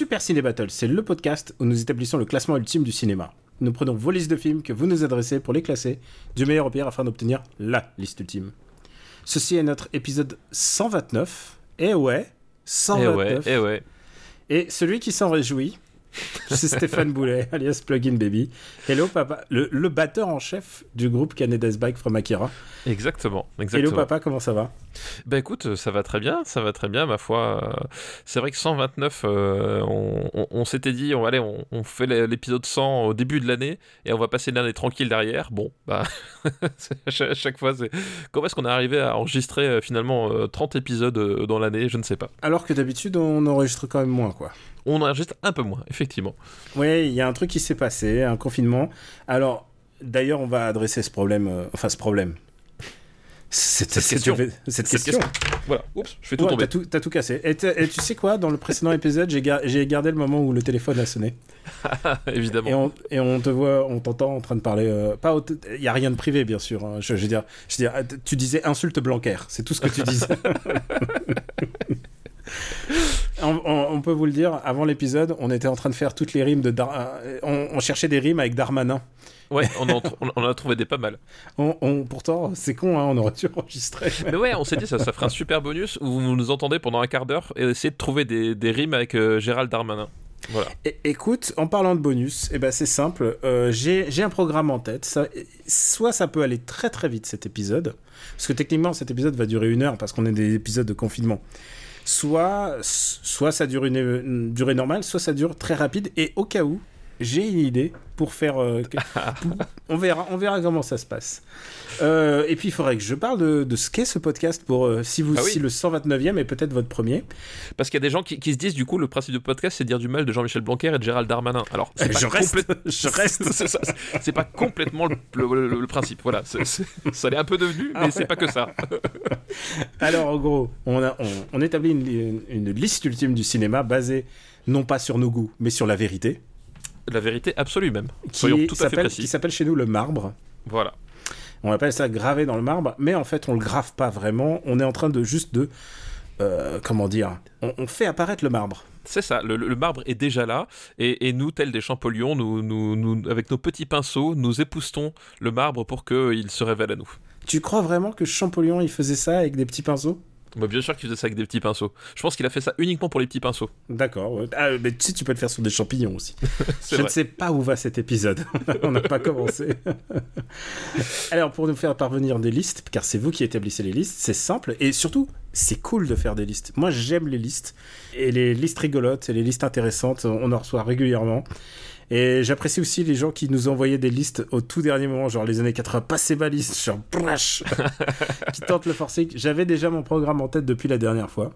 Super Ciné Battle, c'est le podcast où nous établissons le classement ultime du cinéma. Nous prenons vos listes de films que vous nous adressez pour les classer du meilleur au pire afin d'obtenir LA liste ultime. Ceci est notre épisode 129. Et ouais, Eh 129. ouais, eh ouais. Et celui qui s'en réjouit, c'est Stéphane Boulet, alias Plugin Baby. Hello papa, le, le batteur en chef du groupe Canada's Bike from Akira. Exactement, Hello papa, comment ça va? Bah écoute, ça va très bien, ça va très bien, ma foi. euh, C'est vrai que 129, euh, on, on- on s'était dit, on, allez, on, on fait l'é- l'épisode 100 au début de l'année et on va passer l'année tranquille derrière. Bon, bah, à chaque, fois, c'est. Comment est-ce qu'on est arrivé à enregistrer euh, finalement euh, 30 épisodes euh, dans l'année? Je ne sais pas. Alors que d'habitude, on enregistre quand même moins, quoi. On enregistre un peu moins, effectivement. Oui, il y a un truc qui s'est passé, un confinement. Alors, d'ailleurs, on va adresser ce problème, euh, enfin ce problème. Cette, Cette question. Cette, Cette question. Voilà, oups, je fais tout Ouais, tomber. T'as tout, tout cassé. Et, tu sais quoi, dans le précédent épisode, j'ai, gar- j'ai gardé le moment où le téléphone a sonné. Évidemment. Et on, et on te voit, on t'entend en train de parler. euh, pas, il y a rien de privé, bien sûr. hein. Je, je veux dire, je veux dire, tu disais insulte Blanquer. C'est tout ce que tu disais. on, on- on peut vous le dire. Avant l'épisode, on était en train de faire toutes les rimes de. Dar- on, on cherchait des rimes avec Darmanin. Ouais, on en, on a trouvé des pas mal. On, pourtant, c'est con, hein, on aurait dû enregistrer. Mais ouais, on s'est dit ça, ça ferait un super bonus où vous nous entendez pendant un quart d'heure et essayer de trouver des, des rimes avec euh, Gérald Darmanin. Voilà. É- écoute, en parlant de bonus, eh ben c'est simple. euh, j'ai j'ai un programme en tête. Ça, soit ça peut aller très très vite cet épisode, parce que techniquement cet épisode va durer une heure parce qu'on est des épisodes de confinement. Soit, soit ça dure une, une durée normale, soit ça dure très rapide. Et au cas où, j'ai une idée pour faire. euh, on verra, on verra comment ça se passe. Euh, et puis il faudrait que je parle de, de ce qu'est ce podcast pour euh, si vous Ah oui. si le 129e est peut-être votre premier. Parce qu'il y a des gens qui, qui se disent du coup le principe du podcast c'est de dire du mal de Jean-Michel Blanquer et de Gérald Darmanin. Alors pas Je reste, je reste. c'est pas complètement le, le- le- le principe. Voilà, ça l'est un peu devenu, mais c'est pas que ça. Alors, en gros, on, a, on, on établit une, une- une liste ultime du cinéma basée non pas sur nos goûts, mais sur la vérité, La vérité absolue même. qui Soyons tout à fait précis. qui s'appelle chez nous le marbre. Voilà. On appelle ça gravé dans le marbre, mais en fait, on le grave pas vraiment. On est en train de juste de. euh, comment dire on, on fait apparaître le marbre. C'est ça, le, le marbre est déjà là, et, et nous, tels des champollions, nous, nous, nous- avec nos petits pinceaux, nous époustons le marbre pour qu'il se révèle à nous. Tu crois vraiment que Champollion, il faisait ça avec des petits pinceaux? Bien sûr qu'il faisait ça avec des petits pinceaux. Je pense qu'il a fait ça uniquement pour les petits pinceaux. D'accord. ouais. Ah, mais tu sais, tu peux le faire sur des champignons aussi. Je ne sais pas où va cet épisode. On n'a pas commencé. Alors, pour nous faire parvenir des listes, car c'est vous qui établissez les listes, c'est simple et surtout, c'est cool de faire des listes. Moi, j'aime les listes. Et les listes rigolotes et les listes intéressantes, on en reçoit régulièrement. Et j'apprécie aussi les gens qui nous envoyaient des listes au tout dernier moment, genre les années 80, passez ma liste, genre brash, qui tentent le forcer. J'avais déjà mon programme en tête depuis la dernière fois.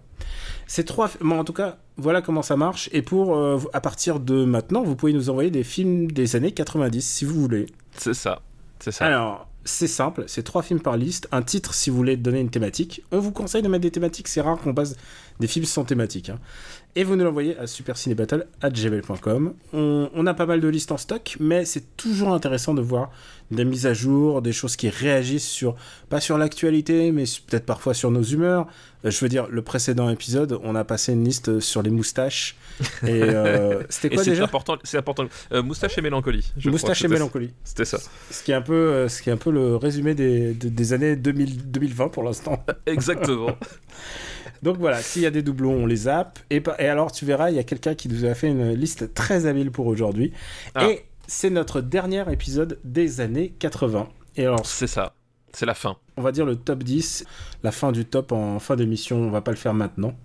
C'est trois. Bon, en tout cas, voilà comment ça marche. Et pour, euh, à partir de maintenant, vous pouvez nous envoyer des films des années 90 si vous voulez. C'est ça. C'est ça. Alors, c'est simple, c'est trois films par liste, un titre si vous voulez donner une thématique. On vous conseille de mettre des thématiques, c'est rare qu'on passe des films sans thématique. hein. Et vous nous l'envoyez à supercinébattle.gmail.com. On, on a pas mal de listes en stock, mais c'est toujours intéressant de voir des mises à jour, des choses qui réagissent sur, pas sur l'actualité, mais peut-être parfois sur nos humeurs. Euh, je veux dire, le précédent épisode, on a passé une liste sur les moustaches. Et euh, c'était quoi déjà? important. C'est important. Euh, moustache et mélancolie. je Moustache et mélancolie. C'était ça. Ce qui est un peu, ce qui est un peu le résumé des, des- des années 2000 2020 pour l'instant. Exactement. Donc voilà, s'il y a des doublons, on les zappe. Et, alors, tu verras, il y a quelqu'un qui nous a fait une liste très habile pour aujourd'hui. Ah. Et c'est notre dernier épisode des années 80. Et alors, c'est ça. C'est la fin. on va dire le top 10, la fin du top en fin d'émission, on va pas le faire maintenant.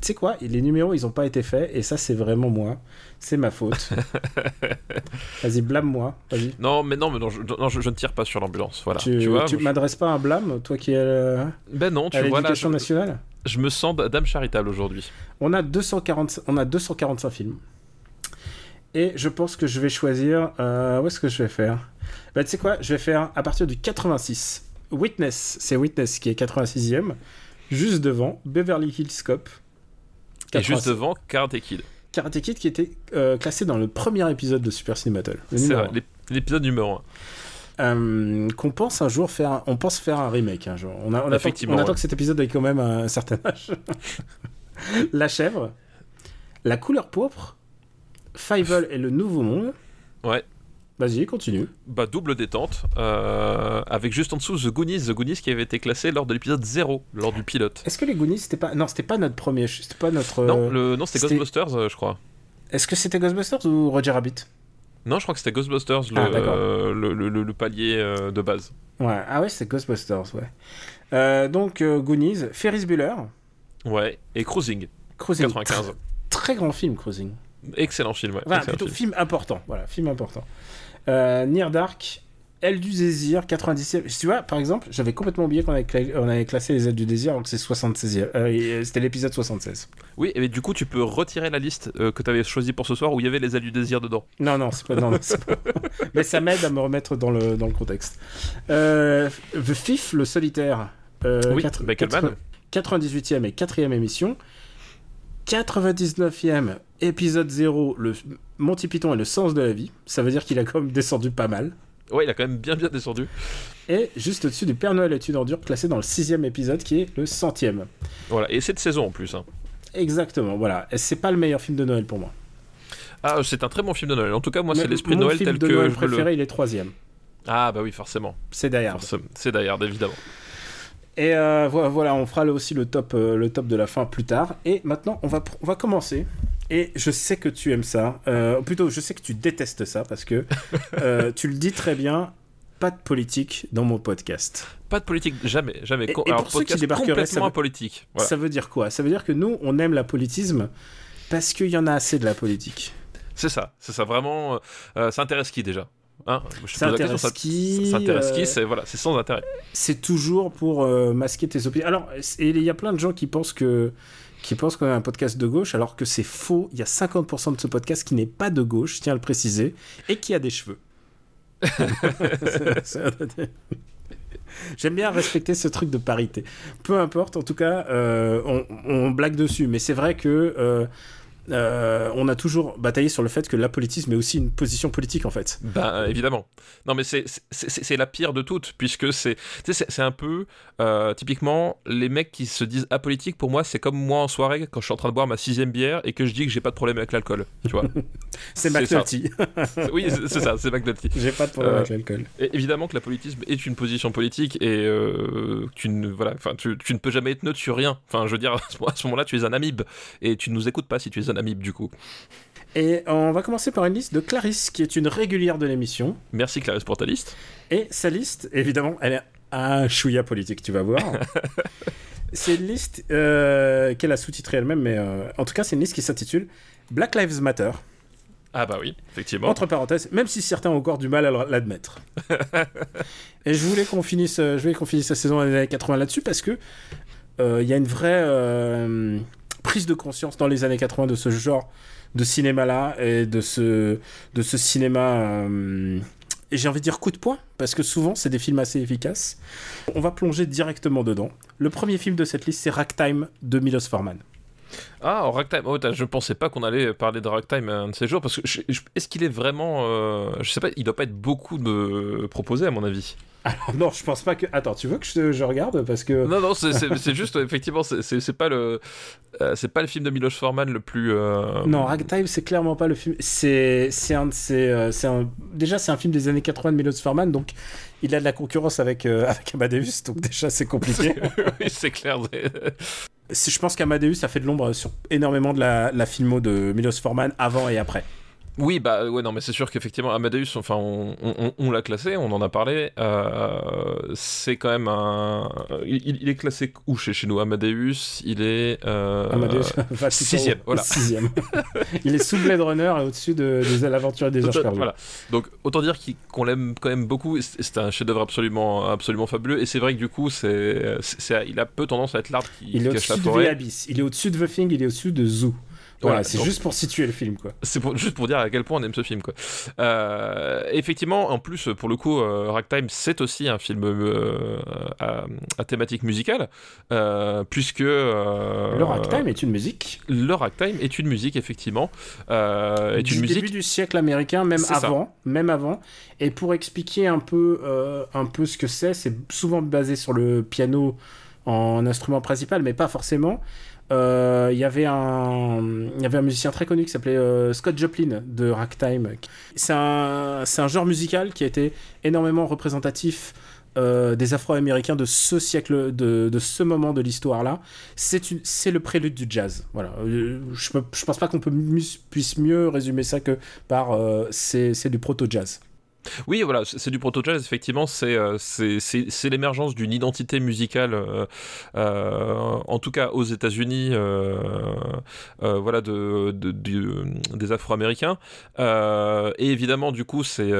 Tu sais quoi, les numéros, ils ont pas été faits, et ça, c'est vraiment moi. C'est ma faute. Vas-y, blâme-moi. Vas-y. Non, mais non, mais non, je, non, je, je ne tire pas sur l'ambulance. Voilà. tu Tu, m'adresses pas un blâme, toi qui es euh, Ben non, tu à l'éducation nationale? Je me sens dame charitable aujourd'hui. On a, 240, on a 245 films. Et je pense que je vais choisir. euh, où est-ce que je vais faire? Bah, tu sais quoi? Je vais faire à partir du 86. Witness, c'est Witness qui est 86e. Juste devant, Beverly Hills Cop. Et juste 86. devant Karate Kid. Karate Kid qui était euh, classé dans le premier épisode de Super Ciné Battle. le C'est numéro vrai, un. l'ép- l'épisode numéro 1. Euh, qu'on pense un jour faire, on pense faire un remake un jour. On, a, on attend, on attend que cet épisode ait quand même un certain âge. la chèvre, la couleur pourpre, Fievel et le nouveau monde. Ouais. Vas-y, continue. Bah, double détente, euh, avec juste en dessous The Goonies, The Goonies qui avait été classé lors de l'épisode 0, lors du pilote. Est-ce que les Goonies c'était pas, non, c'était pas notre premier, c'était pas notre. Non, le... non c'était c'était- Ghostbusters, euh, je crois. Est-ce que c'était Ghostbusters ou Roger Rabbit? Non, je crois que c'était Ghostbusters, le, Ah, euh, le, le- le- le palier euh, de base. Ouais, ah ouais, c'est Ghostbusters, ouais. Euh, donc Goonies, Ferris Bueller, Ouais, et Cruising, Cruising. 95. Très grand film, Cruising. Excellent film, ouais. Enfin, excellent plutôt film. film important. Voilà, film important. Near Dark, Aile du désir, 97. Tu vois, par exemple, j'avais complètement oublié qu'on avait, cla- on avait classé les ailes du désir alors que c'est 76e. Euh, et c'était l'épisode 76. Oui, et du coup, tu peux retirer la liste euh, que tu avais choisie pour ce soir où il y avait les ailes du désir dedans. Non, non, c'est pas. Non, non, c'est pas- Mais ça m'aide à me remettre dans le, dans le contexte. Euh, The Fifth, le solitaire. euh, Oui, quatre- Beckelman. quatre- 98e et 4e émission. 99e épisode 0, le Monty Python et le sens de la vie. Ça veut dire qu'il a quand même descendu pas mal. Ouais, il a quand même bien bien descendu. Et juste au-dessus du Père Noël est une ordure, classé dans le sixième épisode, qui est le centième. Voilà, et c'est de saison en plus. hein. Exactement, voilà. C'est pas le meilleur film de Noël pour moi. Ah, c'est un très bon film de Noël. En tout cas, moi, c'est l'esprit de Noël film tel de que Noël je me le- préféré, il est troisième. Ah, bah oui, forcément. C'est. Forcément. C'est d'ailleurs, évidemment. Et euh, vo- voilà, on fera aussi le top, euh, le top de la fin plus tard. Et maintenant, on va, on va commencer. Et je sais que tu aimes ça. Euh, plutôt, je sais que tu détestes ça parce que euh, tu le dis très bien. Pas de politique dans mon podcast. Pas de politique, jamais, jamais. Et- Co- et Alors, pour ceux qui débarqueraient, ça veut- apolitique. Voilà. Ça veut dire quoi? Ça veut dire que nous, on aime la politisme parce qu'il y en a assez de la politique. C'est ça, c'est ça. Vraiment, euh, ça intéresse qui déjà? Hein Je Ça question, intéresse ça- qui, Ça intéresse qui C'est voilà, c'est sans intérêt. c'est toujours pour euh, masquer tes opinions. Alors, il y a plein de gens qui pensent que qui pensent qu'on a un podcast de gauche, alors que c'est faux. Il y a 50% de ce podcast qui n'est pas de gauche, je tiens à le préciser, et qui a des cheveux. J'aime bien respecter ce truc de parité. Peu importe, en tout cas, euh, on, on blague dessus, mais c'est vrai que euh, euh, on a toujours bataillé sur le fait que l'apolitisme est aussi une position politique, en fait. Ben évidemment. Non mais c'est la pire de toutes puisque c'est c'est un peu euh, typiquement les mecs qui se disent apolitiques pour moi c'est comme moi en soirée quand je suis en train de boire ma sixième bière et que je dis que j'ai pas de problème avec l'alcool. Tu vois C'est. McNulty. Oui c'est ça, c'est McNulty. J'ai pas de problème Euh, avec l'alcool. Évidemment que l'apolitisme est une position politique et tu ne voilà enfin tu, tu ne peux jamais être neutre sur rien. Enfin je veux dire à ce moment- à ce moment-là tu es un amibe et tu ne nous écoutes pas si tu es un amibe du coup. Et on va commencer par une liste de Clarisse, qui est une régulière de l'émission. Merci Clarisse pour ta liste. Et sa liste, évidemment, elle est un chouïa politique, tu vas voir. c'est une liste euh, qu'elle a sous-titrée elle-même, mais euh, en tout cas, c'est une liste qui s'intitule Black Lives Matter. Ah bah oui effectivement. Entre parenthèses, même si certains ont encore du mal à l'admettre. Et je voulais qu'on finisse, euh, je voulais qu'on finisse la saison les années 80 là-dessus parce que euh, il y a une vraie euh, prise de conscience dans les années 80 de ce genre de cinéma-là et de ce, de ce cinéma. euh, et j'ai envie de dire coup de poing, parce que souvent c'est des films assez efficaces. On va plonger directement dedans. Le premier film de cette liste, c'est Ragtime de Milos Forman. Ah, en Ragtime. Oh, je pensais pas qu'on allait parler de Ragtime un de ces jours parce que est-ce qu'il est vraiment. euh, je sais pas, il doit pas être beaucoup de proposé à mon avis. Alors non, je pense pas que. Attends, tu veux que je, je regarde Parce que. Non, non, c'est- juste effectivement, c'est- pas le, euh, c'est pas le film de Miloš Forman le plus. euh, Non, Ragtime, c'est clairement pas le film. C'est, c'est un de ces, c'est un. Déjà, c'est un film des années 80 de Milos Forman, donc il a de la concurrence avec avec Amadeus, donc déjà c'est compliqué. oui, c'est clair. Je pense qu'Amadeus a fait de l'ombre sur énormément de la, la filmo de Milos Forman avant et après. Oui, bah ouais, non, mais c'est sûr qu'effectivement, Amadeus, enfin, on, on- on l'a classé, on en a parlé. euh, c'est quand même un. Il, il est classé où chez, chez nous? Amadeus, il est. euh, Amadeus haut. sixième, voilà. Sixième. il est sous Blade Runner et au-dessus de, des l'aventurier des. Voilà. Donc autant dire qu'on l'aime quand même beaucoup. C'est un chef-d'œuvre absolument, absolument fabuleux. Et c'est vrai que du coup, c'est, il a peu tendance à être l'arbre qui Il est cache la au-dessus de forêt. The Abyss, il est au-dessus de The Thing, il est au-dessus de Zoo. Voilà, c'est juste pour situer le film, quoi. C'est pour, juste pour dire à quel point on aime ce film, quoi. Euh, effectivement, en plus, pour le coup, euh, Ragtime, c'est aussi un film euh, à, à, thématique musicale, puisque... le Ragtime est une musique. Le Ragtime est une musique, effectivement. est du une musique... début du siècle américain, même avant, même avant. Et pour expliquer un peu, un peu ce que c'est, c'est souvent basé sur le piano en instrument principal, mais pas forcément. Euh, il y avait un il y avait un musicien très connu qui s'appelait euh, Scott Joplin de Ragtime. C'est un, un genre musical qui a été énormément représentatif euh, des Afro-Américains de ce siècle, de, de ce moment de l'histoire-là. C'est le prélude du jazz. Voilà. Je, je pense pas qu'on puisse mieux résumer ça que par c'est du proto-jazz. Oui, voilà, c'est du proto-jazz, effectivement, c'est euh, c'est l'émergence d'une identité musicale, euh, euh, en tout cas aux États-Unis, voilà, de, des Afro-Américains. et évidemment, du coup, c'est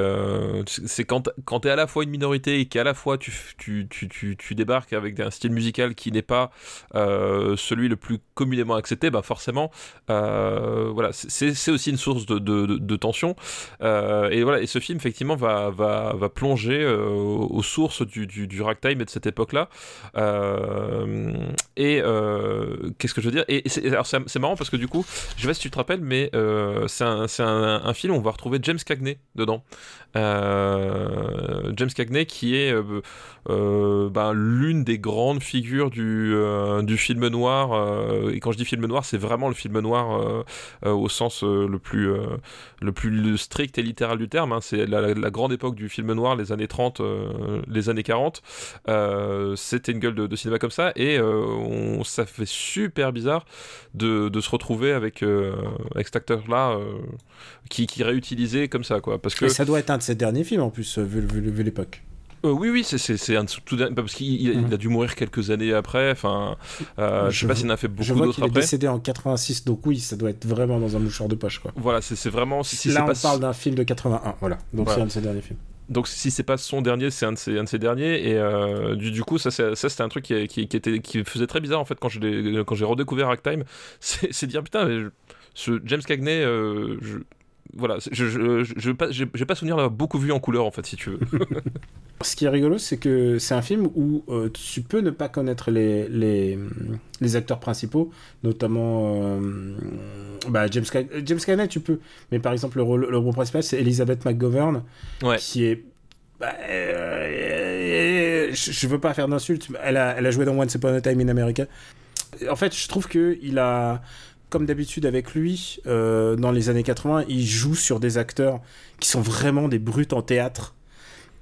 quand, quand tu es à la fois une minorité et qu'à la fois tu, tu, tu, tu, débarques avec un style musical qui n'est pas celui le plus communément accepté, bah forcément, voilà, c'est aussi une source de tension. et voilà, et ce film, effectivement, va, va, va plonger euh, aux sources du, ragtime et de cette époque-là. Euh, et euh, qu'est-ce que je veux dire? Et, c'est marrant parce que du coup, je sais pas si tu te rappelles, mais c'est un, un, un, film où on va retrouver James Cagney dedans. James Cagney qui est ben, l'une des grandes figures du, du film noir. et quand je dis film noir, c'est vraiment le film noir au sens le plus le plus strict et littéral du terme. Hein. C'est la, la, grande époque du film noir, les années 30, euh, les années 40. Euh, c'était une gueule de, cinéma comme ça, et euh, on, ça fait super bizarre de, de se retrouver avec, avec cet acteur-là qui, qui réutilisé comme ça, quoi. Parce que... Et ça doit être un de ses derniers films en plus, vu, vu l'époque. Euh, oui, oui, c'est un tout parce qu'il mhm. a dû mourir quelques années après. Enfin, euh, je sais pas s'il en a fait beaucoup d'autres après. Il est décédé en 86, donc oui, ça doit être vraiment dans un mouchoir de poche, quoi. Voilà, c'est vraiment. Si, Là, on parle d'un film de 81, voilà. Donc c'est un de ses derniers films. Donc si c'est pas son dernier, c'est un de ses, un de ses derniers. Et euh, du, du, coup, ça, ça c'était un truc qui, qui, qui, était, qui faisait très bizarre en fait quand j'ai redécouvert Ragtime. C'est dire putain, ce James Cagney, je, voilà, je, je, je, j'ai pas souvenir d'avoir beaucoup vu en couleur en fait, si tu veux. Ce qui est rigolo, c'est que c'est un film où euh, tu peux ne pas connaître les, les, les acteurs principaux, notamment euh, bah, James, James Cagney, tu peux. Mais par exemple, le rôle, le rôle principal, c'est Elizabeth McGovern, qui est bah, euh, je, veux pas faire d'insultes, elle a, elle a joué dans Once Upon a Time in America. En fait, je trouve que il a, comme d'habitude avec lui, euh, dans les années 80, il joue sur des acteurs qui sont vraiment des brutes en théâtre,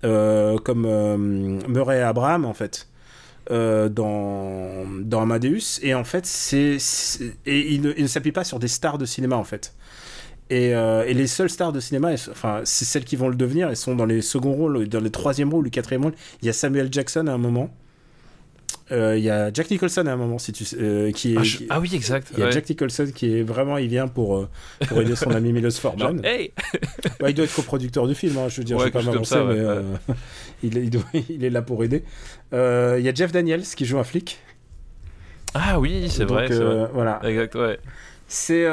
euh, comme euh, Murray Abraham en fait. dans, dans Amadeus. Et en fait c'est et il ne, s'appuie pas sur des stars de cinéma en fait. Et, et les seules stars de cinéma enfin c'est celles qui vont le devenir elles sont dans les seconds rôles dans les troisième rôles le quatrième rôle il y a Samuel Jackson à un moment il euh, y a Jack Nicholson à un moment, si tu euh, qui est. Ah, ah, oui, exact. Il y a Jack Nicholson qui est vraiment, il vient pour, euh, pour aider son ami Milos Forman. hey il doit être coproducteur du film, hein, je veux dire, je vais pas m'avancer, mais il, il, il, est là pour aider. Il y a Jeff Daniels qui joue un flic. Ah oui, c'est vrai, vrai, Voilà. Exact, ouais. C'est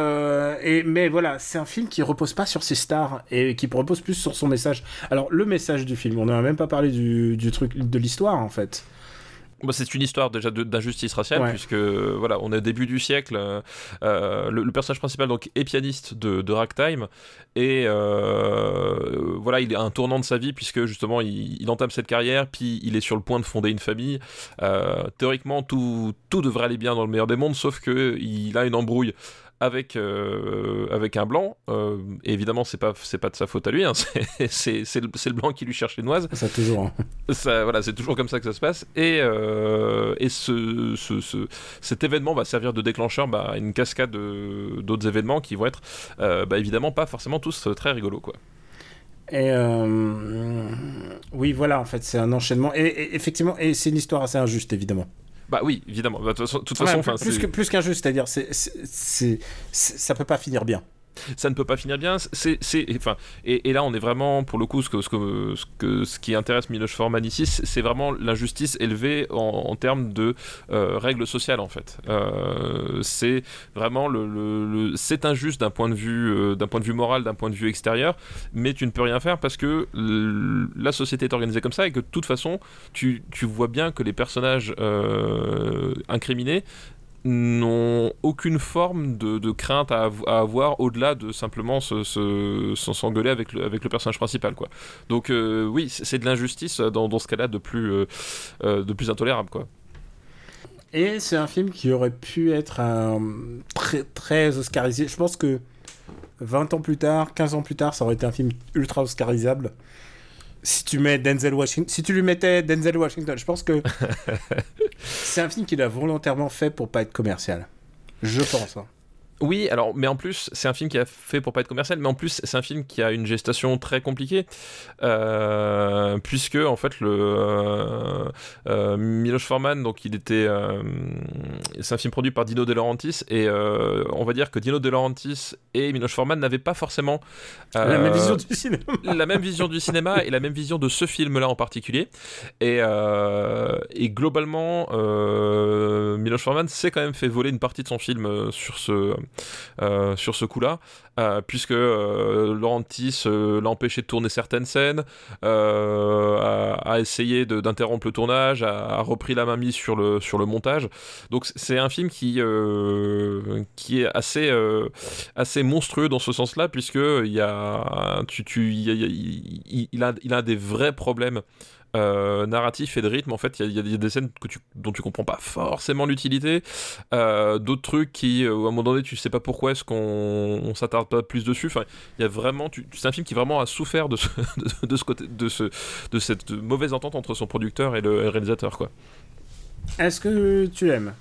et mais voilà, c'est un film qui repose pas sur ses stars et qui repose plus sur son message. Alors le message du film, on n'a même pas parlé du, du truc de l'histoire en fait. Bah, c'est une histoire déjà d'injustice raciale, puisque voilà, on est au début du siècle. Euh, euh, le, personnage principal donc est pianiste de, de ragtime et euh, voilà, il est à un tournant de sa vie puisque justement il, il, entame cette carrière, puis il est sur le point de fonder une famille. théoriquement, tout, tout devrait aller bien dans le meilleur des mondes, sauf que il a une embrouille avec, euh, avec un blanc. Euh, évidemment, c'est pas, c'est pas de sa faute à lui, hein, c'est, c'est, le, le, blanc qui lui cherche les noises. Ça, toujours. Hein. Ça, voilà, c'est toujours comme ça que ça se passe. Et, euh, et ce, ce, ce, cet événement va servir de déclencheur bah, à une cascade d'autres événements qui vont être bah, évidemment pas forcément tous très rigolos. Quoi. Et oui, voilà, en fait, c'est un enchaînement. et effectivement, et c'est une histoire assez injuste, évidemment. Bah oui, évidemment. Bah, de toute façon, plus, qu'un jeu, c'est-à-dire, c'est, c'est, ça peut pas finir bien. Ça ne peut pas finir bien. C'est, enfin, et, là, on est vraiment, pour le coup, ce, que, ce, que, ce, qui intéresse Miloš Forman ici, c'est vraiment l'injustice élevée en, termes de euh, règles sociales, en fait. Euh, c'est vraiment le, c'est injuste d'un point de vue, euh, d'un point de vue moral, d'un point de vue extérieur, mais tu ne peux rien faire parce que la société est organisée comme ça et que de toute façon, tu, tu vois bien que les personnages incriminés n'ont aucune forme de, de crainte à, à avoir au-delà de simplement s'engueuler se, se, avec, le, avec le personnage principal. Quoi. Donc euh, oui, c'est de l'injustice dans, dans, ce cas-là de, plus euh, euh, de plus intolérable. Quoi. Et c'est un film qui aurait pu être un, très, très oscarisé. Je pense que 20 ans plus tard, 15 ans plus tard, ça aurait été un film ultra oscarisable si tu mets Denzel Washington, si tu lui mettais Denzel Washington, je pense que c'est un film qu'il a volontairement fait pour pas être commercial. Je pense. Hein. Oui, alors, mais en plus, c'est un film qui a fait pour pas être commercial, mais en plus, c'est un film qui a une gestation très compliquée, euh, puisque en fait, le euh, euh, Miloš Forman, donc il était, euh, c'est un film produit par Dino De Laurentiis, et on va dire que Dino De Laurentiis et Miloš Forman n'avaient pas forcément la même vision du cinéma, la même vision du cinéma et la même vision de ce film-là en particulier, et, et globalement, Miloš Forman s'est quand même fait voler une partie de son film sur ce sur ce coup-là, euh, puisque euh, Laurentis l'a empêché de tourner certaines scènes, a, essayé d'interrompre le tournage, a, repris la main mise sur le, montage. Donc c'est un film qui, est assez, assez monstrueux dans ce sens-là, puisque il y a, tu, tu, il, il, il, a, il a des vrais problèmes euh, narratif et de rythme, en fait, il y, a des scènes que tu, dont tu comprends pas forcément l'utilité, euh, d'autres trucs qui, euh, à un moment donné, tu sais pas pourquoi est-ce qu'on on, s'attarde pas plus dessus. Enfin, il y a vraiment, c'est un film qui vraiment a souffert de ce, de, ce côté, de ce, de cette mauvaise entente entre son producteur et le, et le réalisateur, quoi. Est-ce que tu l'aimes?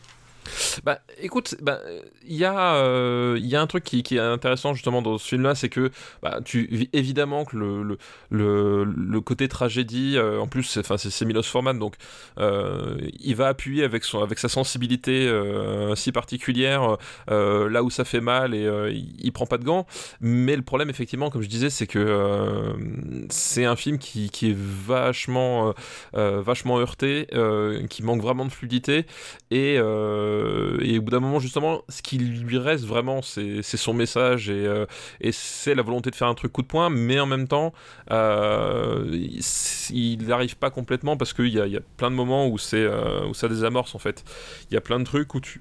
Bah écoute, il bah, y, euh, y, a un truc qui, est intéressant justement dans ce film-là, c'est que bah, tu évidemment que le, le, le, côté tragédie, euh, en plus c'est Milos Forman, donc euh, il va appuyer avec, son, avec sa sensibilité euh, si particulière là où ça fait mal et il, prend pas de gants. Mais le problème effectivement, comme je disais, c'est que c'est un film qui, est vachement, vachement heurté, qui manque vraiment de fluidité et et au bout d'un moment, justement, ce qui lui reste vraiment, c'est son message et, euh, et c'est la volonté de faire un truc coup de poing, mais en même temps, euh, il n'arrive pas complètement parce qu'il y, y, a plein de moments où, c'est où ça désamorce en fait. Il y a plein de trucs où tu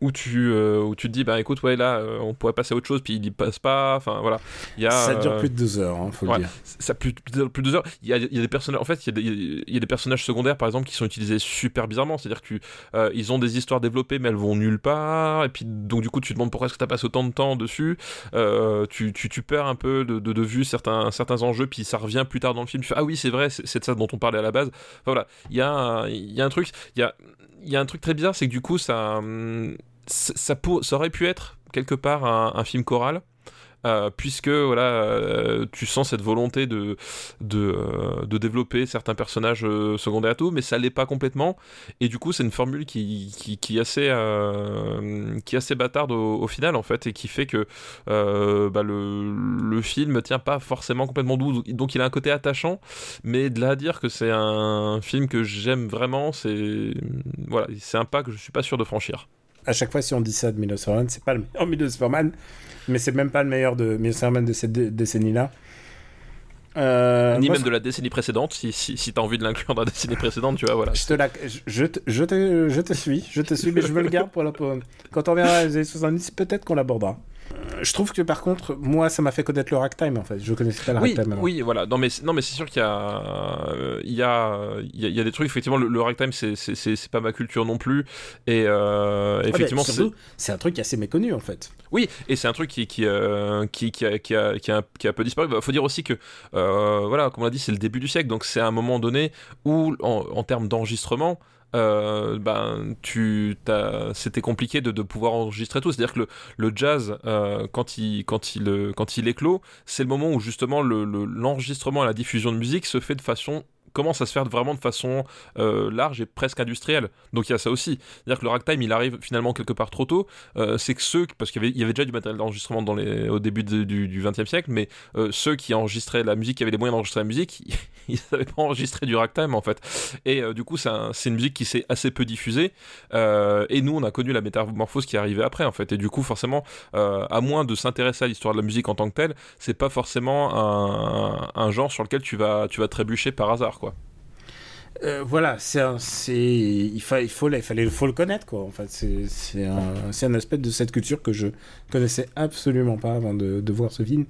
où tu, euh, où tu te dis, bah écoute, ouais, là, euh, on pourrait passer à autre chose, puis il y passe pas. Enfin, voilà. Il y a, ça dure plus de deux heures, hein, faut ouais, le dire. Ça plus, plus, de deux heures. Il y a, il y a des personnages, en fait, il y, a des, il y a des personnages secondaires, par exemple, qui sont utilisés super bizarrement. C'est-à-dire qu'ils euh, ils ont des histoires développées, mais elles vont nulle part. Et puis, donc, du coup, tu te demandes pourquoi est-ce que tu as passé autant de temps dessus. Euh, tu, tu, tu, perds un peu de, de, de, vue certains, certains enjeux, puis ça revient plus tard dans le film. Tu fais, ah oui, c'est vrai, c'est de ça dont on parlait à la base. Enfin, voilà. Il y, a, y a un truc, il y a, il y a un truc très bizarre, c'est que du coup, ça. Hum, ça, aurait pu être quelque part un, film choral. Euh, puisque voilà, euh, tu sens cette volonté de, de, euh, développer certains personnages secondaires à tout, mais ça l'est pas complètement. Et du coup, c'est une formule qui, qui, est assez, qui assez bâtarde au, final, en fait, et qui fait que bah, le, le film tient pas forcément complètement doux. Donc il a un côté attachant, mais de là à dire que c'est un film que j'aime vraiment, c'est voilà, un pas que je suis pas sûr de franchir à chaque fois, si on dit ça de Milos Forman, c'est pas le meilleur Milos Forman, mais c'est même pas le meilleur de Milos Forman de cette dé décennie-là. Euh, Ni même de la décennie précédente, si, si, si t'as envie de l'inclure dans la décennie précédente, tu vois, voilà. Je te, la, je, te, je, te, je te suis, je te suis, mais je me le garde pour la Quand on verra les années 70, peut-être qu'on l'abordera. Je trouve que par contre, moi, ça m'a fait connaître le ragtime en fait. Je connaissais pas le oui, ragtime. Avant. Oui, voilà. Non, mais non, mais c'est sûr qu'il y a, il y a, il y a, il y a des trucs. Effectivement, le, le ragtime, c'est, c'est, c'est pas ma culture non plus. Et euh, effectivement, ah, c'est... c'est un truc assez méconnu en fait. Oui, et c'est un truc qui, qui, euh, qui, qui, a, qui, a, qui, a, qui a un peu disparu. Il bah, faut dire aussi que, euh, voilà, comme on l'a dit, c'est le début du siècle, donc c'est un moment donné où, en, en termes d'enregistrement, euh, ben tu c'était compliqué de, pouvoir enregistrer tout. C'est à dire que le, le jazz euh, quand il quand il quand il éclot c'est le moment où justement le, l'enregistrement le, et la diffusion de musique se fait de façon commence à se faire vraiment de façon euh, large et presque industrielle. Donc il y a ça aussi. C'est-à-dire que le ragtime, il arrive finalement quelque part trop tôt. Euh, c'est que ceux, parce qu'il y avait, déjà du matériel d'enregistrement dans les, au début du, 20e siècle, mais euh, ceux qui enregistraient la musique, qui avaient les moyens d'enregistrer la musique, ils savaient pas enregistrer du ragtime en fait. Et du coup, c'est un- c'est une musique qui s'est assez peu diffusée. Et nous, on a connu la métamorphose qui arrivée après en fait. Et du coup, forcément, à moins de s'intéresser à l'histoire de la musique en tant que telle, c'est pas forcément un, un genre sur lequel tu vas, tu vas trébucher par hasard quoi. Euh, voilà, c'est il, il faut il fallait faut le connaître quoi. En fait, c'est un, un aspect de cette culture que je connaissais absolument pas avant de, voir ce film,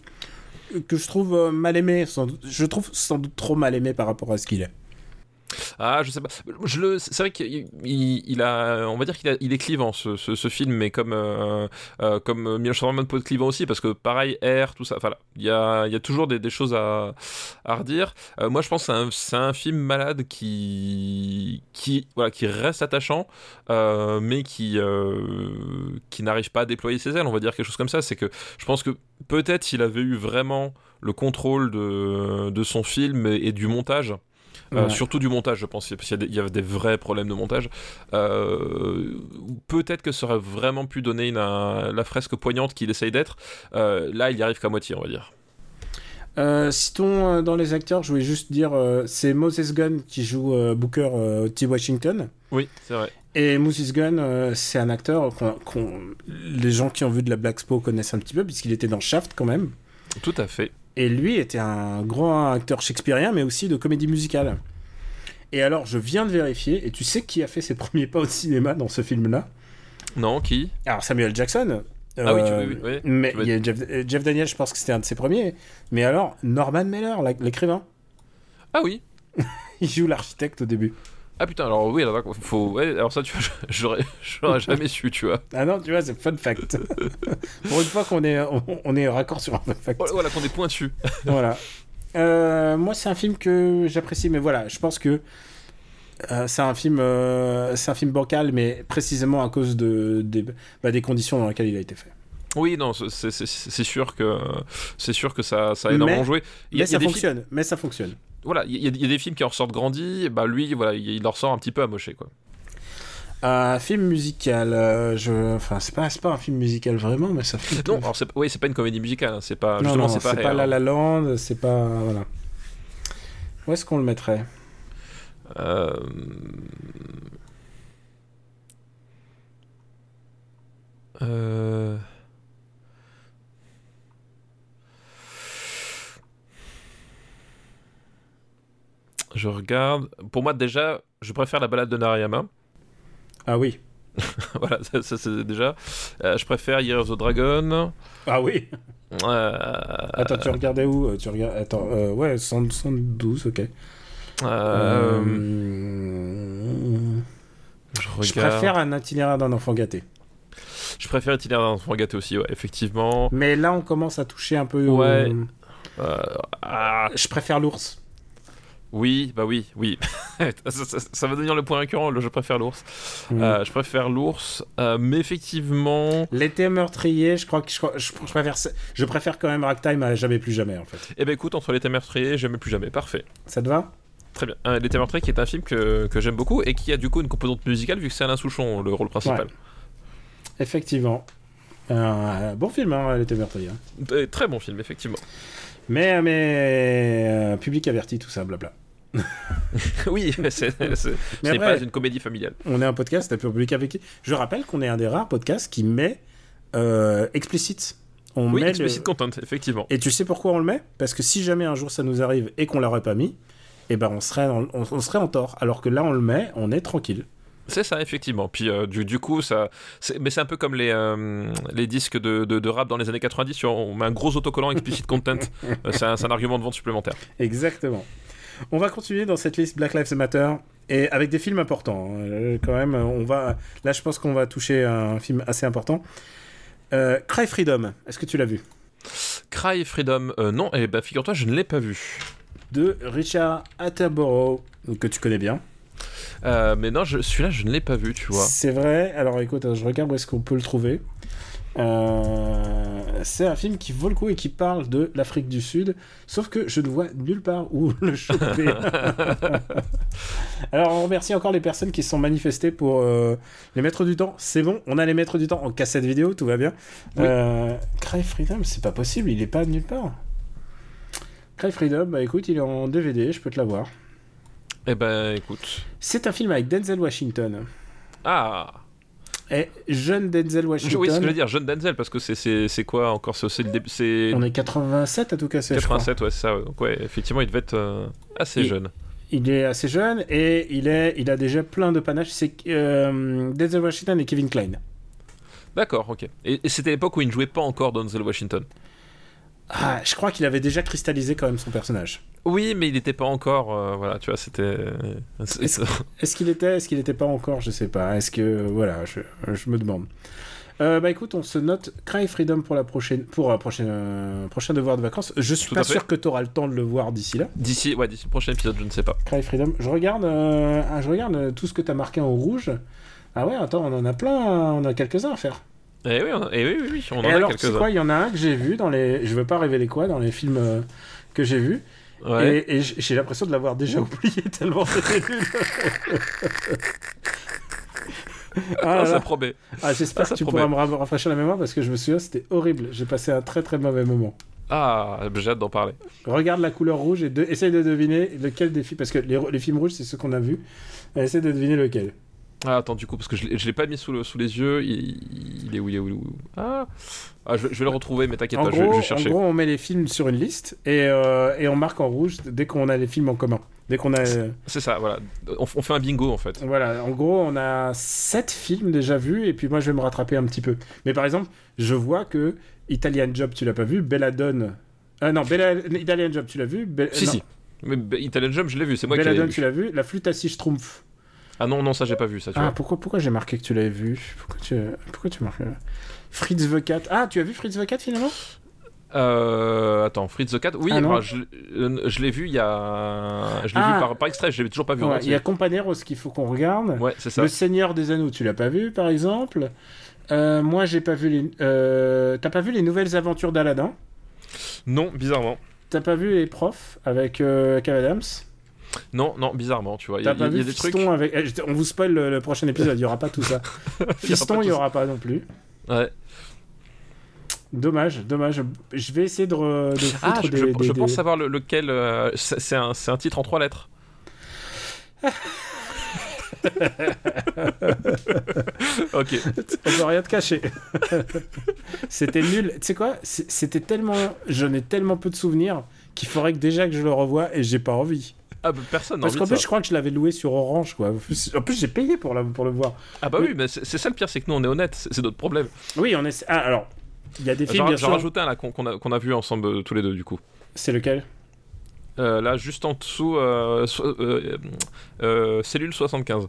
que je trouve euh, mal aimé. Je trouve sans doute trop mal aimé par rapport à ce qu'il est. Ah, je sais pas. C'est vrai qu'il il, il a, on va dire qu'il est clivant ce, film, mais comme euh, euh, comme Miloš peut être clivant aussi, parce que pareil, air, tout ça. Enfin, il y a, y a toujours des, choses à, redire. Euh, moi, je pense que c'est un, film malade qui, qui, voilà, qui reste attachant, euh, mais qui, euh, qui n'arrive pas à déployer ses ailes. On va dire quelque chose comme ça. C'est que je pense que peut-être s'il avait eu vraiment le contrôle de, son film et du montage. Euh, Ouais. surtout du montage, je pense, parce qu'il y, y avait des vrais problèmes de montage. Euh, Peut-être que ça aurait vraiment pu donner une, un- la fresque poignante qu'il essaye d'être. Euh, là, il y arrive qu'à moitié, on va dire. Euh, citons dans les acteurs, je voulais juste dire, c'est Moses Gunn qui joue Booker T. Washington. Oui, c'est vrai. Et Moses Gunn, c'est un acteur qu'on, qu'on- les gens qui ont vu de la Black Expo connaissent un petit peu, puisqu'il était dans Shaft quand même. Tout à fait. Et lui était un grand acteur shakespearien, mais aussi de comédie musicale. Et alors, je viens de vérifier, et tu sais qui a fait ses premiers pas au cinéma dans ce film-là? Non, qui? Alors, Samuel Jackson. Ah oui, tu- euh, oui, oui. Mais Tu veux Jeff, euh, Jeff Daniels, je pense que c'était un de ses premiers. Mais alors, Norman Mailer, l'écrivain, Ah oui. il joue l'architecte au début. Ah putain, alors oui, alors, faut... ouais, alors ça, tu vois, j'aurais j'aurais jamais su, tu vois. Ah non, tu vois, c'est fun fact. Pour une fois qu'on est, on, on est raccord sur un fun fact. Voilà, qu'on est pointu. voilà. Euh, moi, c'est un film que j'apprécie, mais voilà, je pense que euh, c'est un film, euh, c'est un film bancal, mais précisément à cause de des, bah, des conditions dans lesquelles il a été fait. Oui, non, c'est- sûr que c'est sûr que ça, ça a énormément Mais- joué. Il Mais ça films- fonctionne. Mais ça fonctionne. Voilà, il y, a- il y a des films qui en ressortent grandis. Bah lui, voilà, il, en ressort un petit peu amoché, quoi. Un film musical, euh, je, enfin, c'est pas, c'est pas un film musical vraiment, mais ça fait. Non, alors c'est oui, c'est pas une comédie musicale, hein, c'est pas non, justement non, c'est pas, La. La Land, c'est pas, voilà. Où est-ce qu'on le mettrait? Euh, euh, Je regarde. Pour moi, déjà, je préfère la balade de Narayama. Ah oui. voilà, ça, ça, c'est déjà. Euh, je préfère Year of the Dragon. Ah oui. Euh, Attends, tu regardais où Euh, Tu regardes. Attends, euh, ouais, 112, ok. je, préfère un itinéraire d'un enfant gâté. Je préfère Itinéraire d'un enfant gâté aussi, ouais, effectivement. Mais là, on commence à toucher un peu. au- Ouais. Euh, ah, Je préfère l'ours. Oui, bah oui, oui. ça, ça- ça va devenir le point récurrent, le je préfère l'ours. Mm. Euh, je préfère l'ours, euh, mais effectivement. L'été meurtrier, je crois que je, crois- je, je préfère, je préfère quand même Ragtime à jamais plus jamais en fait. Eh ben écoute, entre l'été meurtrier, j'aime plus jamais. Parfait. Ça te va? Très bien. Euh, l'été meurtrier qui est un film que, que j'aime beaucoup et qui a du coup une composante musicale vu que c'est Alain Souchon le rôle principal. Effectivement. Un bon film, hein, l'été meurtrier. hein. Très bon film, effectivement. Mais, mais euh, public averti, tout ça, blabla. oui, c'est, pas une comédie familiale. On est un podcast, un peu public averti. Je rappelle qu'on est un des rares podcasts qui met euh, explicite. On Oui, met le- explicit content, effectivement. Et tu sais pourquoi on le met? Parce que si jamais un jour ça nous arrive et qu'on l'aurait pas mis, eh ben on serait, en, on, on serait en tort. Alors que là on le met, on est tranquille. C'est ça, effectivement. Puis euh, du, du coup, ça, mais c'est un peu comme les, euh, les disques de, de, de rap dans les années 90. tu vois, On met un gros autocollant explicit content. Euh, c'est, un, argument de vente supplémentaire. Exactement. On va continuer dans cette liste Black Lives Matter et avec des films importants. hein. Euh, quand même, on va. Là, je pense qu'on va toucher un film assez important. Cry Freedom. Est-ce que tu l'as vu? Cry Freedom, non, et bah figure-toi, je ne l'ai pas vu. De Richard Attenborough que tu connais bien. Euh, mais non, celui-là, je ne l'ai pas vu, tu vois. C'est vrai. Alors écoute, je regarde où est-ce qu'on peut le trouver. Euh, c'est un film qui vaut le coup et qui parle de l'Afrique du Sud, sauf que je ne vois nulle part où le choper. Alors on remercie encore les personnes qui se sont manifestées pour euh, les maîtres du temps. C'est bon, on a les maîtres du temps en cassette vidéo, tout va bien. Oui. Euh, Cry Freedom, c'est pas possible, il est pas nulle part. Cry Freedom, bah écoute, il est en DVD, je peux te l'avoir. Eh ben, écoute. C'est un film avec Denzel Washington. Ah Et jeune Denzel je, Washington. Oui, ce que je veux dire, jeune Denzel, parce que c'est- c'est c'est quoi encore C'est c'est le début- c'est On est 87 à tout je crois. 87, ouais, c'est ça. ouais. Donc, ouais, effectivement, il devait être euh, assez Il- jeune. Il est assez jeune et il, est, il a déjà plein de panache. C'est euh, Denzel Washington et Kevin Klein. D'accord, ok. Et, et c'était l'époque où il ne jouait pas encore Denzel Washington. Ah, je crois qu'il avait déjà cristallisé quand même son personnage. Oui, mais il n'était pas encore. euh, voilà, tu vois, c'était. c'est- Est-ce qu'il était, est-ce qu'il était pas encore Je sais pas. Est-ce que voilà, je, je me demande. Euh, bah écoute, on se note Cry Freedom pour la prochaine, pour la prochaine, euh, prochain devoir de vacances. Je suis Tout pas sûr que tu auras le temps de le voir d'ici là. D'ici, ouais, d'ici le prochain épisode, je ne sais pas. Cry Freedom. Je regarde, euh, ah, je regarde euh, tout ce que tu as marqué en rouge. Ah ouais, attends, on en a plein, on a quelques-uns à faire. Eh oui, on a- eh oui, oui, oui, on en Et a alors, quelques-uns. quoi Il y en a un que j'ai vu dans les. Je veux pas révéler quoi dans les films euh, que j'ai vus. Ouais. Et, et j'ai l'impression de l'avoir déjà oublié tellement c'était nul. ah, Ah, ça promet. Ah, J'espère ah, que tu promet. pourras me ra- rafraîchir la mémoire parce que je me souviens, c'était horrible. J'ai passé un très très mauvais moment. Ah, j'ai hâte d'en parler. Regarde la couleur rouge et de... essaye de deviner lequel des films. Parce que les, les films rouges, c'est ceux qu'on a vus. Essaye de deviner lequel. Ah, attends, du coup, parce que je je l'ai pas mis sous, le- sous les yeux. Il, il est où Il est où, il est où? Ah, Ah, je, vais- je vais le retrouver, mais t'inquiète pas, je vais- gros, je vais en chercher. gros, on met les films sur une liste et, euh, et on marque en rouge dès qu'on a les films en commun. Dès qu'on a. C'est ça, voilà. On, on fait un bingo en fait. Voilà, en gros, on a sept films déjà vus, et puis moi, je vais me rattraper un petit peu. Mais par exemple, je vois que Italian Job, tu l'as pas vu, Belladone... Ah non, Bella... Italian Job, tu l'as vu Be- Si, non, si. Mais Italian Jump, je l'ai vu, c'est moi qui l'ai Belladone, vu. tu l'as vu La flûte à six schtroumpfs. Ah non, non, ça j'ai pas vu, ça, tu Ah, vois. pourquoi, pourquoi j'ai marqué que tu l'avais vu Pourquoi tu, pourquoi tu marques Fritz the Cat? Ah, tu as vu Fritz the Cat finalement? Euh, attends, Fritz the Cat? Oui, Ah je, euh, je l'ai vu il y a. Je l'ai Ah. vu par, par extrait, je l'ai toujours pas vu Ouais, Il y a Companeros qu'il faut qu'on regarde. Ouais, c'est ça. Le Seigneur des Anneaux, tu l'as pas vu par exemple? Euh, Moi, j'ai pas vu les. euh, T'as pas vu les nouvelles aventures d'Aladin? Non, bizarrement. T'as pas vu les profs avec euh, Kev Adams? Non, non, bizarrement, tu vois. Il y, T'as a- pas y a vu des trucs. Fiston avec. eh, On vous spoil le, le prochain épisode, il y aura pas tout ça. Fiston, il y tout aura pas non plus. Ouais. Dommage, dommage. Je vais essayer de, re- de foutre Ah, je, des, je- des- je des- pense savoir le- lequel. euh, c'est un, un titre en trois lettres. ok. On peut rien te cacher. C'était nul. Tu sais quoi? C'était tellement. J'en ai tellement peu de souvenirs qu'il faudrait que déjà que je le revoie et j'ai pas envie. Ah, bah, personne Parce qu'en plus, ça. je crois que je l'avais loué sur Orange, quoi. En plus, j'ai payé pour, la- pour le voir. Ah, bah Oui. oui, mais c'est ça le pire, c'est que nous on est honnête, c'est notre problème. Oui, on est. Ah, alors. Il y a des films, J'en sûr. rajoutais un là qu'on a, vu ensemble euh, tous les deux, du coup. C'est lequel? Euh, là, juste en dessous, euh, so- cellule 75.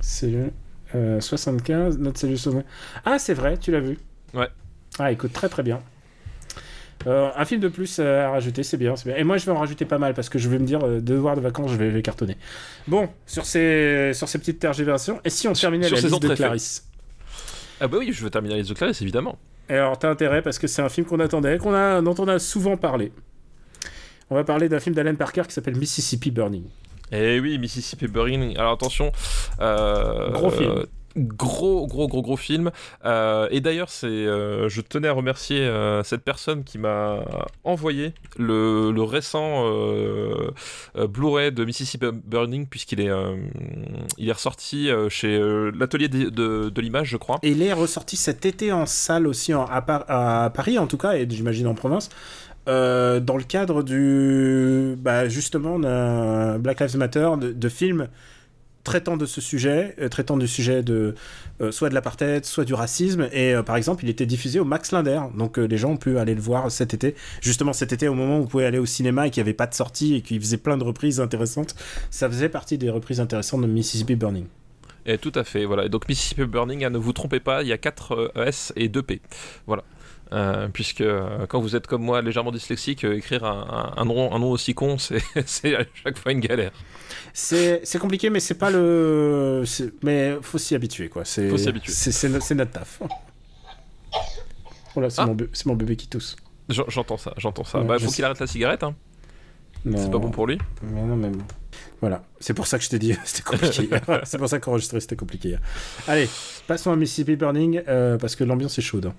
C'est le euh, 75, notre cellule sauvée. Ah, c'est vrai, tu l'as vu. Ouais. Ah, écoute, très très bien. Euh, un film de plus euh, à rajouter, c'est bien, bien. Et moi, je vais en rajouter pas mal parce que je vais me dire, euh, devoir de vacances, je vais les cartonner. Bon, sur ces, sur ces petites tergiversations, et si on terminait sur la liste de Clarisse? Ah, bah oui, je veux terminer les Clarisse, évidemment. Et alors, t'as intérêt parce que c'est un film qu'on attendait, qu'on a, dont on a souvent parlé. On va parler d'un film d'Alan Parker qui s'appelle Mississippi Burning. Eh oui, Mississippi Burning. Alors attention. euh, Gros film. Gros, gros, gros, gros film. Euh, et d'ailleurs, c'est, euh, je tenais à remercier euh, cette personne qui m'a envoyé le, récent Blu-ray de Mississippi Burning, puisqu'il est, il est ressorti chez l'atelier de, l'image, je crois. Et il est ressorti cet été en salle aussi, à, Par- à Paris en tout cas, et j'imagine en province, dans le cadre du. Bah, justement, Black Lives Matter, de, de films traitant de ce sujet, euh, traitant du sujet de euh, soit de l'apartheid, soit du racisme. Et euh, par exemple, il était diffusé au Max Linder. Donc les gens ont pu aller le voir cet été. Justement, cet été, au moment où vous pouvez aller au cinéma et qu'il n'y avait pas de sortie et qu'il faisait plein de reprises intéressantes, ça faisait partie des reprises intéressantes de Mississippi Burning. Et tout à fait, voilà. Donc Mississippi Burning, hein, ne vous trompez pas, il y a 4 S et 2 P. Voilà. Euh, puisque euh, quand vous êtes comme moi légèrement dyslexique, euh, écrire un, un- un nom, un nom aussi con, c'est à chaque fois une galère. C'est compliqué, mais c'est pas le. Mais faut s'y habituer, quoi. Faut s'y habituer. C'est c'est no- c'est notre taf. Voilà, c'est Ah. mon, c'est mon bébé qui tousse. J'en- J'entends ça, j'entends ça. Ouais, bah, faut qu'il arrête la cigarette, hein. C'est pas bon pour lui. Mais non, mais bon. Voilà, c'est pour ça que je t'ai dit, c'était compliqué. c'est pour ça qu'enregistrer c'était compliqué. Allez, passons à Mississippi Burning euh, parce que l'ambiance est chaude.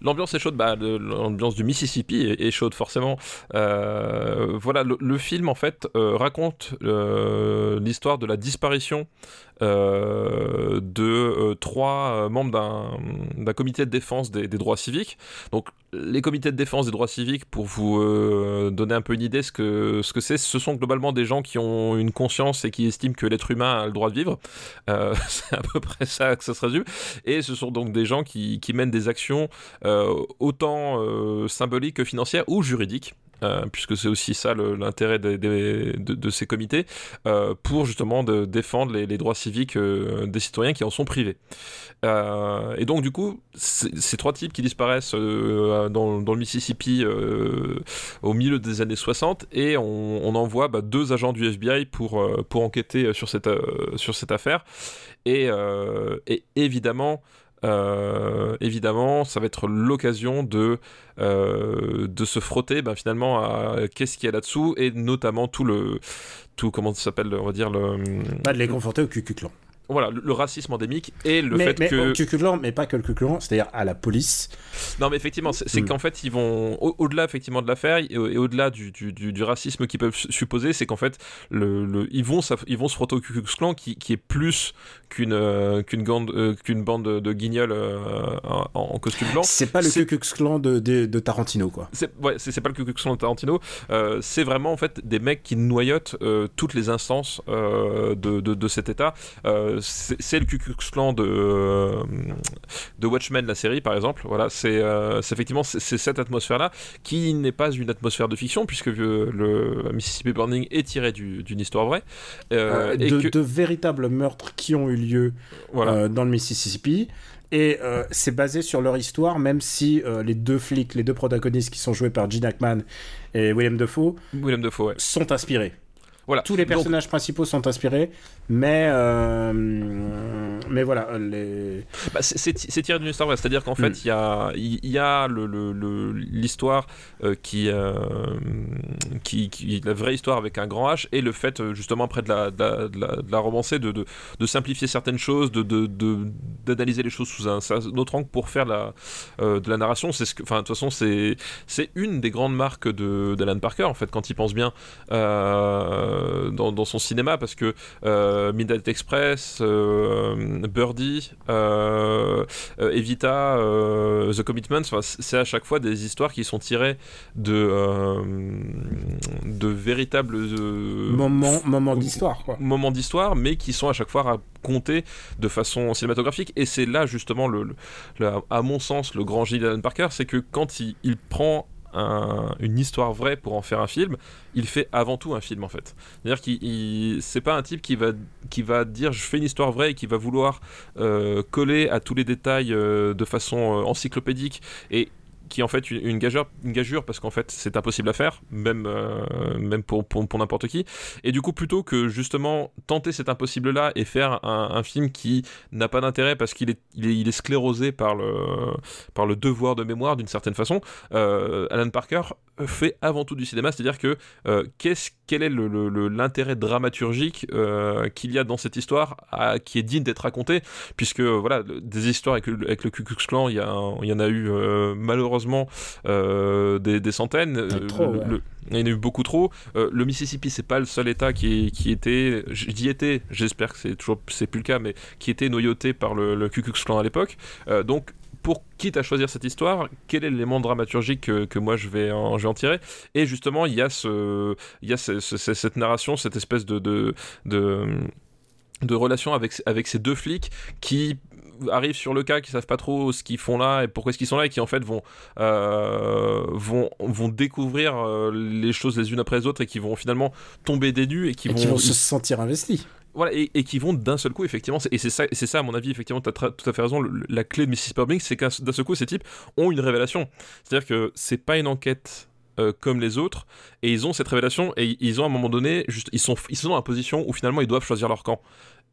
L'ambiance est chaude, bah, le- l'ambiance du Mississippi est, est chaude forcément. Euh, voilà, le, le film en fait euh, raconte l'histoire de la disparition de trois membres d'un comité de défense des, des droits civiques. Donc les comités de défense des droits civiques, pour vous donner un peu une idée ce que ce que c'est, ce sont globalement des gens qui ont une et qui estiment que l'être humain a le droit de vivre. Euh, c'est à peu près ça que ça se résume. Et ce sont donc des gens qui, qui mènent des actions euh, autant euh, symboliques que financières ou juridiques. Euh, puisque c'est aussi ça l'intérêt de, ces comités, euh, pour justement de défendre les, droits civiques euh, des citoyens qui en sont privés. Et donc du coup, ces trois types qui disparaissent dans, le Mississippi au milieu des années 60, et on, envoie bah, deux agents du FBI pour, pour enquêter sur cette, sur cette affaire. Et évidemment, euh, évidemment, ça va être l'occasion de, euh, de se frotter ben, finalement à qu'est-ce qu'il y a là-dessous et notamment tout le tout comment ça s'appelle on va dire le Pas de les confronter au Cucuclan. Voilà le, le racisme endémique et le mais fait mais que au Cucuclan, mais pas que le Cucuclan, c'est-à-dire à la police. Non, mais effectivement, c'est c'est Mm. qu'en fait, ils vont au- au-delà effectivement de l'affaire et, au- et au-delà du, du, du- du racisme qu'ils peuvent su- supposer, c'est qu'en fait, le, le- ils vont ils vont se frotter au Ku Klux qui, qui est plus qu'une euh, qu'une euh, qu'une bande de, guignols euh, en, en costume blanc. C'est pas le Ku Klux de, de, de Tarantino, quoi. C'est ouais, pas le Ku Klux de Tarantino, c'est vraiment en fait des mecs qui noyotent toutes les instances de, de, de cet état. Euh, c'est le Ku Klux Klan de, euh, de Watchmen, la série par exemple. Voilà, c'est euh, effectivement c'est cette atmosphère-là qui n'est pas une atmosphère de fiction puisque euh, le Mississippi Burning est tiré du- d'une histoire vraie. Euh, et de, que- de véritables meurtres qui ont eu lieu voilà. euh, dans le Mississippi. Et euh, c'est basé sur leur histoire, même si les deux flics, les deux protagonistes qui sont joués par Gene Hackman et William Dafoe William ouais. sont inspirés. Voilà. Tous les Donc, personnages principaux sont inspirés, mais euh, mais voilà, les... Bah, c'est- tiré d'une histoire vraie, c'est-à-dire qu'en Mm. fait, il y a, il y a le- le- le- l'histoire euh, qui, euh, qui, qui- la vraie histoire avec un grand H, et le fait, euh, justement, après de la, de la, de la- de la romancer, de, de, de simplifier certaines choses, de, de, d'analyser les choses sous un, un autre angle pour faire la, de la narration. C'est ce que, enfin, de toute façon, c'est, c'est une des grandes marques de, d'Alan Parker, en fait, quand il pense bien euh, dans, dans son cinéma, parce que euh, Midnight Express, euh, Birdie, euh, euh, Evita, euh, The Commitments, c'est à chaque fois des histoires qui sont tirées de, euh, de véritables euh, moments moments d'histoire, moments d'histoire, mais qui sont à chaque fois racontés de façon cinématographique. Et c'est là justement, le, le- le- à mon sens, le grand d'Alan Parker, c'est que quand il, il prend un- une histoire vraie pour en faire un film, il fait avant tout un film en fait. C'est-à-dire qu'il il- c'est pas un type qui va qui va dire je fais une histoire vraie et qui va vouloir euh, coller à tous les détails euh, de façon euh, encyclopédique et qui est en fait une, gageure, une gageure parce qu'en fait c'est impossible à faire, même, euh, même pour, pour, n'importe qui. Et du coup, plutôt que justement tenter cet impossible-là et faire un, film qui n'a pas d'intérêt parce qu'il est, il est, il est sclérosé par le, par le devoir de mémoire d'une certaine façon, euh, Alan Parker fait avant tout du cinéma, c'est-à-dire que euh, qu'est-ce, quel est l'intérêt dramaturgique euh, qu'il y a dans cette histoire à- qui est digne d'être racontée, puisque voilà, des histoires avec le, avec le Ku Klux Klan, il y, a un- il y en a eu euh, malheureusement des, des centaines. Trop, le- ouais. le- il y en a eu beaucoup trop. Le Mississippi, c'est pas le seul État qui, qui était, j'y étais, j'espère que c'est toujours, c'est plus le cas, mais qui était noyauté par le, le Ku Klux Klan à l'époque. Donc, pour quitte à choisir cette histoire, quel est l'élément dramaturgique que, moi je vais, en, tirer Et justement, il y a, ce, y a ce- ce- ce- cette narration, cette espèce de, de, relation avec ces deux flics qui arrivent sur le cas, qui savent pas trop ce qu'ils font là et pourquoi est-ce qu'ils sont là et qui en fait vont euh, vont vont découvrir euh, les choses les unes après les autres et qui vont finalement tomber des nues et qui Et vont, qui vont se sentir investis. voilà et, et qui vont d'un seul coup effectivement et c'est ça c'est ça à mon avis effectivement tu as tout à fait raison le- la clé de Mississippi Burning c'est qu'un d'un seul coup ces types ont une révélation c'est-à-dire que c'est pas une enquête euh, comme les autres et ils ont cette révélation et ils ont à un moment donné juste ils sont ils sont dans la position où finalement ils doivent choisir leur camp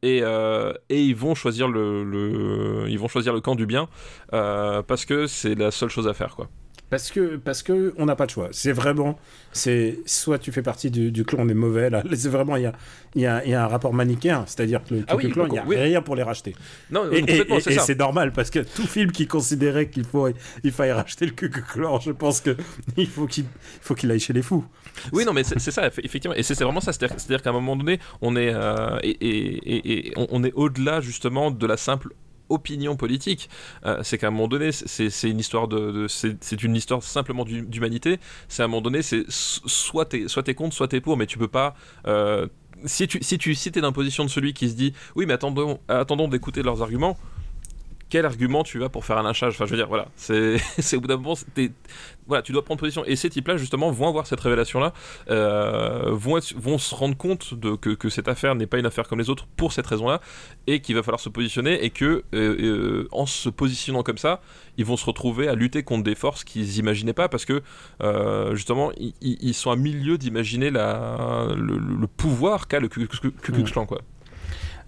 et, euh, et ils vont choisir le, le- ils vont choisir le camp du bien euh, parce que c'est la seule chose à faire quoi. Parce que, parce que on n'a pas de choix. C'est vraiment, c'est soit tu fais partie du, du clan des mauvais, là. C'est vraiment, il y a, il y, a, y a un rapport manichéen. C'est-à-dire que le Ah oui, clan, il n'y a oui. rien pour les racheter. Non, Et, et- c'est et ça. c'est normal parce que tout film qui considérait qu'il faut, il faille racheter le Klan, je pense que il faut qu'il, faut qu'il aille chez les fous. Oui, non, mais c'est ça, eff- effectivement. Et c'est vraiment ça. C'est-à-dire qu'à un moment donné, on est, euh, et, on, est au-delà, justement, de la simple opinion politique. Euh, c'est qu'à un moment donné, c'est une histoire de. c'est une histoire simplement d'hu- d'humanité. C'est à un moment donné, c'est soit t'es soit contre, soit t'es pour, mais tu peux pas. euh, si tu si tu t'es dans la position de celui qui se dit oui mais attendons attendons d'écouter leurs arguments quel argument tu as pour faire un lynchage Enfin, je veux dire, voilà, c'est au bout d'un moment, voilà, tu dois prendre position. Et ces types-là, justement, vont avoir cette révélation-là, euh, vont, être- vont se rendre compte de, que, que cette affaire n'est pas une affaire comme les autres pour cette raison-là, et qu'il va falloir se positionner, et que euh, euh, en se positionnant comme ça, ils vont se retrouver à lutter contre des forces qu'ils n'imaginaient pas, parce que euh, justement, ils, sont à milieu d'imaginer le, le pouvoir qu'a le Ku Klux Ku Klux Klan, quoi.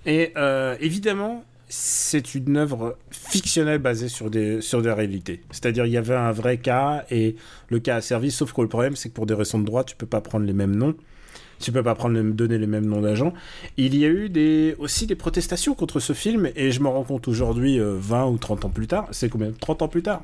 Et euh, évidemment, c'est une œuvre fictionnelle basée sur des, sur des réalités. C'est-à-dire, il y avait un vrai cas et le cas a servi, sauf que le problème, c'est que pour des raisons de droit, tu peux pas prendre les mêmes noms. Tu peux pas prendre les- donner les mêmes noms d'agents. Il y a eu des, aussi des protestations contre ce film et je me rends compte aujourd'hui, euh, 20 ou 30 ans plus tard, c'est combien? 30 ans plus tard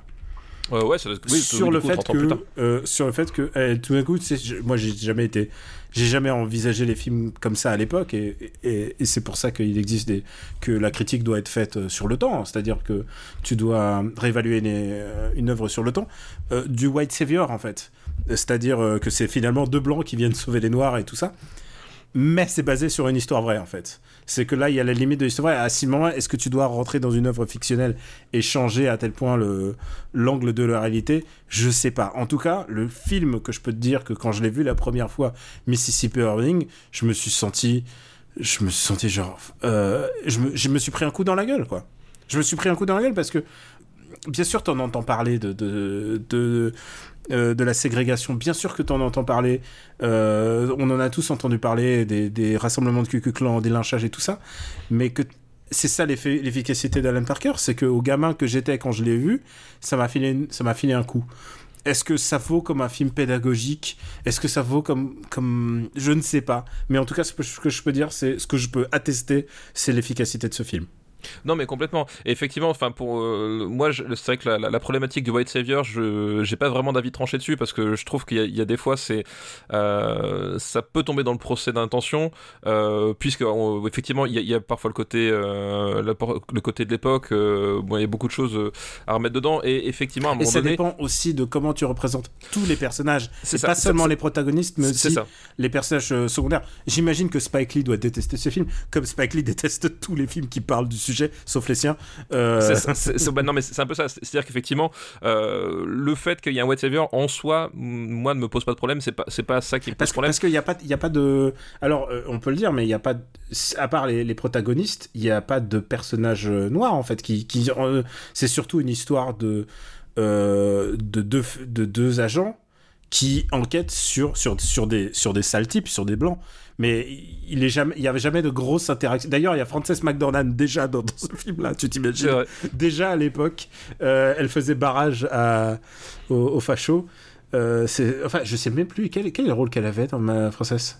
Euh, ouais, ça, oui, sur, le coup, fait 30 ans plus que, tard. euh, sur le fait que tout d'un coup, moi j'ai jamais été, j'ai jamais envisagé les films comme ça à l'époque et, c'est pour ça qu'il existe des, que la critique doit être faite euh, sur le temps, c'est-à-dire que tu dois réévaluer euh, une œuvre sur le temps Euh, du white savior en fait, c'est-à-dire que c'est finalement deux blancs qui viennent sauver les noirs et tout ça, mais c'est basé sur une histoire vraie en fait. C'est que là, il y a la limite de l'histoire vraie. À ce moment, est-ce que tu dois rentrer dans une œuvre fictionnelle et changer à tel point le l'angle de la réalité? Je sais pas. En tout cas, le film que je peux te dire que quand je l'ai vu la première fois, Mississippi Burning, je me suis senti, je me suis senti genre, euh, je, me, je me suis pris un coup dans la gueule quoi. Je me suis pris un coup dans la gueule parce que bien sûr, t'en entends parler de, de, de, euh, de la ségrégation. Bien sûr que t'en entends parler. Euh, on en a tous entendu parler des, des rassemblements de Klux Klan, des lynchages et tout ça. Mais que c'est ça l'effi- l'efficacité d'Alan Parker, c'est que au gamin que j'étais quand je l'ai vu, ça m'a filé, filé un coup. Est-ce que ça vaut comme un film pédagogique? Est-ce que ça vaut comme, comme... Je ne sais pas. Mais en tout cas, ce que je peux dire, c'est ce que je peux attester, c'est l'efficacité de ce film. Non, mais complètement. Et effectivement, enfin, pour euh, moi, c'est vrai que la, la- la problématique du White Savior, je j'ai pas vraiment d'avis tranché dessus parce que je trouve qu'il y, a- il y a des fois, c'est euh, ça peut tomber dans le procès d'intention, euh, puisque on- effectivement, il y, a, il y a parfois le côté euh, le, côté de l'époque. bon, il y a beaucoup de choses à remettre dedans. Et effectivement, à un Et moment ça donné, dépend aussi de comment tu représentes tous les personnages. c'est ça, pas seulement les protagonistes, mais aussi ça. les personnages secondaires. J'imagine que Spike Lee doit détester ce film, comme Spike Lee déteste tous les films qui parlent du sujet, sauf les siens. Euh, ça, bah non, mais c'est un peu ça. C'est- C'est-à-dire qu'effectivement, euh, le fait qu'il y ait un White Savior en soi, moi, ne me pose pas de problème. C'est pas, c'est pas ça qui me pose Parce que- problème. parce qu'il n'y a, pas- il y a pas de. Alors, euh, on peut le dire, mais il n'y a pas. de- À part les, les protagonistes, il n'y a pas de personnages euh, noirs, en fait. Qui, qui, c'est surtout une histoire de, de, deux, de deux agents qui enquêtent sur, sur, sur, des, sur des sales types, sur des blancs. Mais il n'y jamais, il y avait jamais de grosse interaction. D'ailleurs, il y a Frances McDormand déjà dans, dans ce film-là, tu t'imagines? Déjà à l'époque, euh, elle faisait barrage à, aux, aux fachos. Euh, enfin, je sais même plus quel, quel est le rôle qu'elle avait dans ma Française.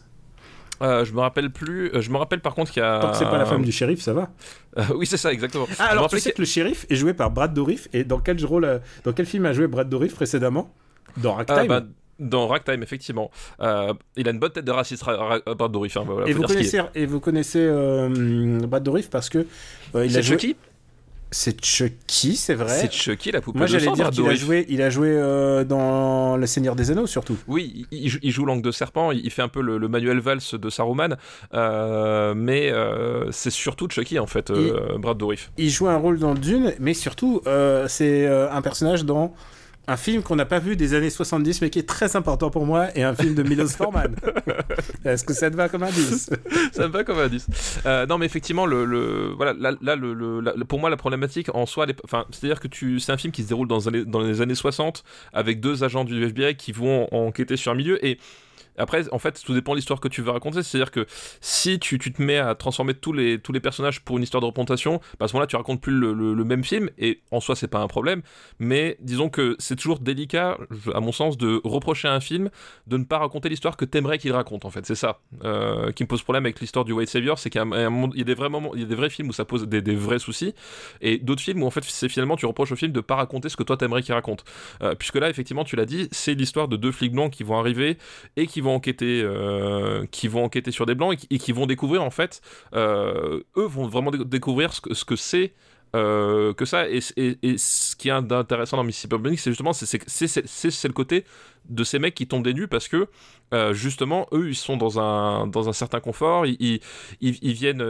Euh, je me rappelle plus. euh, je me rappelle par contre qu'il y a. Tant que c'est pas la femme du shérif, ça va. Euh, oui, c'est ça, exactement. Ah, alors tu sais que le shérif est joué par Brad Dourif et dans quel rôle, dans quel film a joué Brad Dourif précédemment? Dans Ragtime. Ah, bah, dans Ragtime, effectivement. Euh, il a une bonne tête de raciste, Ra- Ra- Brad Dourif. hein, voilà, et, vous connaissez, et vous connaissez euh, Brad Dourif parce que euh, il a C'est joué. Chucky C'est Chucky, c'est vrai. C'est Chucky, la poupée Moi j'allais dire qu'il a joué, il a joué euh, dans Le Seigneur des Anneaux surtout. Oui, il, il joue- Langue de Serpent, il fait un peu le, le Manuel Valls de Saruman, mais c'est surtout Chucky en fait, Brad Dourif. il joue un rôle dans Dune, mais surtout, c'est un personnage dans un film qu'on n'a pas vu des années 70, mais qui est très important pour moi, et un film de Milos Forman. Est-ce que ça te va comme indice? Ça me va comme indice. Euh, non, mais effectivement, le, le- voilà, là, là, le, le- la- pour moi, la problématique en soi, c'est-à-dire que tu, c'est un film qui se déroule dans, les- dans les années 60 avec deux agents du FBI qui vont enquêter sur un milieu et Après, en fait, tout dépend de l'histoire que tu veux raconter. C'est-à-dire que si tu, tu, te mets à transformer tous les, tous les personnages pour une histoire de représentation, bah à ce moment-là, tu racontes plus le, le, même film, et en soi, c'est pas un problème. Mais disons que c'est toujours délicat, à mon sens, de reprocher à un film de ne pas raconter l'histoire que t'aimerais qu'il raconte, en fait. C'est ça euh, qui me pose problème avec l'histoire du White Savior, c'est qu'il y, a des vrais y a des vrais films où ça pose des, des vrais soucis, et d'autres films où, en fait, c'est finalement, tu reproches au film de pas raconter ce que toi t'aimerais qu'il raconte. Euh, puisque là, effectivement, tu l'as dit, c'est l'histoire de deux flics blancs qui vont arriver et qui vont enquêter, euh, qui vont enquêter sur des blancs et qui, vont découvrir en fait, euh, eux vont vraiment découvrir ce que, ce que c'est. que ça. Et, et, ce qui est intéressant dans Mississippi Burning c'est justement c'est le côté de ces mecs qui tombent des nues parce que justement eux ils sont dans un dans un certain confort. Ils, ils, viennent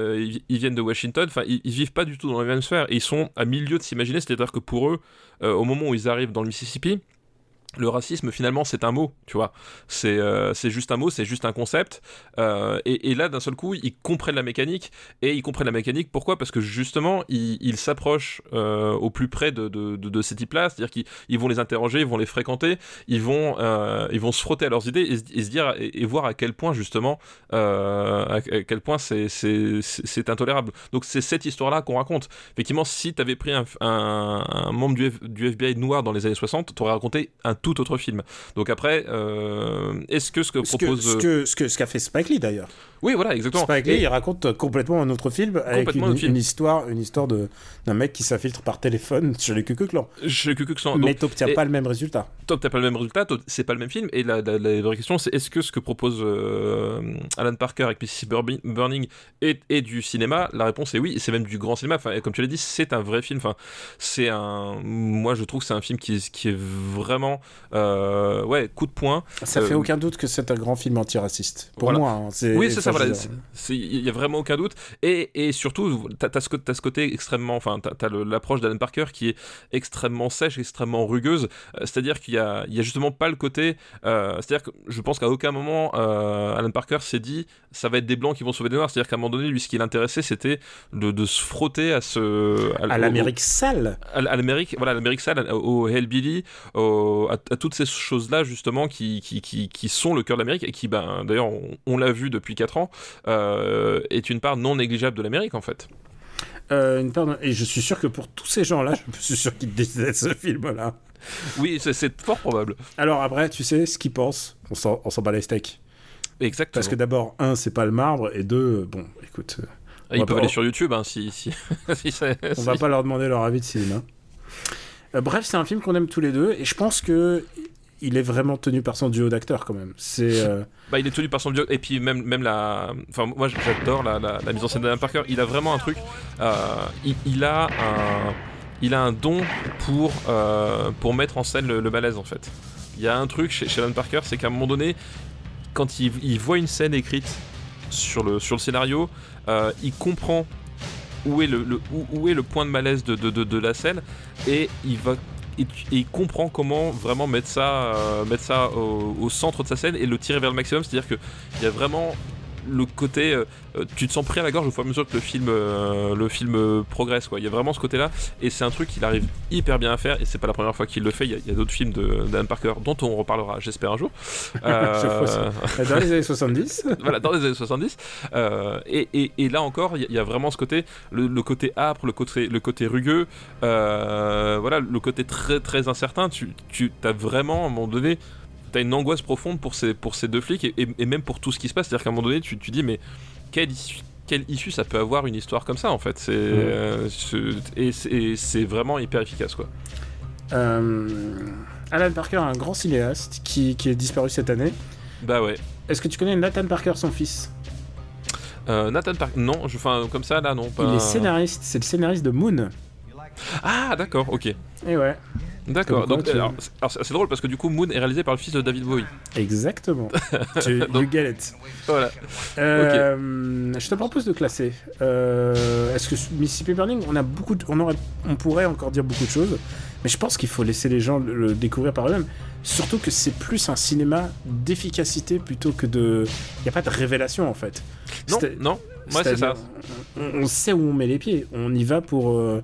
ils, viennent de Washington. Enfin ils, vivent pas du tout dans la même sphère. Et ils sont à milieu de s'imaginer. C'est à dire que pour eux au moment où ils arrivent dans le Mississippi le racisme finalement c'est un mot tu vois. C'est euh, juste un mot c'est juste un concept. Euh, et, là d'un seul coup ils comprennent la mécanique. Et ils comprennent la mécanique pourquoi? Parce que justement ils, s'approchent euh, au plus près de, de, de, ces types là c'est à dire qu'ils vont les interroger ils vont les fréquenter. Ils vont ils vont se frotter à leurs idées et, se dire et, voir à quel point justement à, quel point c'est intolérable. Donc c'est cette histoire là qu'on raconte. Effectivement si tu avais pris un, membre du, du FBI noir dans les années 60 t'aurais raconté un tout autre film. Donc après, euh, est-ce que ce que propose... Ce que, ce que, ce qu'a fait Spike Lee d'ailleurs. Oui, voilà, exactement. Spike Lee, il raconte complètement un autre film avec une, histoire, une histoire de d'un mec qui s'infiltre par téléphone chez les Cucu Clan. Chez les Cucu Clan. Mais t'obtiens pas le même résultat. T'obtiens pas le même résultat, c'est pas le même film. Et la, la, vraie question, c'est est-ce que ce que propose euh, Alan Parker avec Mississippi Burning est, est, du cinéma? La réponse est oui. C'est même du grand cinéma. Enfin, comme tu l'as dit, c'est un vrai film. Enfin, c'est un. Moi, je trouve que c'est un film qui, qui est vraiment euh, ouais, coup de poing. Ça fait euh, aucun doute que c'est un grand film antiraciste. Pour moi, hein, oui, c'est ça. Voilà, il y a vraiment aucun doute. Et, et surtout, t'as as ce, as ce côté extrêmement, enfin, t'as l'approche d'Alan Parker qui est extrêmement sèche, extrêmement rugueuse. Euh, c'est-à-dire qu'il y a, y a justement pas le côté. C'est-à-dire que je pense qu'à aucun moment Alan Parker s'est dit ça va être des blancs qui vont sauver des noirs. C'est-à-dire qu'à un moment donné, lui, ce qui l'intéressait, c'était de, de, se frotter à ce à, l'Amérique sale, à, l'Amérique, voilà, l'Amérique sale, au Hellbilly, au, à, toutes ces choses-là justement qui, qui, qui, qui, sont le cœur de l'Amérique et qui, ben, d'ailleurs, on, l'a vu depuis 4 ans, euh, est une part non négligeable de l'Amérique en fait. Euh, une part Et je suis sûr que pour tous ces gens-là, je suis sûr qu'ils détestent ce film-là. Oui, c'est fort probable. Alors après, tu sais, ce qu'ils pensent, on s'en bat les steaks. Exactement. Parce que d'abord, un, c'est pas le marbre, et deux, bon, écoute. Ah, ils peuvent aller sur YouTube, hein, si, si, on va pas leur demander leur avis de cinéma. Euh, bref, c'est un film qu'on aime tous les deux, et je pense que il est vraiment tenu par son duo d'acteurs quand même. C'est. Euh, bah, il est tenu par son duo et puis même même la. Enfin, moi j'adore la, mise en scène d'Alan Parker. Il a vraiment un truc. Euh, il, a un. Il a un don pour pour mettre en scène le, malaise en fait. Il y a un truc chez, chez Parker, c'est qu'à un moment donné, quand il, il, voit une scène écrite sur le sur le scénario, il comprend où est le, point de malaise de, la scène et il comprend comment vraiment mettre ça, euh, mettre ça au, centre de sa scène et le tirer vers le maximum. C'est-à-dire qu'il y a vraiment le côté euh, euh, tu te sens pris à la gorge au fur et à mesure que le film, euh, le film progresse. Quoi. Il y a vraiment ce côté-là, et c'est un truc qu'il arrive hyper bien à faire, et c'est pas la première fois qu'il le fait. Il y a, d'autres films d'Anne Parker dont on reparlera, j'espère, un jour. dans les années 70. voilà, dans les années 70. Et, et, et, là encore, il y, a vraiment ce côté, le, côté âpre, le côté, le côté rugueux, voilà, le côté très très incertain. Tu, tu as vraiment, à un moment donné, t'as une angoisse profonde pour ces, pour ces deux flics et, même pour tout ce qui se passe. C'est-à-dire qu'à un moment donné, tu, tu dis, mais quelle issue, quelle issue ça peut avoir une histoire comme ça en fait? C'est, euh, et, c'est vraiment hyper efficace quoi. Euh, Alan Parker, un grand cinéaste qui, qui, est disparu cette année. Bah ouais. Est-ce que tu connais Nathan Parker, son fils? Euh, Nathan Parker, non, enfin comme ça là non. Pas... Il est scénariste, c'est le scénariste de Moon. Ah d'accord, ok. Et ouais. D'accord. Donc, alors, c'est drôle parce que du coup, Moon est réalisé par le fils de David Bowie. Exactement. tu, you get it. Voilà. Euh, Je te propose de classer. Euh, Est-ce que Mississippi Burning, on a beaucoup, on aurait, on pourrait encore dire beaucoup de choses, mais je pense qu'il faut laisser les gens le, découvrir par eux-mêmes. Surtout que c'est plus un cinéma d'efficacité plutôt que de. Il n'y a pas de révélation en fait. Non, non. Moi, c'est ça. On, sait où on met les pieds. On y va pour. Euh,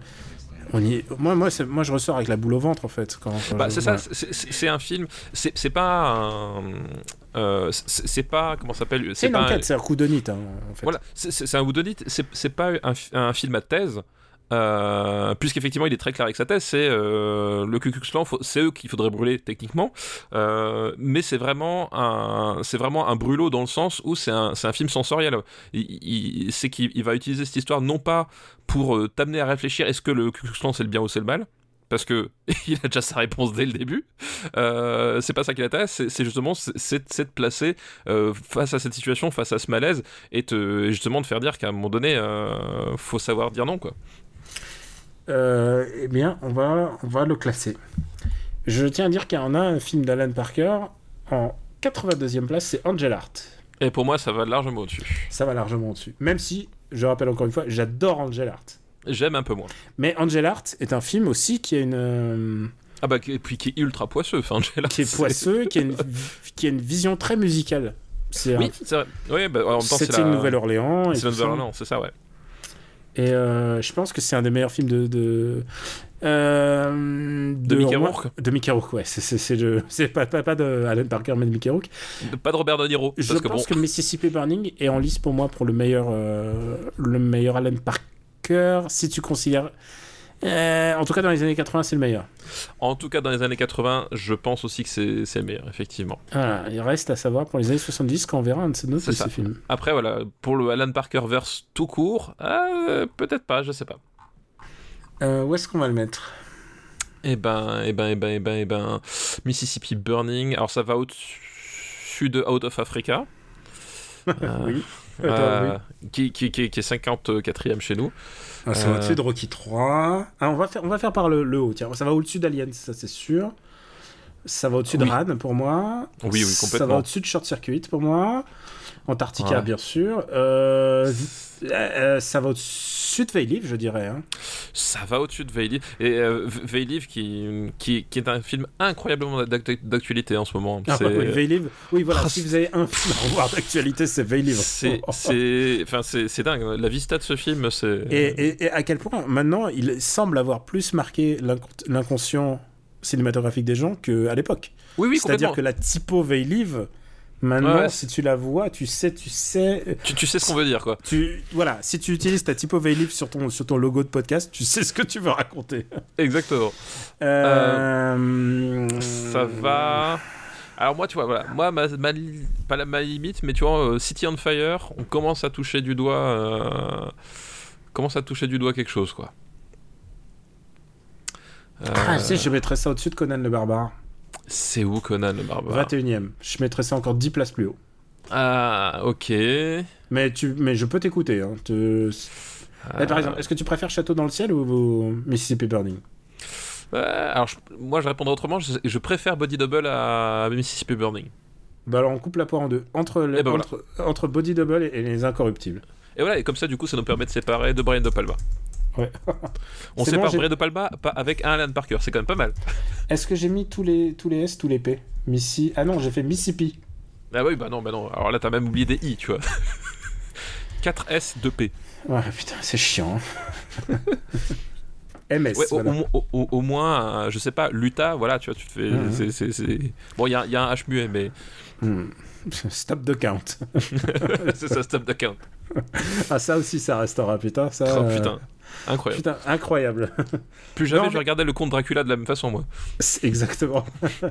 On y... Moi, moi, moi, je ressors avec la boule au ventre, en fait. Quand, quand Bah, je- c'est ça, c'est- un film. C'est c'est pas un. euh, c'est pas. Comment ça s'appelle C'est une pas un- enquête, c'est un coup de nid, hein, en fait. Voilà, c'est- c'est c'est un whodunit, c'est c'est pas un, un film à thèse. Euh, puisqu'effectivement il est très clair avec sa thèse, c'est euh, le Ku Klux c'est eux qu'il faudrait brûler techniquement, Euh, mais c'est vraiment un, c'est vraiment un brûlot dans le sens où c'est un, un film sensoriel. Il, c'est qu'il il va utiliser cette histoire non pas pour t'amener à réfléchir est-ce que le Ku Klux c'est le bien ou c'est le mal, parce que il a déjà sa réponse dès le début. C'est pas ça qui l'intéresse, c'est justement c'est de placer face à cette situation, face à ce malaise, et justement de faire dire qu'à un moment donné, euh, faut savoir dire non quoi. Euh, eh bien, on va, on va le classer. Je tiens à dire qu'il y en a un film d'Alan Parker en 82e place, c'est Angel Art. Et pour moi, ça va largement au-dessus. Ça va largement au-dessus. Même si, je rappelle encore une fois, j'adore Angel Art. J'aime un peu moins. Mais Angel Art est un film aussi qui a une, euh, Ah bah et puis qui est ultra poisseux, enfin Angela, qui est poisseux, qui a une, qui a une vision très musicale. C'est Oui, un- c'est vrai. Oui, bah, en même temps, c'est C'était la... une Nouvelle-Orléans. C'est la. Nouvelle-Orléans, c'est ça, ouais. Et euh, je pense que c'est un des meilleurs films de. de... euh, De Mickey Romain- Rourke De Mickey Rourke, ouais. C'est- le- pas, pas, pas de Alan Parker, mais de Mickey Rourke. Pas de Robert De Niro, Je parce bon, pense que Mississippi Burning est en lice pour moi pour le meilleur, euh, le meilleur Alan Parker, si tu considères. Euh, en tout cas, dans les années 80, c'est le meilleur. en tout cas dans les années 80, je pense aussi que c'est le meilleur, effectivement. Voilà, il reste à savoir pour les années 70 quand on verra un de ces de films. Après, voilà, pour le Alan Parker verse tout court, euh, peut-être pas, je sais pas. Euh, où est-ce qu'on va le mettre? Eh ben, eh ben, eh ben, eh ben, eh ben, Mississippi Burning. Alors ça va au-dessus de Out of Africa, Euh, Oui. Euh, qui, qui, qui, qui est 54e chez nous. Ah, ça va Euh, au-dessus de Rocky 3. Ah, on, va faire, on va faire par le, le haut. Tiens, ça va au-dessus d'Aliens, ça c'est sûr. Ça va au-dessus Oui. de Ran pour moi. Oui, oui, Ça complètement. va au-dessus de Short Circuit pour moi. Antarctica, Ouais. bien sûr. Euh, euh, ça va au-dessus de Veilive, je dirais. hein. Ça va au-dessus de Veilive. Et euh, V- Veilive, qui, qui, qui est un film incroyablement d'actu- d'actualité en ce moment. Ah, C'est- oui, Veilive. Oui, voilà. Si vous avez un film à revoir d'actualité, c'est Veilive. C'est, enfin, dingue. La vista de ce film, c'est. Et, et- et à quel point maintenant il semble avoir plus marqué l'incon- l'inconscient cinématographique des gens qu'à l'époque. oui, oui, C'est-à-dire que la typo Veilive, maintenant, Ouais, ouais. si tu la vois, tu sais, tu sais, Tu, tu sais ce qu'on veut dire, quoi. tu voilà, si tu utilises ta typo Veilive sur ton sur ton logo de podcast, tu sais ce que tu veux raconter. Exactement. Euh, Ça va. Alors moi, tu vois, voilà, moi, ma, pas la, ma limite, mais tu vois, euh, City on Fire, on commence à toucher du doigt, euh, commence à toucher du doigt quelque chose, quoi. Euh, Ah, tu sais, je mettrais ça au-dessus de Conan le barbare. C'est où Conan le barbare 21ème. Je mettrais ça encore 10 places plus haut. Ah, ok. Mais tu mais je peux t'écouter hein. Te- Eh, par exemple, est-ce que tu préfères Château dans le ciel ou, ou Mississippi Burning? Alors, je- moi, je répondrai autrement. Je, je préfère Body Double à Mississippi Burning. Bah alors on coupe la poire en deux. Entre, les- Eh ben voilà. entre, entre Body Double et, et les Incorruptibles. Et voilà, et comme ça, du coup, ça nous permet de séparer de Brian De Palma. Ouais. On sépare bon, De Palma avec un Alan Parker, c'est quand même pas mal. Est-ce que j'ai mis tous les, tous les S, tous les P? Missi... Ah non, j'ai fait Mississippi. Ah oui, bah non, bah non. Alors là, t'as même oublié des I, tu vois. 4S, 2P. Ouais, putain, c'est chiant. MS, Ouais, au, voilà. au- au- au- au moins, euh, je sais pas, Luta, voilà, tu vois, tu te fais. Mhm. Bon, il y a, y a un H muet, mais Hmm. Stop the count. c'est ça, stop d'account. Ah, ça aussi, ça restera, putain. Ça, Oh euh, putain, incroyable. Putain, incroyable. Plus jamais Non, je mais- regardais le conte Dracula de la même façon, moi. Exactement.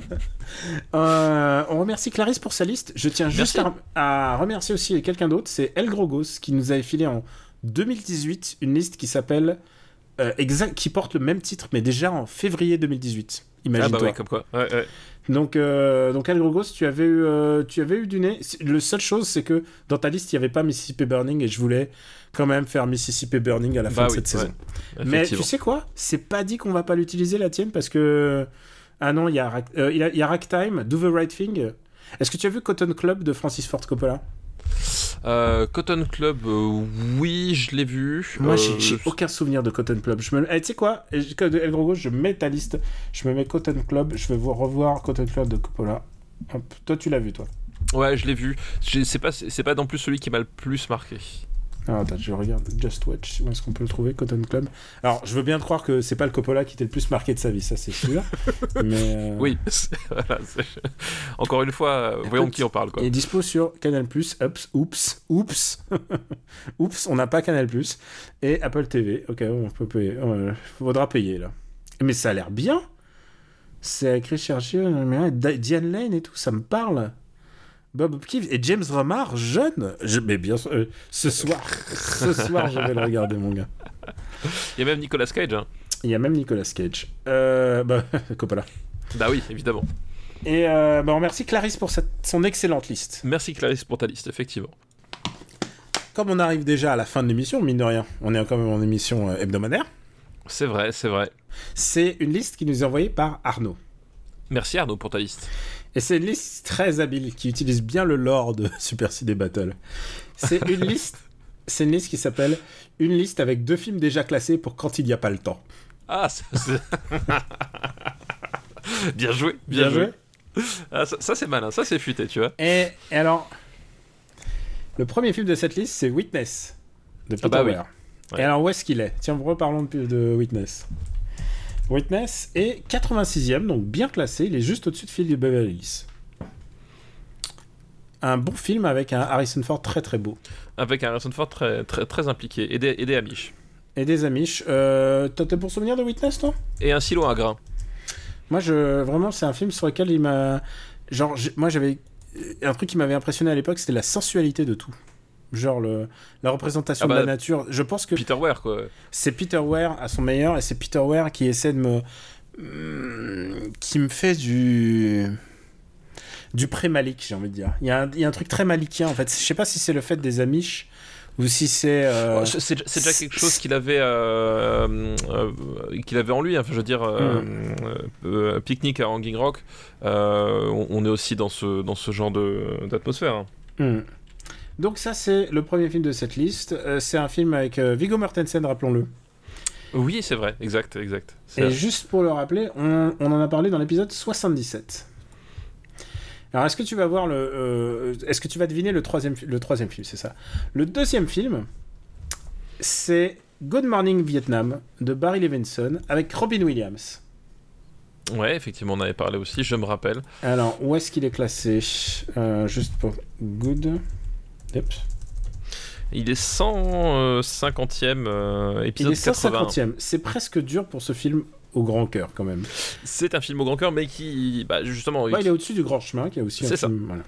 Euh, on remercie Clarisse pour sa liste. Je tiens juste à, à remercier aussi quelqu'un d'autre. C'est El Grogos qui nous avait filé en 2018 une liste qui s'appelle euh, exact, qui porte le même titre, mais déjà en février 2018. Ah Imagine-toi. bah oui, comme quoi. Ouais, ouais. Donc, euh, donc Grogos, tu avais eu, euh, tu avais eu du nez. Le seule chose, c'est que dans ta liste, il n'y avait pas Mississippi Burning et je voulais quand même faire Mississippi Burning à la fin Bah de oui, cette ouais. saison. Mais tu sais quoi? C'est pas dit qu'on va pas l'utiliser la tienne parce que ah non, il y a Rack- euh, il y a, il y a Ragtime, Do the Right Thing. Est-ce que tu as vu Cotton Club de Francis Ford Coppola? Euh, Cotton Club, euh, oui, je l'ai vu. Moi, Euh, j'ai j'ai aucun souvenir de Cotton Club. Je me, eh, tu sais quoi? El Drogo, je mets ta liste. Je me mets Cotton Club. Je vais vous revoir Cotton Club de Coppola. Hop. Toi, tu l'as vu, toi Ouais, je l'ai vu. C'est pas, c'est pas non plus celui qui m'a le plus marqué. Alors attends, je regarde Just Watch, où est-ce qu'on peut le trouver, Cotton Club Alors, je veux bien croire que c'est pas le Coppola qui était le plus marqué de sa vie, ça c'est sûr. mais, euh, Oui, voilà, encore une fois, euh, voyons de qui on parle. Quoi. Il est dispo sur Canal+, Ups, Oups, Oups, Oups, on n'a pas Canal+, et Apple TV. Ok, on peut payer, euh, faudra payer là. Mais ça a l'air bien. C'est écrit chercher Diane Lane et tout, ça me parle. Bob Hopkins et James Remar, jeune. Je, mais bien sûr, euh, ce soir, ce soir, je vais le regarder, mon gars. Il y a même Nicolas Cage. Hein. Il y a même Nicolas Cage. Euh, bah, Coppola. Bah oui, évidemment. Et euh, bah, on remercie Clarisse pour cette, son excellente liste. Merci Clarisse pour ta liste, effectivement. Comme on arrive déjà à la fin de l'émission, mine de rien, on est quand même en émission euh, hebdomadaire. C'est vrai, c'est vrai. C'est une liste qui nous est envoyée par Arnaud. Merci Arnaud pour ta liste. Et c'est une liste très habile qui utilise bien le lore de Super CD Battle. C'est une liste, c'est une liste qui s'appelle une liste avec deux films déjà classés pour quand il n'y a pas le temps. Ah, ça, bien joué, bien, joué. Ah, ça, ça, c'est malin, ça c'est futé, tu vois. Et, et alors, le premier film de cette liste, c'est Witness de Peter Ah bah oui. Weir. Ouais. Et alors, où est-ce qu'il est? Tiens, reparlons de, de Witness. Witness est 86e, donc bien classé. Il est juste au-dessus de Phil de Beverly Hills. Un bon film avec un Harrison Ford très très beau. Avec un Harrison Ford très, très, très impliqué, et des, et des Amish. Et des Amish. Euh, T'as pour souvenir de Witness, toi? Et un silo à grain. Moi, je, vraiment, c'est un film sur lequel il m'a. Genre, moi, j'avais. Un truc qui m'avait impressionné à l'époque, c'était la sensualité de tout. Genre, le, la représentation Ah bah, de la nature. Je pense que Peter Ware, quoi. c'est Peter Ware à son meilleur, et c'est Peter Ware qui essaie de me. Hum, qui me fait du. Du pré-malik, j'ai envie de dire. Il y, a un, il y a un truc très malikien, en fait. Je sais pas si c'est le fait des Amish, ou si c'est. euh, Oh, c'est déjà quelque chose qu'il avait, euh, euh, qu'il avait en lui. Enfin, je veux dire, Hmm. Picnic à Hanging Rock, on, on est aussi dans ce, dans ce genre de- d'atmosphère. hein. Donc ça c'est le premier film de cette liste. Euh, c'est un film avec euh, Viggo Mortensen, rappelons-le. Oui, c'est vrai, exact, exact. Et juste pour le rappeler, on, on en a parlé dans l'épisode 77. Alors est-ce que tu vas voir le, euh, est-ce que tu vas deviner le troisième, le troisième film, c'est ça? Le deuxième film, c'est Good Morning Vietnam de Barry Levinson avec Robin Williams. Ouais, effectivement, on avait parlé aussi, je me rappelle. Alors où est-ce qu'il est classé? Euh, Juste pour Good. Yep. Il est 150e euh, Il épisode est 80. 150e. C'est presque dur pour ce film au grand cœur quand même. C'est un film au grand cœur, mais qui, bah, justement, il est au-dessus du grand chemin, qui a aussi un C'est ça. film, voilà.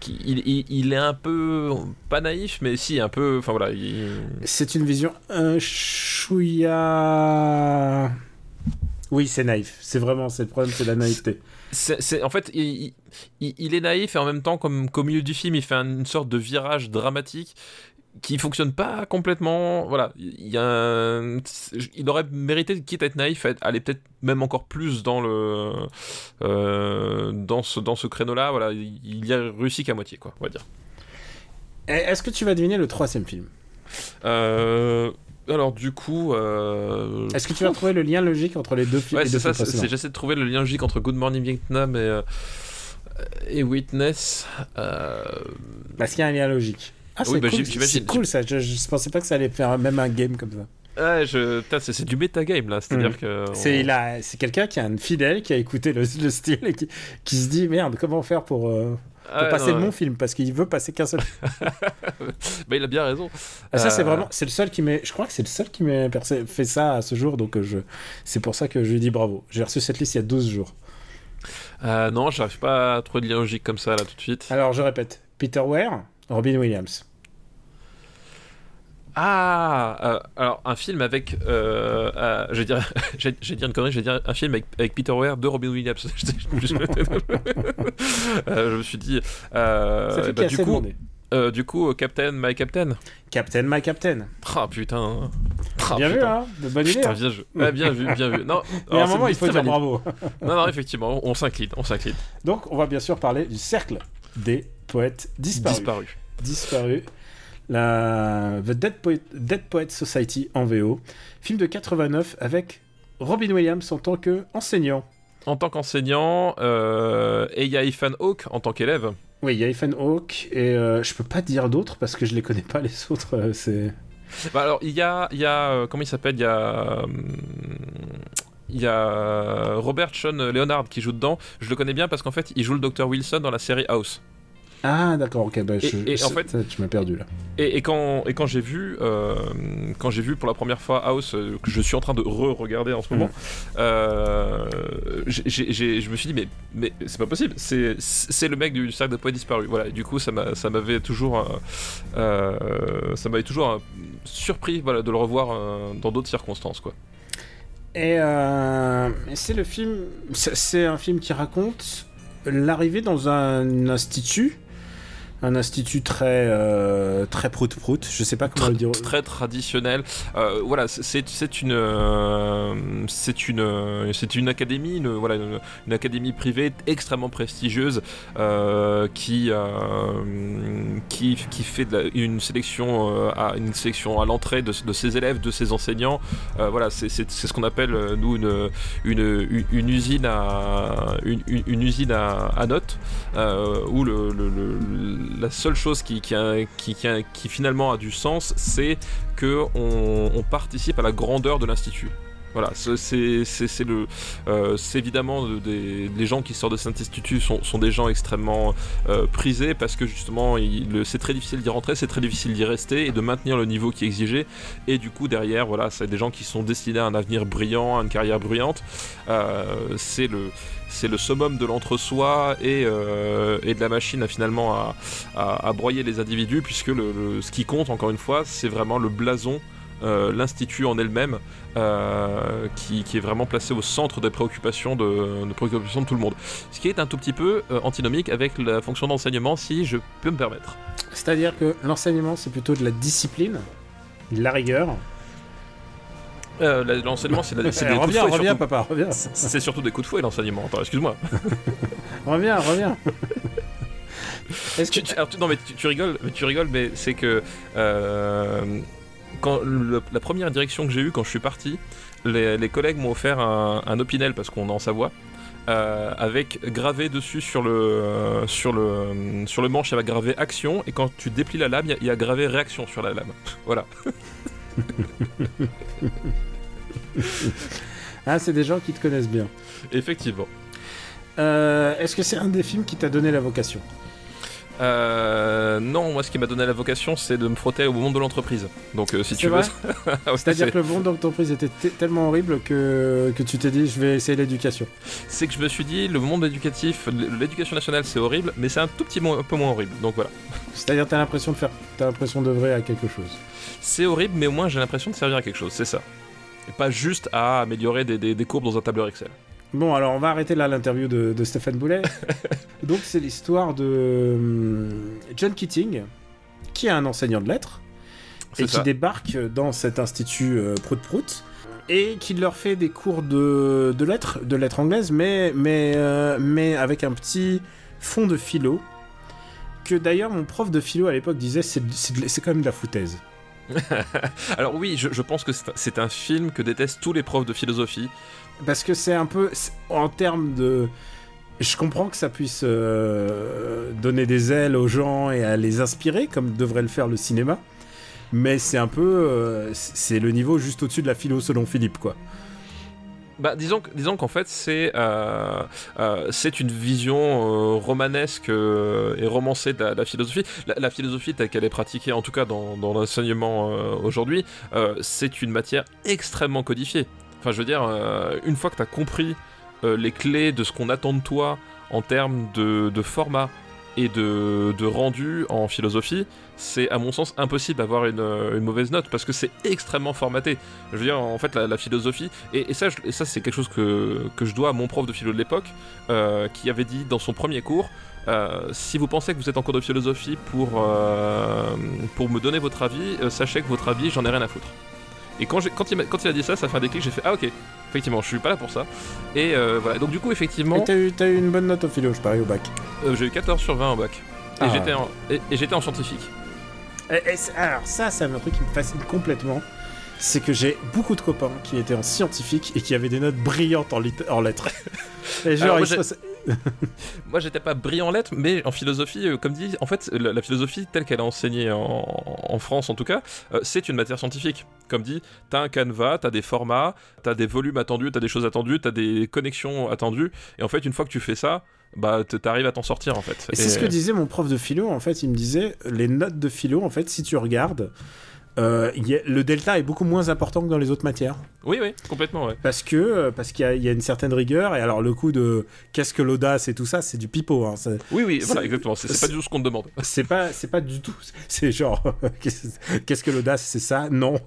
qui- il, il- il est un peu pas naïf, mais si un peu. Enfin voilà, il- C'est une vision un chouïa. Oui, c'est naïf. C'est vraiment, c'est le problème, c'est la naïveté. C'est, en fait, il, il- il est naïf et en même temps, comme qu'au milieu du film, il fait un- une sorte de virage dramatique qui fonctionne pas complètement. Voilà, il y a un- il aurait mérité, quitte à être naïf, aller peut-être même encore plus dans le euh, dans ce dans ce créneau-là. Voilà, il y a réussi qu'à moitié, quoi, on va dire. Est-ce que tu vas deviner le troisième film? Euh, alors du coup, euh, Est-ce que tu vas trouver le lien logique entre les deux films Ouais, c'est ça. J'essaie de trouver le lien logique entre Good Morning Vietnam et, euh, et Witness. euh, Parce qu'il y a un lien logique? Ah, Oui, c'est bah, cool, c'est cool ça. Je, je pensais pas que ça allait faire même un game comme ça. Ouais, je... c'est du metagame là, c'est-à-dire Mm. que. C'est on- il a- c'est quelqu'un qui est un fidèle, qui a écouté le, le style et qui, qui se dit merde, comment faire pour, euh, pour Ah, passer non, mon film? Parce qu'il veut passer qu'un seul Bah, il a bien raison. Ah, ça, c'est Euh, vraiment, c'est le seul qui m'est, je crois que c'est le seul qui percé- fait ça à ce jour, donc euh, je, c'est pour ça que je lui dis bravo. J'ai reçu cette liste il y a 12 jours. Euh, non, j'arrive pas à trouver de lien logique comme ça là tout de suite. Alors, je répète, Peter Ware, Robin Williams. Ah, euh, alors un film avec, euh, euh, je vais dire, je vais dire une connerie, je vais dire un film avec, avec Peter Weir de Robin Williams. Euh, je me suis dit, euh, ça fait bah, du coup, du coup, Captain, My Captain. Captain, my Captain. Ah putain. Ah, bien vu, hein De bonne idée. Putain, hein. bien vu. Bien vu, bien vu. Non, à un moment, il faut dire valide. bravo. Non, non, effectivement, on s'incline, on s'incline. Donc, on va bien sûr parler du cercle des poètes disparus. Disparu. Disparus. La The Dead, Poet, Dead Society en VO. Film de 89 avec Robin Williams en tant qu'enseignant. En tant qu'enseignant, euh, et il y a Ethan Hawke en tant qu'élève. Oui, il y a Ethan Hawke et euh, je peux pas dire d'autres parce que je les connais pas les autres. euh, c'est Bah alors, il y a, y a euh, comment il s'appelle? Il y a, il y a Robert Sean Leonard qui joue dedans. Je le connais bien parce qu'en fait, il joue le Dr Wilson dans la série House. Ah d'accord, ok. Bah, Et- je- et en c'est- fait- ça, tu m'as perdu là. Et, et quand, et quand j'ai vu, euh, quand j'ai vu pour la première fois House, euh, que je suis en train de re-regarder en ce moment, euh, j'ai- j'ai- je me suis dit mais, mais c'est pas possible, c'est, le mec du cercle de poids disparu. Voilà, et du coup ça, m'a, ça m'avait toujours, euh, euh, ça m'avait toujours euh, surpris voilà, de le revoir euh, dans d'autres circonstances quoi. Et euh, c'est le film. C'est un film qui raconte l'arrivée dans un institut. Un institut très euh, très prout prout. Je sais pas comment Très, le dire. très traditionnel. Euh, voilà, c'est- une, euh, c'est une, c'est une académie, une, voilà, une, une académie privée extrêmement prestigieuse euh, qui, euh, qui, qui fait de la- une sélection euh, à une sélection à l'entrée de, de ses élèves, de ses enseignants. Voilà, c'est ce qu'on appelle nous une, une, une, une usine à une, une- usine à, à notes où le, le- le- la seule chose qui, finalement a du sens, c'est que on, on participe à la grandeur de l'institut. Voilà, c'est- le, euh, évidemment de- des les gens qui sortent de cet institut sont, sont des gens extrêmement euh, prisés parce que justement c'est très difficile d'y rentrer, c'est très difficile d'y rester et de maintenir le niveau qui est exigé. Et du coup derrière, voilà, c'est des gens qui sont destinés à un avenir brillant, à une carrière brillante. Euh, c'est le le summum de l'entre-soi et, et de la machine à finalement à, à- broyer les individus, puisque le, ce qui compte, encore une fois, c'est vraiment le blason, l'institut en elle-même, euh, qui, qui est vraiment placé au centre des préoccupations de, préoccupations de tout le monde. Ce qui est un tout petit peu euh, antinomique avec la fonction d'enseignement, si je peux me permettre. C'est-à-dire que l'enseignement c'est plutôt de la discipline, de la rigueur. Euh, l'enseignement, c'est Eh, des coups de reviens, reviens, surtout. papa, reviens. C'est surtout des coups de fouet, l'enseignement. Attends, excuse-moi. Reviens, reviens. Est-ce que Tu- tu- alors, tu- non mais tu, tu rigoles, mais tu rigoles, mais c'est que euh, quand le- la première direction que j'ai eue quand je suis parti, les, les collègues m'ont offert un, un Opinel parce qu'on est en Savoie. euh, avec gravé dessus sur le, euh, sur, le, sur le manche, il y avait gravé action, et quand tu déplies la lame, il y a- y, a gravé réaction sur la lame. Voilà. Ah, c'est des gens qui te connaissent bien. Effectivement. Euh, Est-ce que c'est un des films qui t'a donné la vocation? Euh, non, moi ce qui m'a donné la vocation, c'est de me frotter au monde de l'entreprise. Donc euh, si tu veux. vrai C'est-à-dire c'est- que le monde d'entreprise était t- tellement horrible que, que tu t'es dit je vais essayer l'éducation. c'est que je me suis dit, le monde éducatif, l'éducation nationale c'est horrible, mais c'est un tout petit mo- un peu moins horrible. Donc voilà. C'est-à-dire t'as l'impression de faire, t'as l'impression d'œuvrer à quelque chose. C'est horrible, mais au moins j'ai l'impression de servir à quelque chose, c'est ça. Et pas juste à améliorer des, des- des courbes dans un tableur Excel. Bon, alors on va arrêter là l'interview de, de Stéphane Boulet. Donc c'est l'histoire de hum, John Keating, qui est un enseignant de lettres et qui débarque dans cet institut euh, Prout Prout et qui leur fait des cours de, de lettres, de lettres anglaises, mais, mais, euh, mais avec un petit fond de philo. Que d'ailleurs mon prof de philo à l'époque disait c'est quand même de la foutaise. Alors oui, je, je pense que c'est un film que détestent tous les profs de philosophie. Parce que c'est un peu. En termes de. Je comprends que ça puisse euh, donner des ailes aux gens et à les inspirer, comme devrait le faire le cinéma. Mais c'est un peu. euh, c'est le niveau juste au-dessus de la philo selon Philippe, quoi. Bah, disons, disons qu'en fait, c'est euh, une vision romanesque et romancée de la, philosophie. La, philosophie telle qu'elle est pratiquée, en tout cas dans, dans l'enseignement aujourd'hui, c'est une matière extrêmement codifiée. Enfin, je veux dire, euh, une fois que tu as compris euh, les clés de ce qu'on attend de toi en termes de, format et de, rendu en philosophie, c'est à mon sens impossible d'avoir une, mauvaise note parce que c'est extrêmement formaté. Je veux dire, en fait, la, philosophie, et, ça, ça c'est quelque chose que, que je dois à mon prof de philo de l'époque, euh, qui avait dit dans son premier cours, si vous pensez que vous êtes en cours de philosophie pour, pour me donner votre avis, sachez que votre avis, j'en ai rien à foutre. Et quand, il, quand il a dit ça, ça fait un déclic, j'ai fait Ah ok, effectivement, je suis pas là pour ça. Et euh, voilà, donc du coup, effectivement, Et t'as eu, t'as eu une bonne note au philo, je parie, au bac. euh, j'ai eu 14 sur 20 au bac. Et Ah. j'étais en, et, et j'étais en scientifique. Et- et c'est- alors, ça, c'est un truc qui me fascine complètement. C'est que j'ai beaucoup de copains qui étaient en scientifique et qui avaient des notes brillantes en, lit- en lettres. Et genre, Alors, moi, ils, j'ai- se- Moi, j'étais pas brillant en lettres, mais en philosophie, euh, comme dit, en fait, la, la philosophie telle qu'elle est enseignée en, en France, en tout cas, euh, c'est une matière scientifique. Comme dit, t'as un canevas, t'as des formats, t'as des volumes attendus, t'as des choses attendues, t'as des connexions attendues, et en fait, une fois que tu fais ça, bah, t'arrives à t'en sortir, en fait. Et c'est ce que disait mon prof de philo, en fait, il me disait, les notes de philo, en fait, si tu regardes, euh, il y a- le delta est beaucoup moins important que dans les autres matières. Oui, oui, complètement, ouais. Parce que euh, parce qu'il y, a- il y a une certaine rigueur, et alors le coup de qu'est-ce que l'audace et tout ça, c'est du pipeau. Hein, Oui, oui, voilà, exactement. C'est pas du tout ce qu'on te demande. c'est pas c'est pas du tout c'est genre qu'est-ce que l'audace c'est ça? Non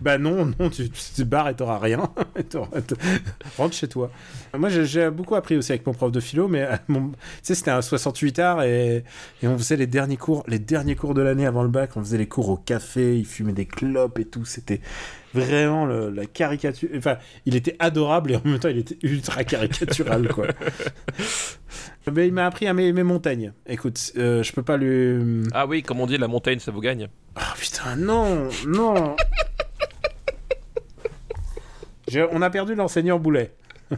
bah non non tu, te barres et t'auras rien rentre chez toi moi j'ai- beaucoup appris aussi avec mon prof de philo mais euh, mon- tu sais c'était un 68 art et, et on faisait les derniers cours les derniers cours de l'année avant le bac on faisait les cours au café il fumait des clopes et tout c'était vraiment le- la caricature enfin il était adorable et en même temps il était ultra caricatural quoi mais il m'a appris à mes, mes montagnes écoute euh, je peux pas lui Ah oui, comme on dit, la montagne, ça vous gagne. ah putain, non, non. Je- on a perdu l'enseignant Boulet.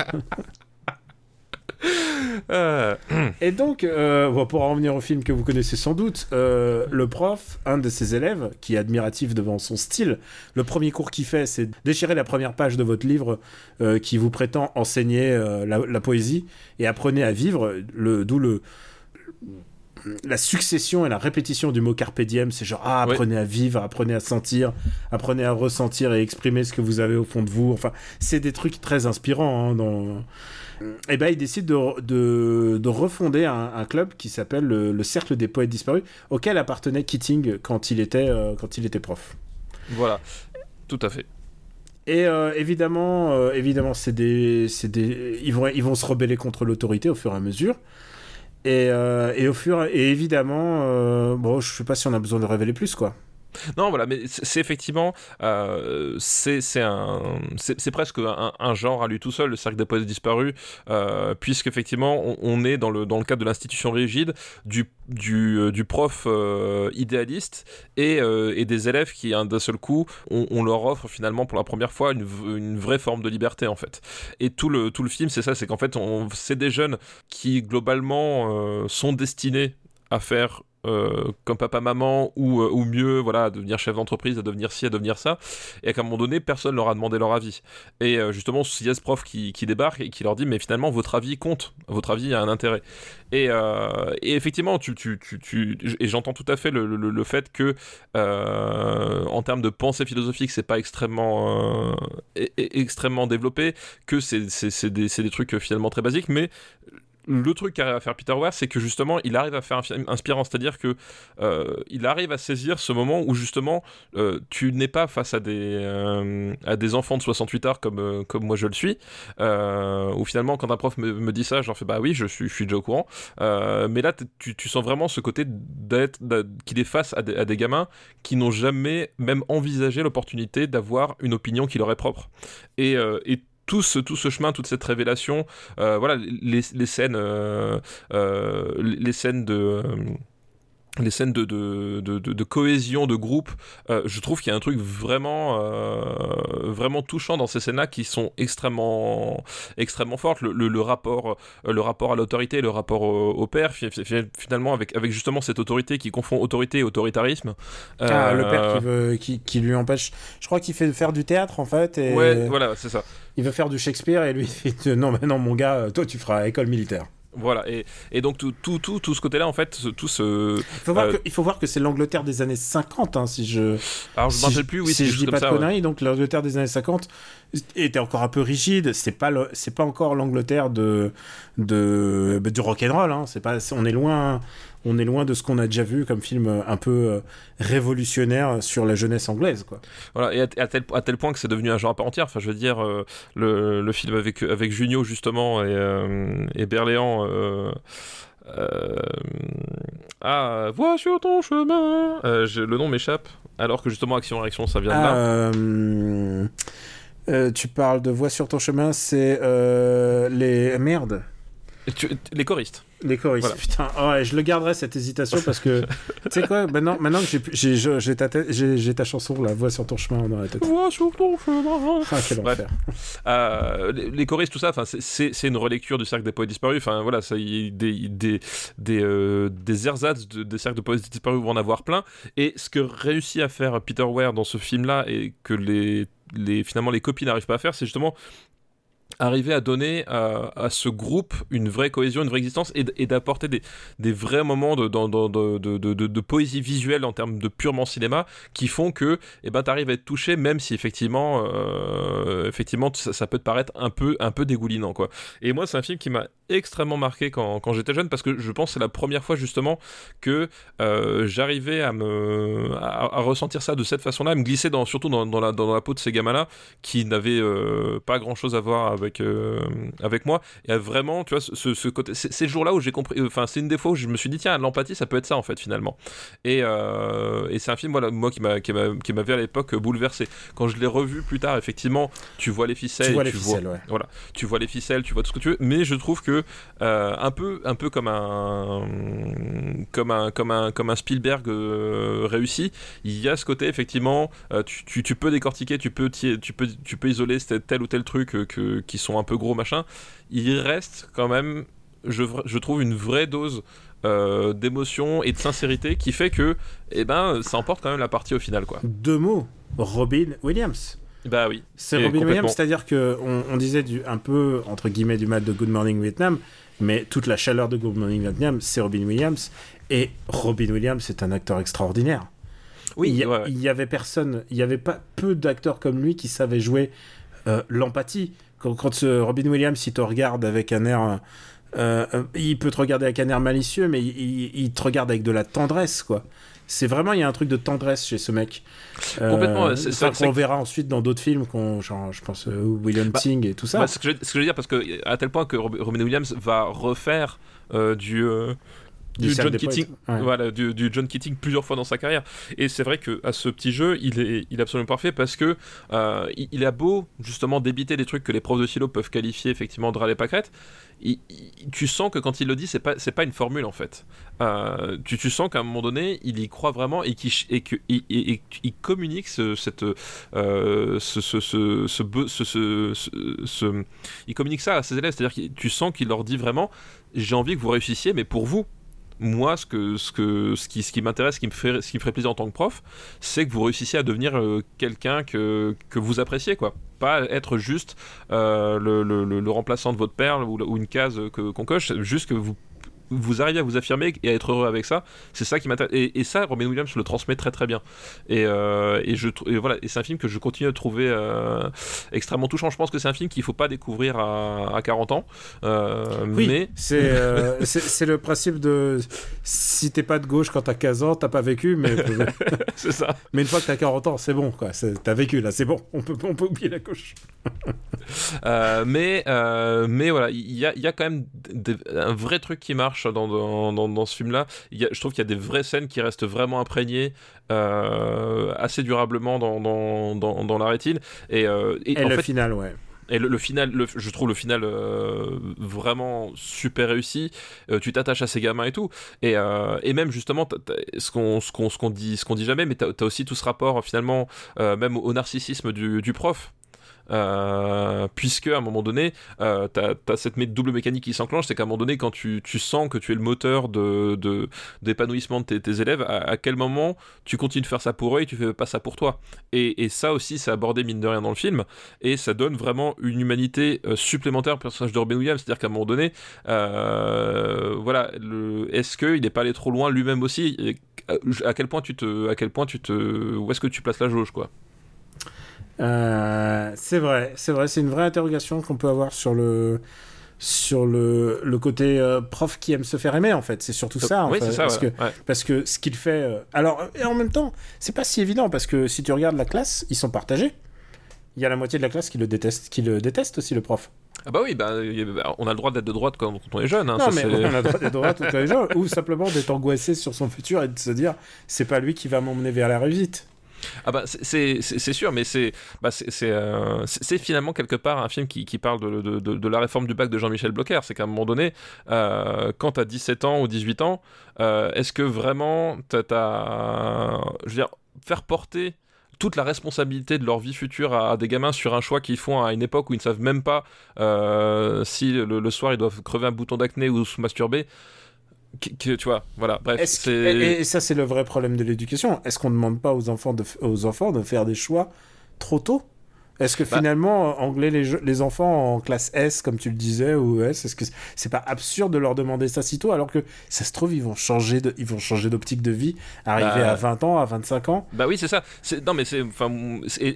Euh, Et donc, euh, pour en revenir au film que vous connaissez sans doute, euh, le prof, un de ses élèves, qui est admiratif devant son style, le premier cours qu'il fait, c'est déchirer la première page de votre livre euh, qui vous prétend enseigner la, la poésie et apprenez à vivre, le, d'où le la succession et la répétition du mot carpe diem, c'est genre ah, apprenez à vivre, apprenez à sentir, apprenez à ressentir et exprimer ce que vous avez au fond de vous. Enfin, c'est des trucs très inspirants hein, dans et ben il décide de, de, de refonder un, un club qui s'appelle le, le Cercle des Poètes Disparus, auquel appartenait Keating quand il était, euh, quand il était prof. voilà, tout à fait. Et euh, évidemment, euh, évidemment c'est des, des, ils, vont, ils vont se rebeller contre l'autorité au fur et à mesure. Et, et au fur et évidemment, bon, je sais pas si on a besoin de révéler plus, quoi. Non, voilà, mais c'est effectivement, euh, c'est presque un, genre à lui tout seul, le cercle des poètes disparus, euh, puisqu'effectivement, on, on est dans le dans le cadre de l'institution rigide du du, euh, prof euh, idéaliste et, et des élèves qui, un d'un seul coup, on, leur offre finalement pour la première fois une, une vraie forme de liberté en fait. Et tout le tout le film, c'est ça, c'est qu'en fait, c'est des jeunes qui globalement sont destinés à faire euh, comme papa maman ou, euh, ou mieux voilà à devenir chef d'entreprise à devenir ci à devenir ça. Et qu'à un moment donné personne leur a demandé leur avis. Et euh, justement il y a ce prof qui, qui débarque et qui leur dit mais finalement votre avis compte. Votre avis a un intérêt. Et, et effectivement tu, tu, tu, tu et j'entends tout à fait le, le, le fait que en termes de pensée philosophique c'est pas extrêmement extrêmement développé que c'est des, des trucs finalement très basiques. Mais le truc qu'arrive à faire Peter Weir, c'est que justement, il arrive à faire un film inspirant, c'est-à-dire que euh, il arrive à saisir ce moment où justement, euh, tu n'es pas face à des euh, à des enfants de 68 arts comme comme moi je le suis, où finalement, quand un prof me, me dit ça, je fais bah oui, je suis je suis déjà au courant, mais là, tu, sens vraiment ce côté d'être qu'il est face à des, à des gamins qui n'ont jamais même envisagé l'opportunité d'avoir une opinion qui leur est propre, tout ce, chemin, toute cette révélation, euh, voilà, euh, euh, les scènes de. Les scènes de, de, de, cohésion de groupe, euh, je trouve qu'il y a un truc vraiment, euh, vraiment touchant dans ces scènes-là qui sont extrêmement, extrêmement fortes. Le, le, le rapport, euh, le rapport à l'autorité, le rapport au, au père, fi- fi- finalement avec, avec justement cette autorité qui confond autorité et autoritarisme. Ah, le père qui, veut, qui, qui lui empêche. Je crois qu'il fait faire du théâtre en fait. Et Ouais, voilà, c'est ça. Il veut faire du Shakespeare et lui il fait non, mais non, mon gars, toi tu feras école militaire. Voilà, et, et donc tout, tout, tout, tout ce côté-là, en fait, tout ce. Il faut voir Euh, que, il faut voir que c'est l'Angleterre des années 50, hein, si je. Alors je si me rappelle plus, oui, si c'est je dis pas ça. de ouais. conneries, donc l'Angleterre des années 50 était encore un peu rigide. C'est pas le- c'est pas encore l'Angleterre de de du rock'n'roll. Hein. C'est pas, on est loin, on est loin de ce qu'on a déjà vu comme film euh, un peu euh, révolutionnaire sur la jeunesse anglaise, quoi. Voilà, et à, à tel, à tel point que c'est devenu un genre à part entière. Enfin, je veux dire, euh, le, le film avec, avec Junio, justement, et, euh, et Berléand. Euh, euh, ah, vois sur ton chemin. Euh, je- le nom m'échappe. Alors que justement, Action Réaction, ça vient de là. Euh, tu parles de Voix sur ton chemin, c'est les merde. Et tu- les choristes. Les choristes, Voilà. putain. Oh, ouais, je le garderai cette hésitation parce que. tu sais quoi, maintenant, maintenant que j'ai ta, chanson, La voix sur ton chemin dans la tête. Vois sur ton chemin. Ah, quel enfer. Euh, les, les choristes, tout ça, c'est- une relecture du cercle des poètes disparus. Enfin, voilà, ça, y est, des des des, euh, des ersatz de- des cercles de poètes disparus vont en avoir plein. Et ce que réussit à faire Peter Ware dans ce film-là et que les les finalement les copies n'arrivent pas à faire, c'est justement arriver à donner à, ce groupe une vraie cohésion, une vraie existence et, d'apporter des, vrais moments de, poésie visuelle en termes de purement cinéma qui font que eh ben, tu arrives à être touché même si effectivement, euh, ça peut te paraître un peu, un peu dégoulinant. Quoi. Et moi c'est un film qui m'a extrêmement marqué quand, quand j'étais jeune parce que je pense que c'est la première fois justement que euh, j'arrivais à me à, à ressentir ça de cette façon-là, à me glisser dans, surtout dans, dans la, dans la peau de ces gamins-là qui n'avaient euh, pas grand-chose à voir avec, euh, avec moi. Et à vraiment, tu vois, ce, ce côté, ces jours-là où j'ai compris, enfin, c'est une des fois où je me suis dit, tiens, l'empathie, ça peut être ça en fait finalement. Et, et c'est un film, voilà, moi qui m'a qui m'a- qui m'avait à l'époque bouleversé. Quand je l'ai revu plus tard, effectivement, tu vois les ficelles, Tu vois les ficelles, ouais. voilà, tu vois les ficelles, tu vois tout ce que tu veux, mais je trouve que euh, un peu, un peu comme un, comme un, comme un, comme un Spielberg euh, réussi, il y a ce côté effectivement, euh, tu, tu, tu peux décortiquer, tu peux, tu peux, tu peux isoler tel ou tel truc que, qui sont un peu gros machin. Il reste quand même, je, je trouve une vraie dose. d'émotion et de sincérité qui fait que eh ben ça emporte quand même la partie au final quoi Deux mots. Robin Williams. Bah oui C'est Robin. Williams, c'est-à-dire que on, on disait du, un peu entre guillemets du mal de Good Morning Vietnam, mais toute la chaleur de Good Morning Vietnam, c'est Robin Williams. Et Robin Williams, c'est un acteur extraordinaire. oui il y, a- ouais, ouais. il y avait personne, il y avait pas peu d'acteurs comme lui qui savaient jouer euh, l'empathie. Quand, quand ce Robin Williams, il te regarde avec un air, euh, euh, il peut te regarder avec un air malicieux, mais il, il- il te regarde avec de la tendresse, quoi. C'est vraiment, il y a un truc de tendresse chez ce mec. Euh, Complètement, ouais, c'est- ça c'est- qu'on verra ensuite dans d'autres films, qu'on, genre, je pense, euh, William Bah, Ting et tout ça. Bah, ce, que je, ce que je veux dire, parce que à tel point que Rob- Robin Williams va refaire euh, du, euh, Du John Keating, ouais. voilà, du, du John Keating plusieurs fois dans sa carrière. Et c'est vrai que à ce petit jeu, il est, il est absolument parfait parce que euh, il, il a beau justement débiter des trucs que les profs de philo peuvent qualifier effectivement de râler pâquerette. il- il- tu sens que quand il le dit, c'est pas, c'est pas une formule en fait. Euh, tu, tu sens qu'à un moment donné, il y croit vraiment et qu'il et que, il, il- il- communique ce, cette, euh, ce- ce- ce- il communique ça à ses élèves, c'est-à-dire que tu sens qu'il leur dit vraiment, j'ai envie que vous réussissiez, mais pour vous. Moi, ce, que, ce, que, ce qui, ce qui m'intéresse, ce qui me ferait plaisir en tant que prof, c'est que vous réussissiez à devenir euh, quelqu'un que, vous appréciez, quoi. Pas être juste euh, le, remplaçant de votre père ou, ou une case que, qu'on coche, juste que vous, vous arrivez à vous affirmer et à être heureux avec ça. C'est ça qui m'intéresse. Et, et ça, Robin Williams le transmet très très bien. Et, euh, et, je, et voilà, et c'est un film que je continue à trouver euh, extrêmement touchant. Je pense que c'est un film qu'il faut pas découvrir à, à 40 ans. Euh, Oui, mais c'est c'est- le principe de si t'es pas de gauche quand t'as 15 ans, t'as pas vécu, mais, c'est ça. mais une fois que t'as 40 ans, c'est bon, quoi. T'as vécu là, c'est bon. On peut, on peut oublier la gauche. Mais, mais voilà, il y a, y a quand même un vrai truc qui marche dans, dans, dans, dans ce film-là. Je trouve qu'il y a des vraies scènes qui restent vraiment imprégnées euh, assez durablement dans, la rétine. Et, euh, et Et en le fait, final, ouais. et le, le final, le- je trouve le final euh, vraiment super réussi. Euh, tu t'attaches à ces gamins et tout. Et, euh, et même justement, ce qu'on ce dit, ce qu'on dit jamais, mais t'as as aussi tout ce rapport finalement, même au narcissisme du, du prof. Euh, puisque à un moment donné, euh, as cette double mécanique qui s'enclenche, c'est qu'à un moment donné, quand tu, sens que tu es le moteur d'épanouissement de, tes, élèves, à, quel moment tu continues de faire ça pour eux et tu fais pas ça pour toi? Et, ça aussi, c'est abordé mine de rien dans le film, et ça donne vraiment une humanité euh, supplémentaire au personnage de Robin Williams, c'est-à-dire qu'à un moment donné, euh, voilà, est-ce qu'il n'est pas allé trop loin lui-même aussi? À, à quel point tu te, à quel point tu te, où est-ce que tu places la jauge quoi? Euh, c'est vrai, c'est vrai, c'est une vraie interrogation qu'on peut avoir sur le sur le, le côté euh, prof qui aime se faire aimer en fait. C'est surtout ça. en oui, fait, c'est ça. parce que Ouais. parce que ce qu'il fait. euh, Alors et en même temps, c'est pas si évident parce que si tu regardes la classe, ils sont partagés. Il y a la moitié de la classe qui le déteste, qui le déteste aussi le prof. Ah bah oui, bah, bah, on a le droit d'être de droite quand, quand on est jeune. hein, non ça, mais on a le droit d'être droit tous les gens, ou simplement d'être angoissé sur son futur et de se dire c'est pas lui qui va m'emmener vers la réussite. Ah bah c'est sûr, mais c'est bah c'est finalement quelque part un film qui, parle de, la réforme du bac de Jean-Michel Blocher. C'est qu'à un moment donné, euh, quand t'as 17 ans ou 18 ans, euh, est-ce que vraiment t'as, je veux dire, faire porter toute la responsabilité de leur vie future à, des gamins sur un choix qu'ils font à une époque où ils ne savent même pas euh, si le, soir ils doivent crever un bouton d'acné ou se masturber. Tu vois, voilà, bref. et, ça, c'est le vrai problème de l'éducation. Est-ce qu'on ne demande pas aux enfants, de, aux enfants de faire des choix trop tôt? Est-ce que bah- finalement, anglais les, les, enfants en classe S, comme tu le disais, ou S, est-ce que c'est pas absurde de leur demander ça si tôt, alors que ça se trouve, ils vont changer de, ils vont changer d'optique de vie, arriver bah- à 20 ans, à 25 ans? Bah oui, c'est ça. Non, mais c'est,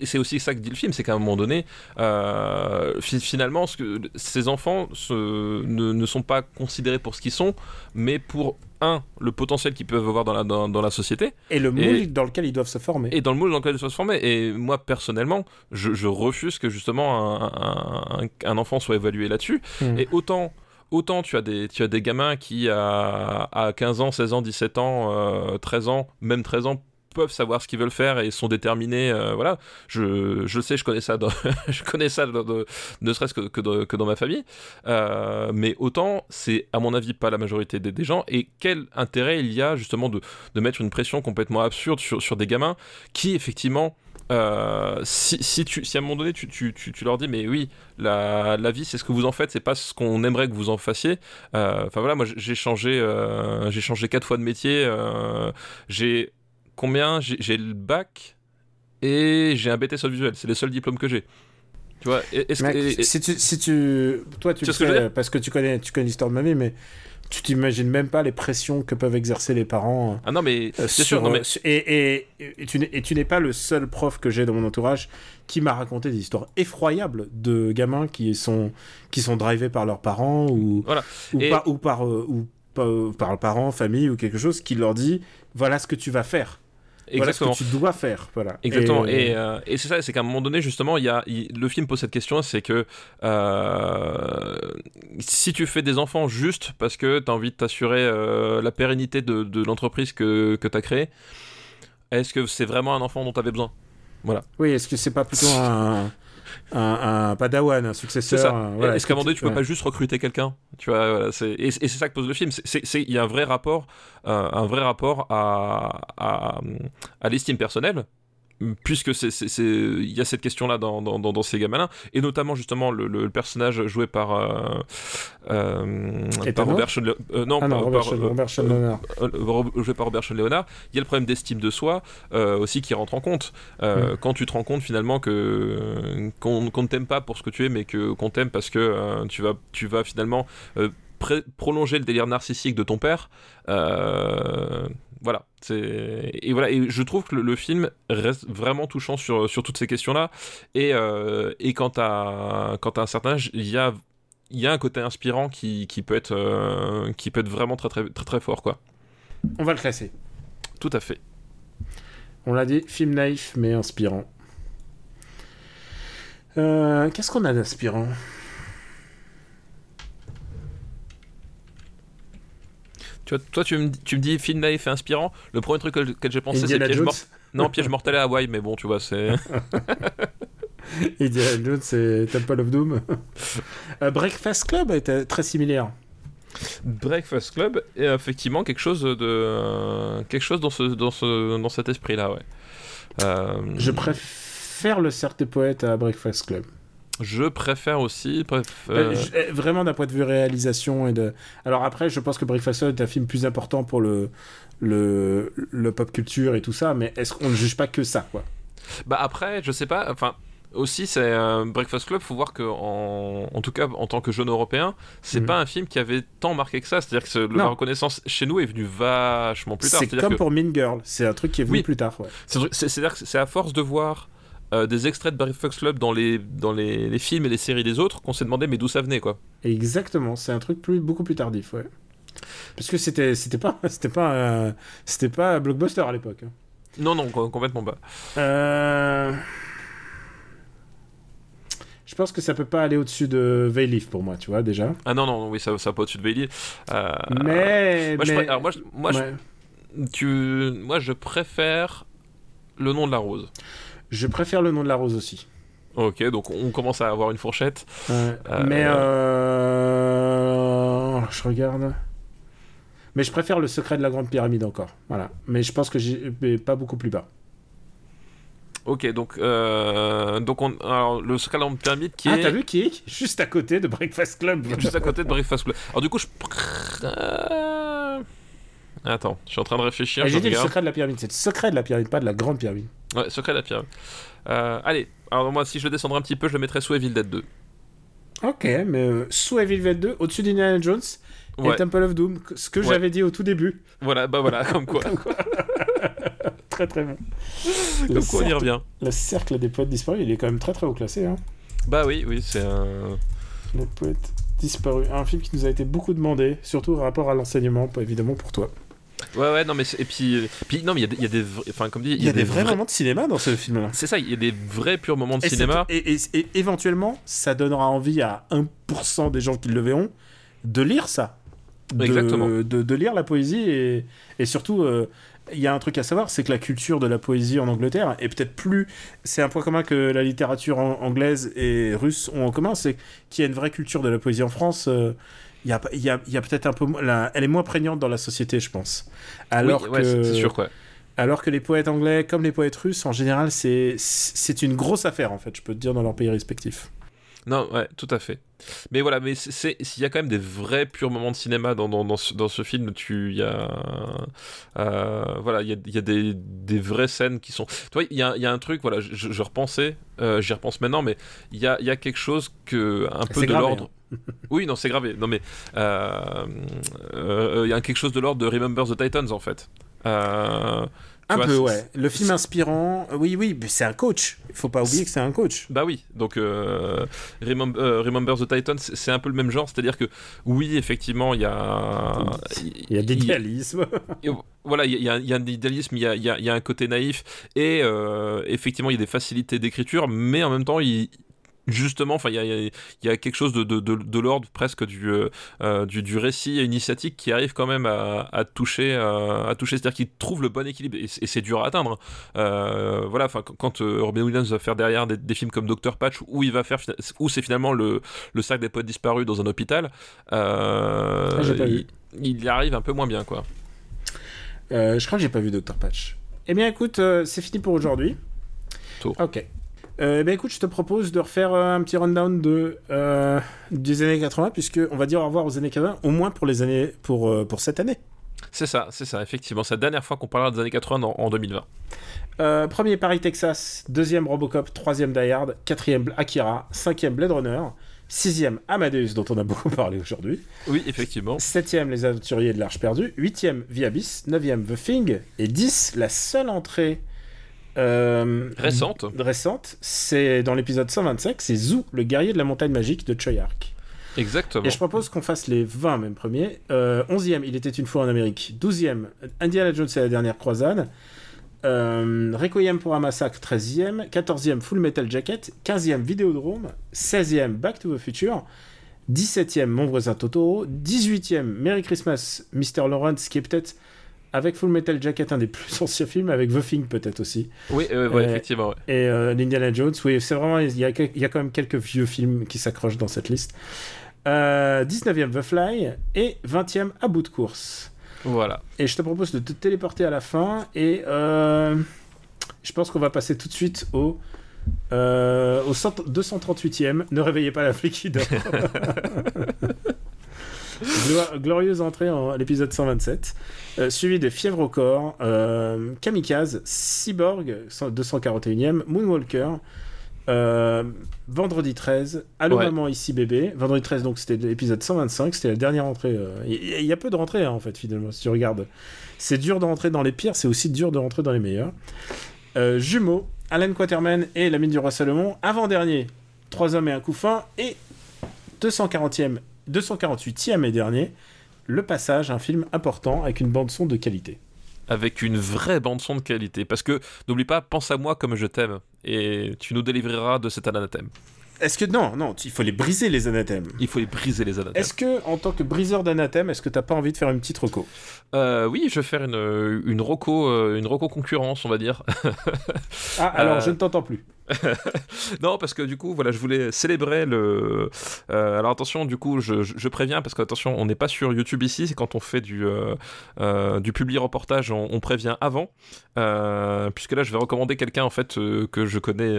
c'est aussi ça que dit le film, c'est qu'à un moment donné, euh, finalement, ce que, ces enfants ne, ne sont pas considérés pour ce qu'ils sont, mais pour le potentiel qu'ils peuvent avoir dans la, dans, la société. Et le moule dans lequel ils doivent se former. Et dans le moule dans lequel ils doivent se former. Et moi, personnellement, je, refuse que justement un, un, enfant soit évalué là-dessus. Hmm. Et autant autant tu as des, tu as des gamins qui, à, à 15 ans, 16 ans, 17 ans, 13 euh, ans, même 13 ans, peuvent savoir ce qu'ils veulent faire et sont déterminés. Euh, voilà, je, je sais, je connais ça, je connais ça ne serait-ce que, que, dans ma famille. Euh, mais autant, c'est à mon avis pas la majorité des, gens. Et quel intérêt il y a justement de, de mettre une pression complètement absurde sur, sur des gamins qui effectivement euh, si, si, tu, si à un moment donné tu, tu, tu, leur dis mais oui la, la vie c'est ce que vous en faites c'est pas ce qu'on aimerait que vous en fassiez enfin voilà moi j'ai changé j'ai changé quatre fois de métier j'ai combien J'ai le bac et j'ai un BTS visuel. C'est les seuls diplômes que j'ai. Tu vois, si, tu, si tu. Toi, tu, sais, parce que tu connais, tu connais l'histoire de ma vie, mais tu t'imagines même pas les pressions que peuvent exercer les parents. Ah non, mais euh, c'est sûr. Non, mais... Et, et, et, tu n'es pas le seul prof que j'ai dans mon entourage qui m'a raconté des histoires effroyables de gamins qui sont, qui sont drivés par leurs parents ou, voilà. ou, par, ou, par, euh, ou par, parents, famille ou quelque chose qui leur dit voilà ce que tu vas faire. Exactement. Voilà ce que tu dois faire. Voilà. Exactement. Et, euh, et, c'est ça, c'est qu'à un moment donné, justement, il y a, le film pose cette question c'est que euh, si tu fais des enfants juste parce que tu as envie de t'assurer euh, la pérennité de, de l'entreprise que, que tu as créée, est-ce que c'est vraiment un enfant dont tu avais besoin? Voilà. Oui, est-ce que c'est pas plutôt un, un, padawan, un successeur. Est-ce qu'à un moment donné, tu peux pas juste recruter quelqu'un Tu vois, et, c'est ça que pose le film. Il y a un vrai rapport, euh, un vrai rapport à, à, à l'estime personnelle puisque c'est il y a cette question là dans, dans, dans, ces gamins là et notamment justement le, le, personnage joué par euh, euh, par Robert Sean euh, non, ah par, Robert, Robert Sean Leonard joué par Robert Sean Leonard il y a le problème d'estime de soi aussi qui rentre en compte mm. quand tu te rends compte finalement que qu'on ne t'aime pas pour ce que tu es mais que qu'on t'aime parce que tu vas tu vas finalement prolonger le délire narcissique de ton père voilà. Et voilà. Et je trouve que le, film reste vraiment touchant sur, sur toutes ces questions-là. Et, euh, et quant à, quant à un certain âge, il y a, y a un côté inspirant qui, qui peut être, euh, qui peut être vraiment très, très, très, très fort, quoi. On va le classer. Tout à fait. On l'a dit, film naïf mais inspirant. Euh, qu'est-ce qu'on a d'inspirant? Tu vois, toi, tu me, tu me dis film naïf et inspirant. Le premier truc que, j'ai pensé, c'est Piège mortel. Non, Piège mortel à Hawaï, mais bon, tu vois, c'est. Indiana Jones, c'est Temple of Doom. Euh, Breakfast Club était très similaire. Breakfast Club est effectivement quelque chose de quelque chose dans ce dans ce dans cet esprit là ouais. Euh, Je préfère le cercle des poètes à Breakfast Club. Je préfère aussi. Bref, euh, eh, Vraiment d'un point de vue réalisation et de. Alors après, je pense que Breakfast est un film plus important pour le, le, le pop culture et tout ça, mais est-ce qu'on ne juge pas que ça, quoi? Bah après, je sais pas. Enfin, aussi, c'est un Breakfast Club. Faut voir que, en, en, tout cas, en tant que jeune européen, c'est mhm. pas un film qui avait tant marqué que ça. C'est-à-dire que la reconnaissance chez nous est venue vachement plus tard. C'est comme pour Mean Girl. C'est un truc qui est venu plus tard. Ouais. C'est-à-dire que c'est à force de voir euh, des extraits de Fox Club dans, les, dans les, les, films et les séries des autres qu'on s'est demandé mais d'où ça venait quoi. Exactement, c'est un truc plus, beaucoup plus tardif, ouais. Parce que c'était c'était pas c'était pas c'était pas blockbuster à l'époque. Hein. Non non complètement pas. Euh... Je pense que ça peut pas aller au-dessus de Veilif pour moi, tu vois déjà. Ah non non oui ça ça pas au-dessus de Veilif. Euh... Mais moi, Je, alors, moi, moi, tu... moi je préfère Le nom de la rose. Je préfère le nom de la rose aussi. Ok, donc on commence à avoir une fourchette. Euh, Mais euh... je regarde. Mais je préfère le secret de la grande pyramide encore. Voilà. Mais je pense que j'ai pas beaucoup plus bas. Ok, donc, euh, donc on, alors, le secret de la pyramide qui ah, est t'as vu qui est juste à côté de Breakfast Club juste à côté de Breakfast Club. Alors du coup, je... Attends, je suis en train de réfléchir. Ah, J'ai dit le secret de la pyramide. C'est le secret de la pyramide, pas de la grande pyramide. Ouais, secret de la pyramide. Euh, allez, alors moi, si je descendrais un petit peu, je le mettrais sous Evil Dead 2. Ok, mais euh, sous Evil Dead 2, au-dessus d'Indiana Jones Ouais, et Temple of Doom, ce que Ouais. j'avais dit au tout début. voilà, bah voilà, comme quoi. Très très bon. Le comme quoi on y revient. le cercle des poètes disparus, il est quand même très très haut classé. Hein. Bah oui, oui, c'est un... Les poètes disparus. Un film qui nous a été beaucoup demandé, surtout en rapport à l'enseignement, évidemment pour toi. Ouais, ouais, non, mais et puis, euh, puis non, mais il y a des- il y, a des, vrais- enfin, comme dit, Il y a des vrais moments de cinéma dans ce film-là. C'est ça, il y a des vrais purs moments de Et, cinéma. et, et- et éventuellement, ça donnera envie à 1% des gens qui le verront de lire ça. De, Exactement. De, de lire la poésie et, et surtout, euh, il y a un truc à savoir, c'est que la culture de la poésie en Angleterre est peut-être plus. C'est un point commun que la littérature an- anglaise et russe ont en commun, c'est qu'il y a une vraie culture de la poésie en France. euh, il y a, il y a, il y a peut-être un peu la- elle est moins prégnante dans la société, je pense. Alors oui, que. c'est c'est sûr, quoi. Alors que les poètes anglais, comme les poètes russes, en général, c'est c'est une grosse affaire, en fait, je peux te dire, dans leur pays respectifs. Non, ouais, tout à fait. Mais voilà, mais c'est- il y a quand même des vrais purs moments de cinéma dans, dans, dans, ce, dans ce film. Tu, il y a, euh, voilà, il y a, il y a des, des vraies scènes qui sont. Tu vois, il y a, y a un truc, voilà, je, je repensais, euh, j'y repense maintenant, mais il y a, y a quelque chose que un peu de l'ordre. Oui, non, c'est gravé. Non, mais euh, euh, il y a quelque chose de l'ordre de Remember the Titans en fait. Euh, Un vois, peu, ouais. Le film inspirant, euh, oui, oui, mais c'est un coach. Il faut pas oublier que c'est un coach. Bah oui, donc euh, Remember, euh, Remember the Titans, c'est un peu le même genre, c'est-à-dire que oui, effectivement, il y a. Il y a d'idéalisme. Voilà, il y, a- y a- un idéalisme, il y a, y a- y a un côté naïf, et euh, effectivement, il y a des facilités d'écriture, mais en même temps, il, justement, enfin, il y a, y y quelque chose de, de, de, de l'ordre presque du, euh, euh, du, du récit initiatique qui arrive quand même à, à toucher, euh, à toucher, c'est-à-dire qu'il trouve le bon équilibre, et, c'est- dur à atteindre. Euh, voilà, enfin, quand- Robin Williams va faire derrière des, des films comme Doctor Patch, où il va faire, où c'est finalement le, le sac des poètes disparus dans un hôpital, Ah, il, y arrive un peu moins bien, quoi. Je crois que j'ai pas vu Dr. Patch. Eh bien, écoute, c'est fini pour aujourd'hui. Tour. Ok. Euh, bien, écoute, je te propose de refaire euh, un petit rundown de, euh, des années 80, puisque on va dire au revoir aux années 80, au moins pour, les années, pour, euh, pour cette année. C'est ça, c'est ça, effectivement. C'est la dernière fois qu'on parlera des années 80 en, en 2020. Euh, premier Paris, Texas. Deuxième Robocop. Troisième Die Hard. Quatrième Akira. Cinquième Blade Runner. Sixième Amadeus, dont on a beaucoup parlé aujourd'hui. Oui, effectivement. Septième Les Aventuriers de l'Arche perdue. Huitième Abyss. Neuvième The Thing. Et 10, la seule entrée euh, Récente. récente, c'est dans l'épisode 125, c'est Zou, le guerrier de la montagne magique de Choyark. Exactement. Et je propose qu'on fasse les 20 même premiers. Euh, 11e, Il était une fois en Amérique. 12e, Indiana Jones et la dernière croisade. Euh, Requiem pour un massacre, 13e. 14e, Full Metal Jacket. 15e, Vidéodrome. 16e, Back to the Future. 17e, Mon voisin Totoro. 18e, Merry Christmas, Mr. Lawrence, qui est peut-être, avec Full Metal Jacket, un des plus anciens films, avec The Thing peut-être aussi. Oui, euh, ouais, Euh, effectivement. ouais. Et euh, l'Indiana Jones, oui, c'est vraiment, il y, a, quel- il y a quand même quelques vieux films qui s'accrochent dans cette liste. Euh, 19e, The Fly, et 20e, À bout de course. Voilà. Et je te propose de te téléporter à la fin, et euh, je pense qu'on va passer tout de suite au, euh, au cent- 238e. Ne réveillez pas la flic qui dort. Glo- glorieuse entrée en l'épisode 127, euh, suivi de Fièvre au corps, euh, Kamikaze, Cyborg, 100 241e, Moonwalker, euh, Vendredi 13, Allô Ouais. maman ici bébé, Vendredi 13 donc c'était l'épisode 125, c'était la dernière entrée. Il y, a peu de rentrées hein, en fait finalement si tu regardes. C'est dur de rentrer dans les pires, c'est aussi dur de rentrer dans les meilleurs. Jumeaux, Alan Quaterman et La mine du roi Salomon, avant-dernier, Trois hommes et un couffin, et 240e, 248e et dernier, Le Passage, un film important avec une bande-son de qualité. Avec une vraie bande-son de qualité. Parce que, n'oublie pas, pense à moi comme je t'aime. Et tu nous délivreras de cet anathème. Est-ce que non, non, il faut les briser les anathèmes. Il faut les briser les anathèmes. Est-ce que, en tant que briseur d'anathèmes, est-ce que t'as pas envie de faire une petite reco? Euh, oui, je vais faire une, une roco, euh, une roco concurrence, on va dire. Ah, alors Euh, je ne t'entends plus. non, parce que du coup, voilà, je voulais célébrer le. Euh, alors attention, du coup, je, je- préviens parce que attention, on n'est pas sur YouTube ici. C'est quand on fait du euh, euh, du public reportage, on, prévient avant, Euh, puisque là, je vais recommander quelqu'un en fait euh, que je connais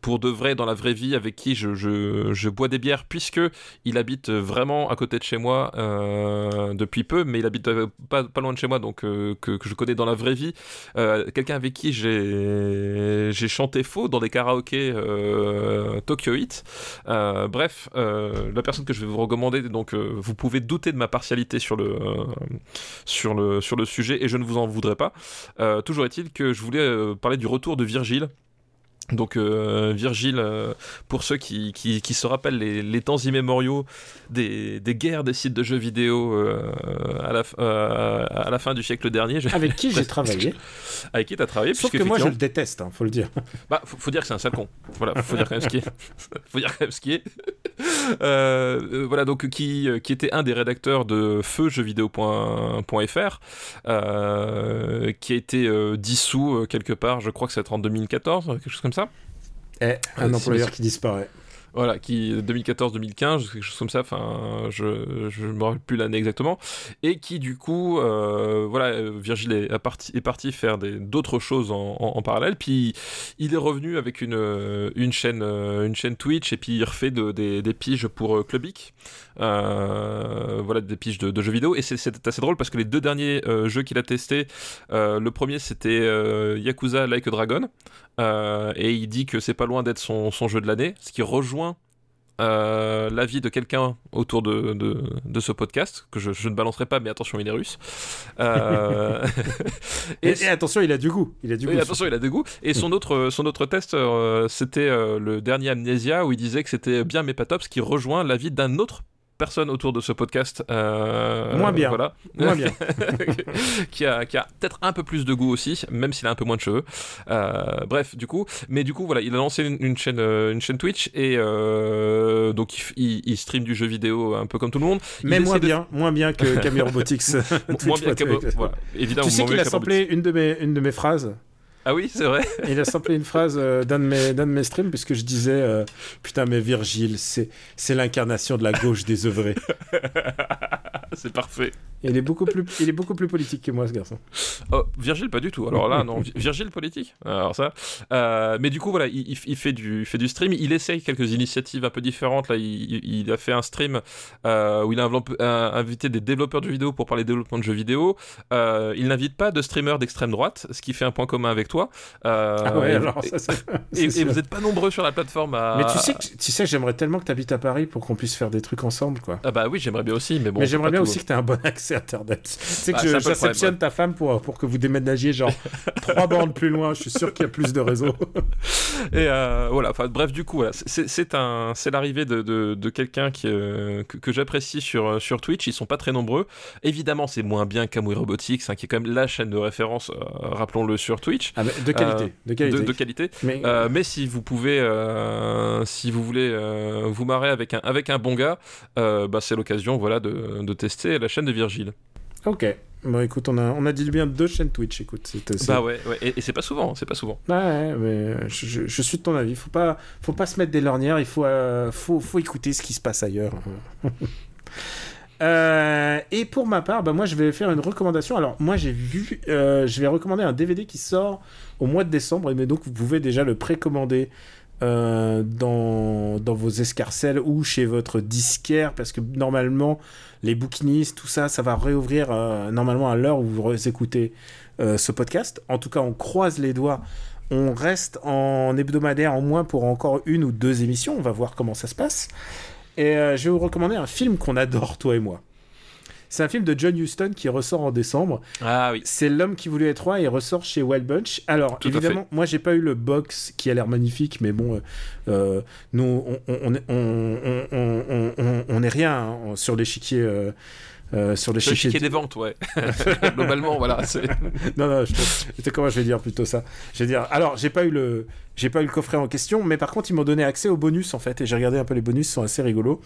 pour de vrai dans la vraie vie, avec qui je, je, bois des bières, puisque il habite vraiment à côté de chez moi depuis peu, mais il habite pas, loin de chez moi, donc que, que je connais dans la vraie vie. Quelqu'un avec qui j'ai j'ai chanté faux dans des karaokés euh, Tokyo. Euh, bref, euh, la personne que je vais vous recommander, donc euh, vous pouvez douter de ma partialité sur le sur le sur le sujet et je ne vous en voudrais pas. Toujours est-il que je voulais parler du retour de Virgile. Donc euh, Virgile, euh, pour ceux qui, qui, qui se rappellent les, les temps immémoriaux des, des guerres des sites de jeux vidéo euh, à, la, f- à la fin du siècle dernier, je- Avec qui j'ai travaillé avec qui tu as travaillé Sauf que moi je le déteste, hein, faut le dire. bah, faut, faut dire que c'est un sale con. Voilà, faut dire quand même ce qui est. faut dire quand même ce qui est. Voilà, donc qui, qui était un des rédacteurs de feujeuxvideo.fr, qui a été dissous quelque part, je crois que c'est en 2014, quelque chose comme ça. Eh, un Euh, employeur qui disparaît. Voilà, qui 2014-2015, quelque chose comme ça. Enfin, je je me rappelle plus l'année exactement, et qui du coup, euh, voilà, euh, Virgile est, parti est parti faire des- d'autres choses en, en- en parallèle. Puis il est revenu avec une une chaîne une chaîne Twitch et puis il refait de- des, des piges pour Clubic. Euh, voilà, des piges de, de jeux vidéo. Et c'est- c'est assez drôle parce que les deux derniers euh, jeux qu'il a testés, euh, le premier c'était euh, Yakuza Like a Dragon. Euh, et il dit que c'est pas loin d'être son, son jeu de l'année, ce qui rejoint euh, l'avis de quelqu'un autour de, de, de ce podcast, que je, je ne balancerai pas, mais attention, il est russe. Euh, Et, et et attention, il a du goût. Il a du goût. attention, il a des goûts. Et son autre, son autre test, c'était le dernier Amnesia, où il disait que c'était bien mais pas top, ce qui rejoint l'avis d'un autre personne autour de ce podcast. euh, Moins bien. Voilà. Moins bien. qui a, qui a peut-être un peu plus de goût aussi, même s'il a un peu moins de cheveux. Euh, bref, du coup, mais du coup, voilà, il a lancé une, une chaîne, euh, une chaîne Twitch et euh, donc il, il, stream du jeu vidéo un peu comme tout le monde. Il Mais moins de- bien, moins bien que Camille Robotics. moins bien que voilà, évidemment. Tu sais qu'il a samplé une de mes, une de mes phrases Ah oui, c'est vrai. Il a samplé une phrase euh, d'un de, mes- d'un mes streams, puisque je disais euh, Putain, mais Virgile, c'est, c'est l'incarnation de la gauche désœuvrée. c'est parfait. Il est, beaucoup plus, il est beaucoup plus politique que moi, ce garçon. Oh, Virgile, pas du tout. Alors là, non. Vi- Virgile politique? Alors ça. Euh, mais du coup, voilà, il, fait du, il fait du stream. Il essaye quelques initiatives un peu différentes. Là, il, a fait un stream euh, où il a euh, invité des développeurs de jeux vidéo pour parler développement de jeux vidéo. Euh, il n'invite pas de streamers d'extrême droite, ce qui fait un point commun avec toi. Ah ouais, et- alors ça, et, vous n'êtes pas nombreux sur la plateforme à. Mais tu sais, que, tu sais j'aimerais tellement que tu habites à Paris pour qu'on puisse faire des trucs ensemble, quoi. Ah bah oui, j'aimerais bien aussi, mais bon. mais j'aimerais bien aussi que tu un bon accès à Internet. Tu sais Bah, que problème, ta femme pour, pour que vous déménagiez genre trois bornes plus loin. Je suis sûr qu'il y a plus de réseau. Et euh, voilà, enfin bref, du coup, voilà, c'est- l'arrivée de, de, de quelqu'un qui, euh, que, que j'apprécie sur, euh, sur Twitch. Ils sont pas très nombreux. Évidemment, c'est moins bien qu'Amway Robotics, hein, qui est quand même la chaîne de référence, euh, rappelons-le, sur Twitch. Ah, de qualité. De qualité. De, de qualité. Mais, mais si vous pouvez, si vous voulez vous marrer avec un, avec un bon gars, bah, c'est l'occasion voilà, de, de tester la chaîne de Virgile. Ok. Bon, écoute, on a, on a dit bien deux chaînes Twitch. Écoute, Bah ouais, ouais. et, et c'est pas souvent, c'est pas souvent. Ouais, mais je, je- je suis de ton avis. Faut pas, faut pas se mettre des lorgnières. Il faut, euh, faut, faut écouter ce qui se passe ailleurs. Euh, et pour ma part, bah, moi, je vais faire une recommandation. Alors, moi, j'ai vu, euh, je vais recommander un DVD qui sort au mois de décembre. Mais donc, vous pouvez déjà le précommander euh, dans, dans vos escarcelles ou chez votre disquaire, parce que normalement, les bouquinistes, tout ça, ça va réouvrir euh, normalement à l'heure où vous écoutez euh, ce podcast. En tout cas, on croise les doigts. On reste en hebdomadaire en moins pour encore une ou deux émissions. On va voir comment ça se passe. Et euh, je vais vous recommander un film qu'on adore, toi et moi. C'est un film de John Huston qui ressort en décembre. Ah oui. C'est L'homme qui voulait être roi et ressort chez Wild Bunch. Alors, Tout évidemment, moi, j'ai pas eu le box qui a l'air magnifique, mais bon, euh, euh, nous, on, on, on, on, on, on- on- on est rien hein, sur l'échiquier euh, euh, sur le chiffres. chiquier des ventes, ouais. Globalement, voilà. non, non, je comment je vais dire plutôt ça? Je vais dire. Alors, j'ai pas eu le, j'ai pas eu le coffret en question, mais par contre, ils m'ont donné accès aux bonus en fait, et j'ai regardé un peu les bonus, ils sont assez rigolos.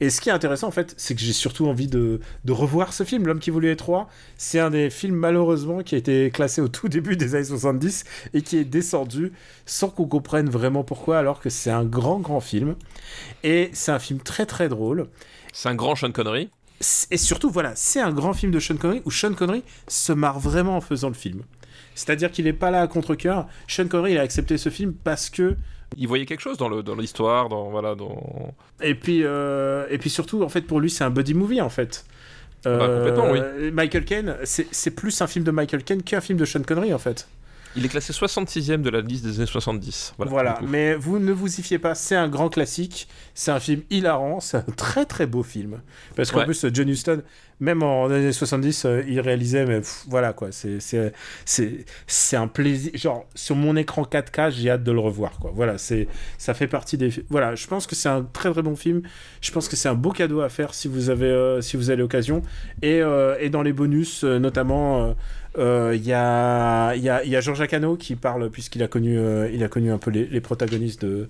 Et ce qui est intéressant en fait, c'est que j'ai surtout envie de, de revoir ce film, L'homme qui voulait être roi. C'est un des films malheureusement qui a été classé au tout début des années 70 et qui est descendu sans qu'on comprenne vraiment pourquoi, alors que c'est un grand grand film. Et c'est un film très très drôle. C'est un grand Sean Connery. Et surtout, voilà, c'est un grand film de Sean Connery où Sean Connery se marre vraiment en faisant le film. C'est-à-dire qu'il n'est pas là à contre-coeur. Sean Connery, il a accepté ce film parce que. Il voyait quelque chose dans le dans l'histoire, dans voilà, dans. Et puis, euh, et puis surtout, en fait, pour lui, c'est un buddy movie, en fait. Euh, Bah, complètement, oui. Michael Caine, c'est c'est plus un film de Michael Caine qu'un film de Sean Connery, en fait. Il est classé 66e de la liste des années 70. Voilà. Voilà, mais vous ne vous y fiez pas, c'est un grand classique, c'est un film hilarant, c'est un très très beau film. Parce qu'en Ouais. plus, John Huston, même en années 70, euh, il réalisait, mais pff, voilà quoi, c'est- un plaisir. Genre, sur mon écran 4K, j'ai hâte de le revoir quoi. Voilà, c'est ça fait partie des. Voilà, je pense que c'est un très très bon film. Je pense que c'est un beau cadeau à faire si vous avez, euh, si vous avez l'occasion. Et, euh, et dans les bonus, notamment. euh, euh, Il y, a, il y, a, il y a Georges Cano qui parle, puisqu'il a, connu, euh, il a connu un peu les, protagonistes de.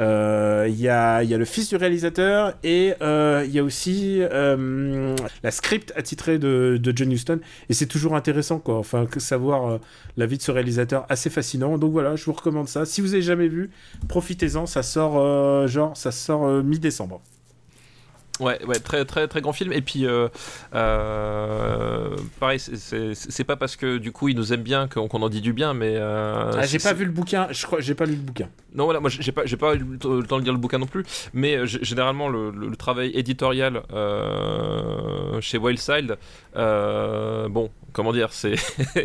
euh, Il y, a, y a le fils du réalisateur et euh, il y a aussi euh, la script attitrée de, John Huston. Et c'est toujours intéressant, quoi. Enfin, savoir euh, la vie de ce réalisateur, assez fascinant. Donc voilà, je vous recommande ça. Si vous avez jamais vu, profitez-en. Ça sort, euh, genre, ça sort euh, mi-décembre. Ouais, ouais, très très très grand film. Et puis, euh, euh, pareil, c'est- pas parce que du coup ils nous aiment bien qu'on en dit du bien, mais. euh, Ah, j'ai pas vu le bouquin. Je crois, j'ai pas lu le bouquin. Non, voilà, moi j'ai pas, j'ai pas eu le temps de lire le bouquin non plus, mais euh, généralement le, le- le travail éditorial chez Wildside, bon, comment dire, c'est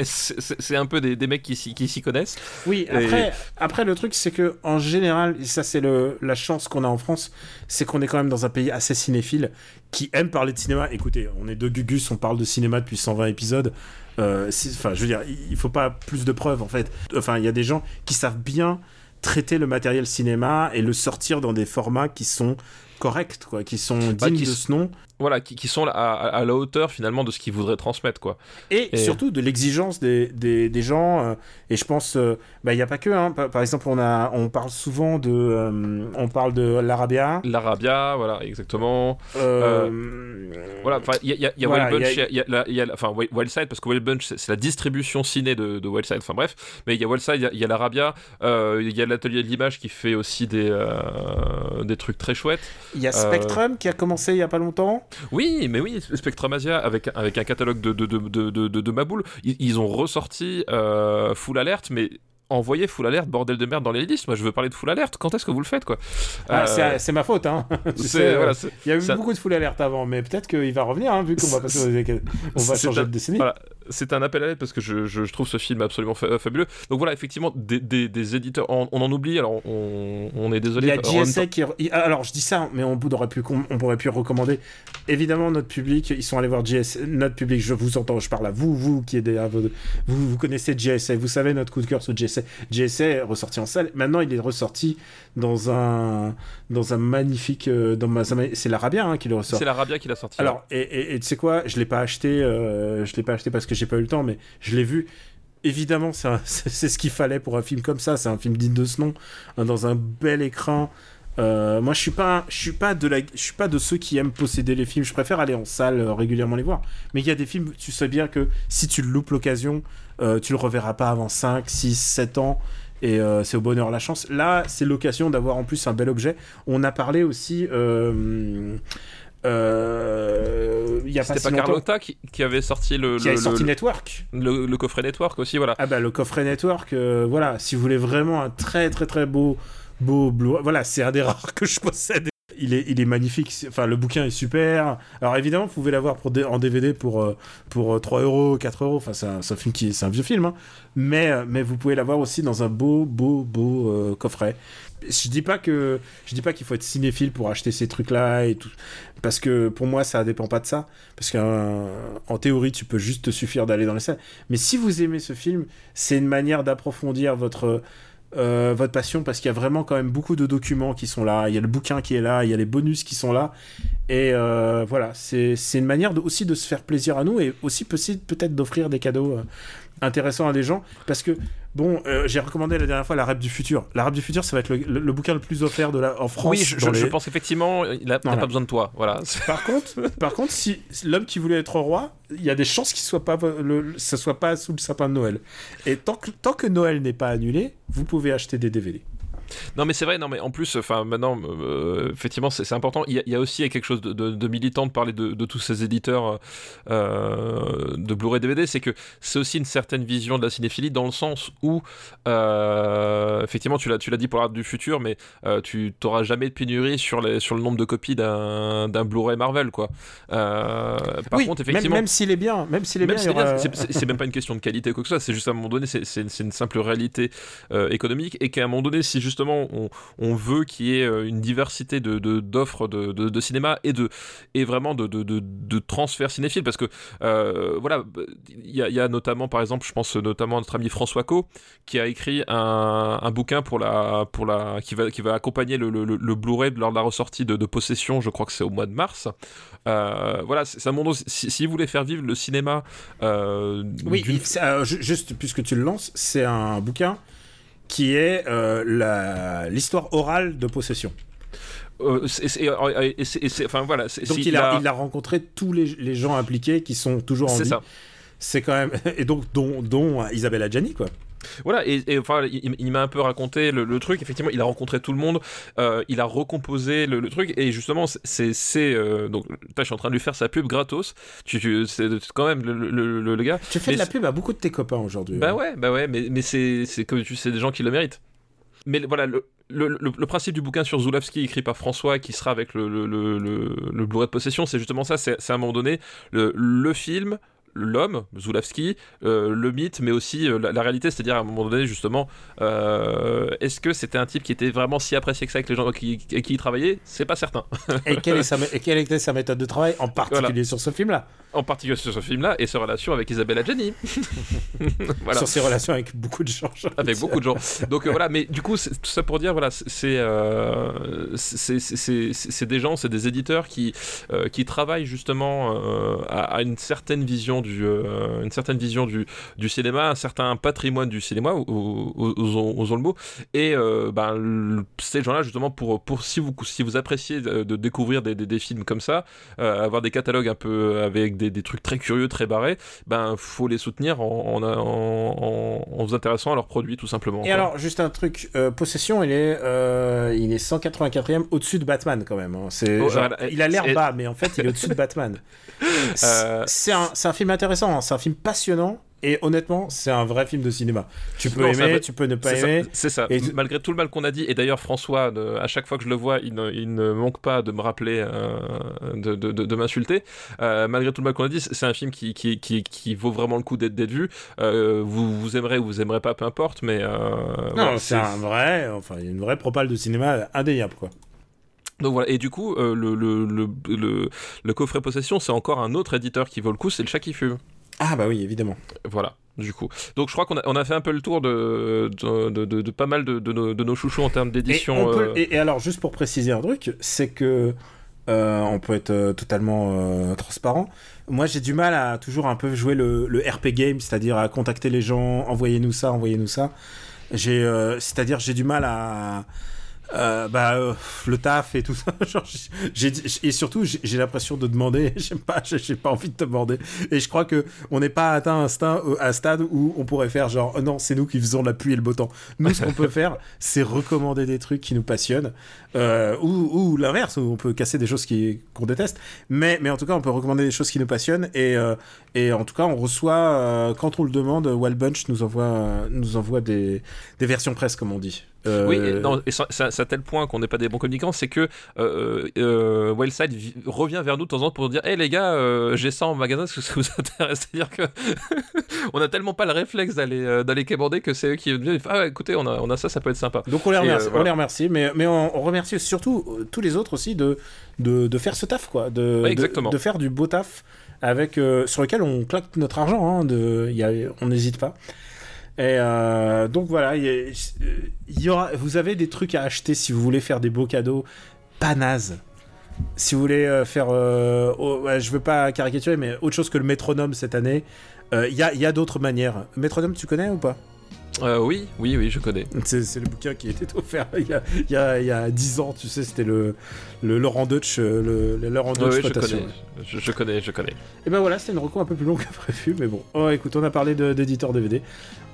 c'est un peu des, des mecs qui s'y connaissent. Oui, Et- après, après le truc, c'est que en général, et ça c'est la chance qu'on a en France, c'est qu'on est quand même dans un pays assez cinéphile qui aime parler de cinéma. Écoutez, on est deux Gugus, on parle de cinéma depuis 120 épisodes. Euh, Enfin, je veux dire, il faut pas plus de preuves en fait. Enfin, il y a des gens qui savent bien traiter le matériel cinéma et le sortir dans des formats qui sont corrects, quoi, qui sont dignes Bah, qui de ce nom. Voilà, qui, qui sont à, à- à la hauteur finalement de ce qu'ils voudraient transmettre, quoi. Et, Et- surtout de l'exigence des, des, des gens. euh, et je pense, euh, bah, il n'y a pas que. Hein, par, par exemple, on, a, on parle souvent de. euh, on parle de l'Arabia. L'Arabia, voilà, exactement. Euh, Voilà, il y a, y a- il y a Voilà, Wild Bunch, il y a- y y y enfin, Wildside, parce que Wild Bunch, c'est la distribution ciné de, de Wildside, enfin bref, mais il y a Wildside, il y a- y l'Arabia, euh, il y a l'atelier de l'image qui fait aussi des, euh, des trucs très chouettes. Il y a Euh, Spectrum qui a commencé il n'y a pas longtemps. Oui, mais oui, Spectrum Asia, avec, avec un catalogue de, de, de, de, de, ils ont ressorti euh, Full Alert, mais envoyez Full Alert, bordel de merde, dans les listes. Moi, je veux parler de Full Alert. Quand est-ce que vous le faites, quoi Ah, Euh, c'est- ma faute. Hein. Euh, voilà, il y a eu ça- beaucoup de full alerte avant, mais peut-être qu'il va revenir, hein, vu qu'on va, passer aux- on va changer un- de décennie. Voilà, c'est un appel à l'aide parce que je, je- je trouve ce film absolument fa- fabuleux. Donc voilà, effectivement, des, des- des éditeurs, on, on en oublie, alors on, on est Il désolé. y a JSA qui. il- Alors, je dis ça, mais on aurait pu, on pourrait pu recommander. Évidemment, notre public, ils sont allés voir JSA. Notre public, je vous entends, je parle à vous, vous qui êtes derrière vos- Vous, vous connaissez JSA, vous savez notre coup de cœur sur JSA. JSA est ressorti en salle. Maintenant, il est ressorti dans un, dans un magnifique. euh, Dans c'est l'Arabia hein, qui le ressort. C'est l'Arabia qui l'a sorti. Alors, et, et- et tu sais quoi, je l'ai pas acheté, euh, je l'ai pas acheté parce que j'ai pas eu le temps, mais je l'ai vu. Évidemment, c'est ce qu'il fallait pour un film comme ça. C'est un film digne de ce nom, hein, dans un bel écran. Euh, moi, je suis pas, je suis pas de la, je suis pas de ceux qui aiment posséder les films. Je préfère aller en salle euh, régulièrement les voir. Mais il y a des films, tu sais bien que si tu loupes l'occasion, euh, tu le reverras pas avant 5, 6, 7 ans. Et euh, c'est au bonheur la chance. Là, c'est l'occasion d'avoir en plus un bel objet. On a parlé aussi. euh, il y a pas C'était pas longtemps, Carlotta qui, qui avait sorti le, qui le, avait sorti le- Network. le- le coffret Network aussi, voilà. Ah bah le coffret Network, euh, voilà, si vous voulez vraiment un très très très beau beau Blu- voilà, c'est un des rares que je possède. Il est, il est magnifique, enfin le bouquin est super. Alors évidemment, vous pouvez l'avoir en DVD pour, euh, pour euh, 3 euros, 4 euros, enfin c'est un, un film qui c'est un vieux film, hein. mais, euh, mais vous pouvez l'avoir aussi dans un beau beau beau euh, coffret. Je dis pas que je dis pas qu'il faut être cinéphile pour acheter ces trucs là et tout parce que pour moi ça dépend pas de ça parce qu'en théorie tu peux juste te suffire d'aller dans les salles mais si vous aimez ce film c'est une manière d'approfondir votre euh, votre passion parce qu'il y a vraiment quand même beaucoup de documents qui sont là. Il y a le bouquin qui est là, il y a les bonus qui sont là. Et euh, voilà, c'est une manière aussi de se faire plaisir à nous et aussi peut-être d'offrir des cadeaux intéressants à des gens. Parce que Bon, euh, j'ai recommandé la dernière fois la Rap du futur. La Rap du futur, ça va être le, bouquin le plus offert de la, en France. Oui, je, pense effectivement, il n'a pas besoin de toi. Voilà. Par contre, par contre, si l'homme qui voulait être roi, il y a des chances qu'il soit pas, le, ça soit pas sous le sapin de Noël. Et tant que, tant que Noël n'est pas annulé, vous pouvez acheter des DVD. Non, mais c'est vrai, non, mais en plus, enfin, maintenant, euh, effectivement, c'est important. Il y, a, aussi quelque chose de, militant de parler de, tous ces éditeurs euh, de Blu-ray DVD, c'est que c'est aussi une certaine vision de la cinéphilie dans le sens où, euh, effectivement, tu l'as, tu l'as dit pour l'art du futur, mais tu n'auras jamais de pénurie sur, les, sur le nombre de copies d'un, Blu-ray Marvel, quoi. par contre, effectivement. Même, s'il est bien, même s'il est bien, c'est, même pas une question de qualité ou quoi que ce soit, c'est juste à un moment donné, c'est, une simple réalité économique et qu'à un moment donné, si justement on, veut qu'il y ait euh, une diversité de, d'offres de, cinéma et, de, et vraiment de, de, transfert cinéphile parce que euh, voilà il y, a notamment par exemple je pense notamment à notre ami François Co qui a écrit un, bouquin pour la, pour la, qui, va, qui va accompagner le, le, Blu-ray lors de la ressortie de, Possession je crois que c'est au mois de mars. Euh, voilà c'est un monde si, si, vous voulez faire vivre le cinéma oui juste puisque tu le lances c'est un bouquin qui est euh, l'histoire orale de possession. enfin voilà. Donc il a, il a, rencontré tous les, les, gens impliqués qui sont toujours en vie. C'est ça. C'est quand même et donc dont, dont Isabelle Adjani quoi. Voilà, et, enfin, il, m'a un peu raconté le, truc. Effectivement, il a rencontré tout le monde, euh, il a recomposé le, truc, et justement, c'est. Euh, donc, je suis en train de lui faire sa pub gratos. Tu, c'est quand même le, le, gars. Tu fais de la pub à beaucoup de tes copains aujourd'hui. Bah hein. ouais, bah ouais, mais, mais c'est que tu sais des gens qui le méritent. Mais voilà, le, le, principe du bouquin sur Zulawski écrit par François qui sera avec le, le, le, le Blu-ray de possession, c'est justement ça, c'est à un moment donné le, le film, l'homme, Zulawski, euh, le mythe, mais aussi euh, la, réalité, c'est-à-dire à un moment donné, justement, euh, est-ce que c'était un type qui était vraiment si apprécié que ça avec les gens qui, qui y travaillaient C'est pas certain. et, quelle est sa, quelle était sa méthode de travail, en particulier sur ce film-là? En particulier sur ce film-là et ses relations avec Isabelle Adjani. voilà. Sur ses relations avec beaucoup de gens. Avec beaucoup de gens. Donc voilà, mais du coup, tout ça pour dire, voilà, c'est c'est des gens, c'est des éditeurs qui, qui travaillent justement à, à une certaine vision du, euh, une certaine vision du, du, cinéma, un certain patrimoine du cinéma, osons le mot. Et euh, ben, ces gens-là, justement, pour, pour si, vous, si vous appréciez de, découvrir des, des, films comme ça, euh, avoir des catalogues un peu avec des, des, trucs très curieux, très barrés, ben faut les soutenir en, en, en, vous intéressant à leurs produits, tout simplement. Et alors, juste un truc, Possession, il est, il est 184e au-dessus de Batman quand même. Hein. C'est, oh, il a l'air bas, mais en fait, il est au-dessus de Batman. c'est un, un film intéressant, hein. c'est un film passionnant. Et honnêtement, c'est un vrai film de cinéma. Tu peux aimer, tu peux ne pas aimer. C'est ça. Et Malgré tout le mal qu'on a dit, et d'ailleurs François, à chaque fois que je le vois, il ne, il ne manque pas de me rappeler, euh, de, de, de, m'insulter. Euh, malgré tout le mal qu'on a dit, c'est un film qui, qui, qui, qui, vaut vraiment le coup d'être vu. Euh, vous, vous aimerez ou vous aimerez pas, peu importe, mais... non, c'est un vrai, enfin, une vraie propale de cinéma indéniable, quoi. Donc voilà, et du coup, euh, le, le, le, le, coffret possession, c'est encore un autre éditeur qui vaut le coup, c'est le chat qui fume. Ah bah oui, évidemment. Voilà, du coup. Donc je crois qu'on a, on a fait un peu le tour de, de, de, de pas mal de, nos, de nos chouchous en termes d'édition. Euh. Et, et, alors, juste pour préciser un truc, c'est que euh, on peut être totalement transparent. Moi, j'ai du mal à toujours un peu jouer le, le RP game, c'est-à-dire à contacter les gens, envoyez-nous ça, envoyez-nous ça. J'ai, c'est-à-dire, j'ai du mal à euh, bah, euh, le taf et tout ça. Genre, et surtout, j'ai l'impression de demander. J'aime pas, j'ai pas envie de te demander. Et je crois que on n'est pas atteint un, euh, un, stade où on pourrait faire genre, oh non, c'est nous qui faisons la pluie et le beau temps. Nous, ce qu'on peut faire, c'est recommander des trucs qui nous passionnent, euh, ou, ou l'inverse, où on peut casser des choses qu'on déteste. Mais, mais en tout cas, on peut recommander des choses qui nous passionnent. Et, et en tout cas, on reçoit, quand on le demande, Wild Bunch nous envoie, nous envoie des, des versions presse, comme on dit. Euh, oui, et, non, et c'est à tel point qu'on n'est pas des bons communicants, c'est que euh, euh, Wildside revient vers nous de temps en temps pour dire Hé hey, les gars, euh, j'ai ça en magasin, est-ce que ça vous intéresse? C'est-à-dire que on a tellement pas le réflexe d'aller d'aller que c'est eux qui disent Ah, écoutez, on a, on a ça, ça peut être sympa. Donc on les remercie, on les remercie mais, mais on, remercie surtout tous les autres aussi de, de, de faire ce taf, quoi, de, de, de, faire du beau taf avec, sur lequel on claque notre argent, hein, de, y a, on n'hésite pas. Et euh, donc voilà, il y, y aura, vous avez des trucs à acheter si vous voulez faire des beaux cadeaux, pas nazes. Si vous voulez euh, faire, oh, je veux pas caricaturer, mais autre chose que le métronome cette année, il y a, y a d'autres manières. Métronome, tu connais ou pas? Euh, oui, oui, oui, je connais. C'est c'est le bouquin qui était offert il y a, il y a, il y a 10 ans, tu sais, c'était le, le Laurent Deutsch, euh, le, le Laurent ouais, je connais, je, je connais, je connais. Et ben voilà, c'était une reco un peu plus longue que prévu, mais bon. Oh, écoute, on a parlé de- d'éditeur DVD.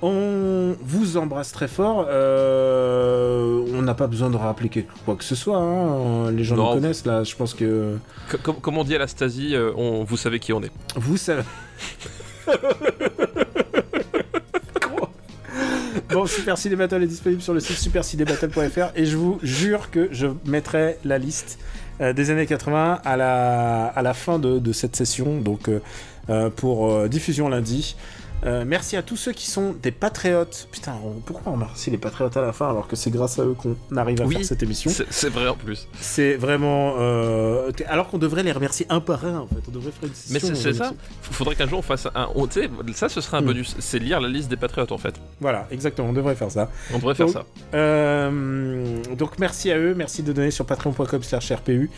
On vous embrasse très fort. euh, on n'a pas besoin de rappeler quelque- quoi que ce soit. hein. Les gens Non. nous connaissent là. Je pense que Co- com- comme on dit à la Stasi, on, vous savez qui on est. vous savez. Bon, Super Ciné Battle est disponible sur le site supercinébattle.fr et je vous jure que je mettrai la liste euh, des années 80 à la, à la fin de, de cette session, donc euh, euh, pour euh, diffusion lundi. Euh, merci à tous ceux qui sont des patriotes. Putain, on- pourquoi on remercie les patriotes à la fin alors que c'est grâce à eux qu'on arrive à Oui, faire cette émission C'est vrai en plus. C'est vraiment. euh, Alors qu'on devrait les remercier un par un en fait. On devrait faire une session. Mais c'est ça. remercie. Faudrait qu'un jour on fasse un. on- tu sais, ça, ce serait un Mm. bonus. C'est lire la liste des patriotes en fait. Voilà, exactement, on devrait faire ça. On devrait faire ça. Euh, donc merci à eux, merci de donner sur patreon.com slash RPU.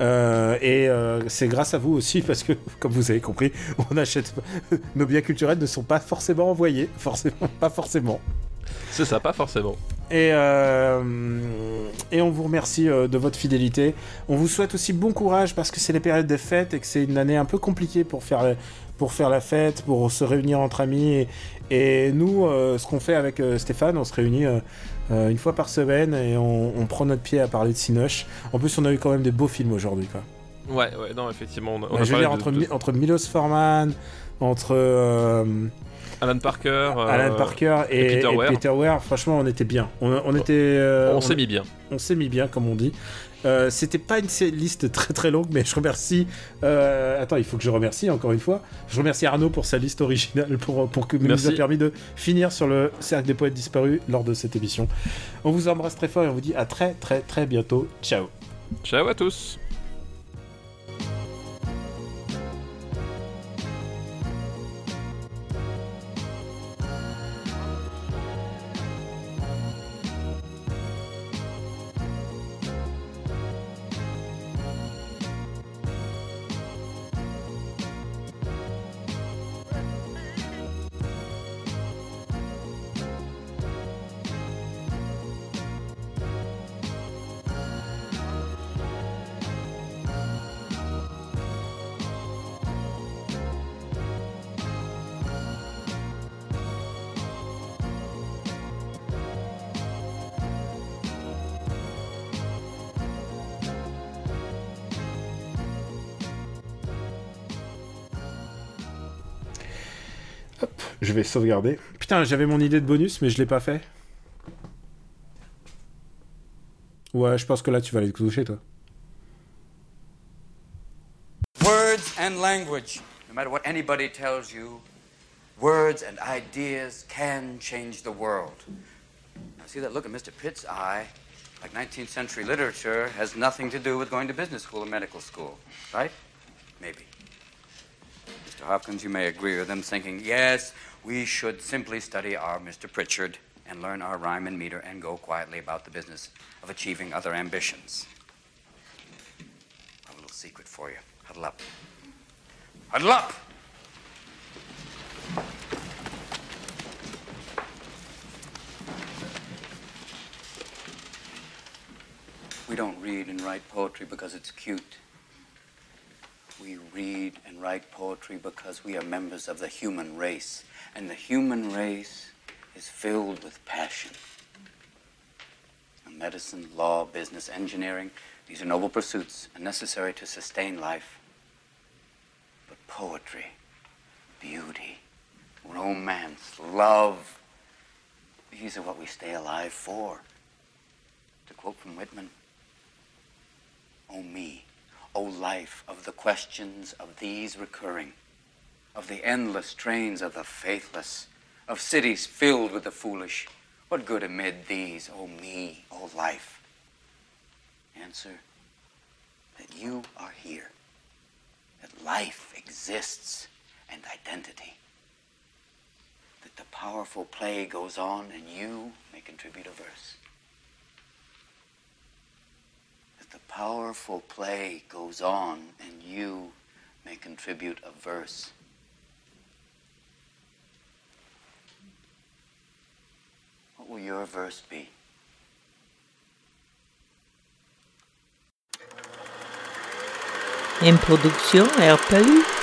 Euh, et euh, c'est grâce à vous aussi, parce que, comme vous avez compris, on achète. Nos biens culturels ne sont pas forcément envoyés, forcément, pas forcément. C'est ça, pas forcément. Et, euh, et on vous remercie de votre fidélité. On vous souhaite aussi bon courage parce que c'est les périodes des fêtes et que c'est une année un peu compliquée pour faire, pour faire la fête, pour se réunir entre amis. Et, et nous, ce qu'on fait avec Stéphane, on se réunit euh, euh, une fois par semaine et on, on prend notre pied à parler de Cinoche. En plus, on a eu quand même des beaux films aujourd'hui. quoi. Ouais, ouais, non, effectivement. On a, on a je veux dire, entre, de entre Milos Forman, entre euh, Alan Parker. euh, Alan Parker et, et Peter et Weir. Peter Weir, franchement, on était bien. On, on était. euh, on- s'est mis bien. on s'est mis bien, comme on dit. Euh, C'était pas une liste très très longue, mais je remercie. euh, attends, il faut que je remercie encore une fois. Je remercie Arnaud pour sa liste originale, pour, pour que nous a permis de finir sur le cercle des poètes disparus lors de cette émission. On vous embrasse très fort et on vous dit à très très très bientôt. Ciao. Ciao à tous. Je vais sauvegarder. Putain, j'avais mon idée de bonus, mais je l'ai pas fait. Ouais, je pense que là, tu vas aller te coucher, toi. Words and language. No matter what anybody tells you, words and ideas can change the world. Now, see that look in Mr. Pitt's eye? Like 19th century literature has nothing to do with going to business school or medical school, right? Maybe. Mr. Hopkins, you may agree with him, thinking, yes, we should simply study our Mr. Pritchard and learn our rhyme and meter and go quietly about the business of achieving other ambitions. I have a little secret for you. Huddle up. Huddle up! We don't read and write poetry because it's cute. We read and write poetry because we are members of the human race. And the human race is filled with passion. Medicine, law, business, engineering, these are noble pursuits and necessary to sustain life. But poetry, beauty, romance, love, these are what we stay alive for. To quote from Whitman, O me, O life of the questions of these recurring, of the endless trains of the faithless, of cities filled with the foolish, what good amid these, O me, O life? Answer that you are here, that life exists and identity. that the powerful play goes on and you may contribute a verse. The powerful play goes on and you may contribute a verse. What will your verse be? Une production.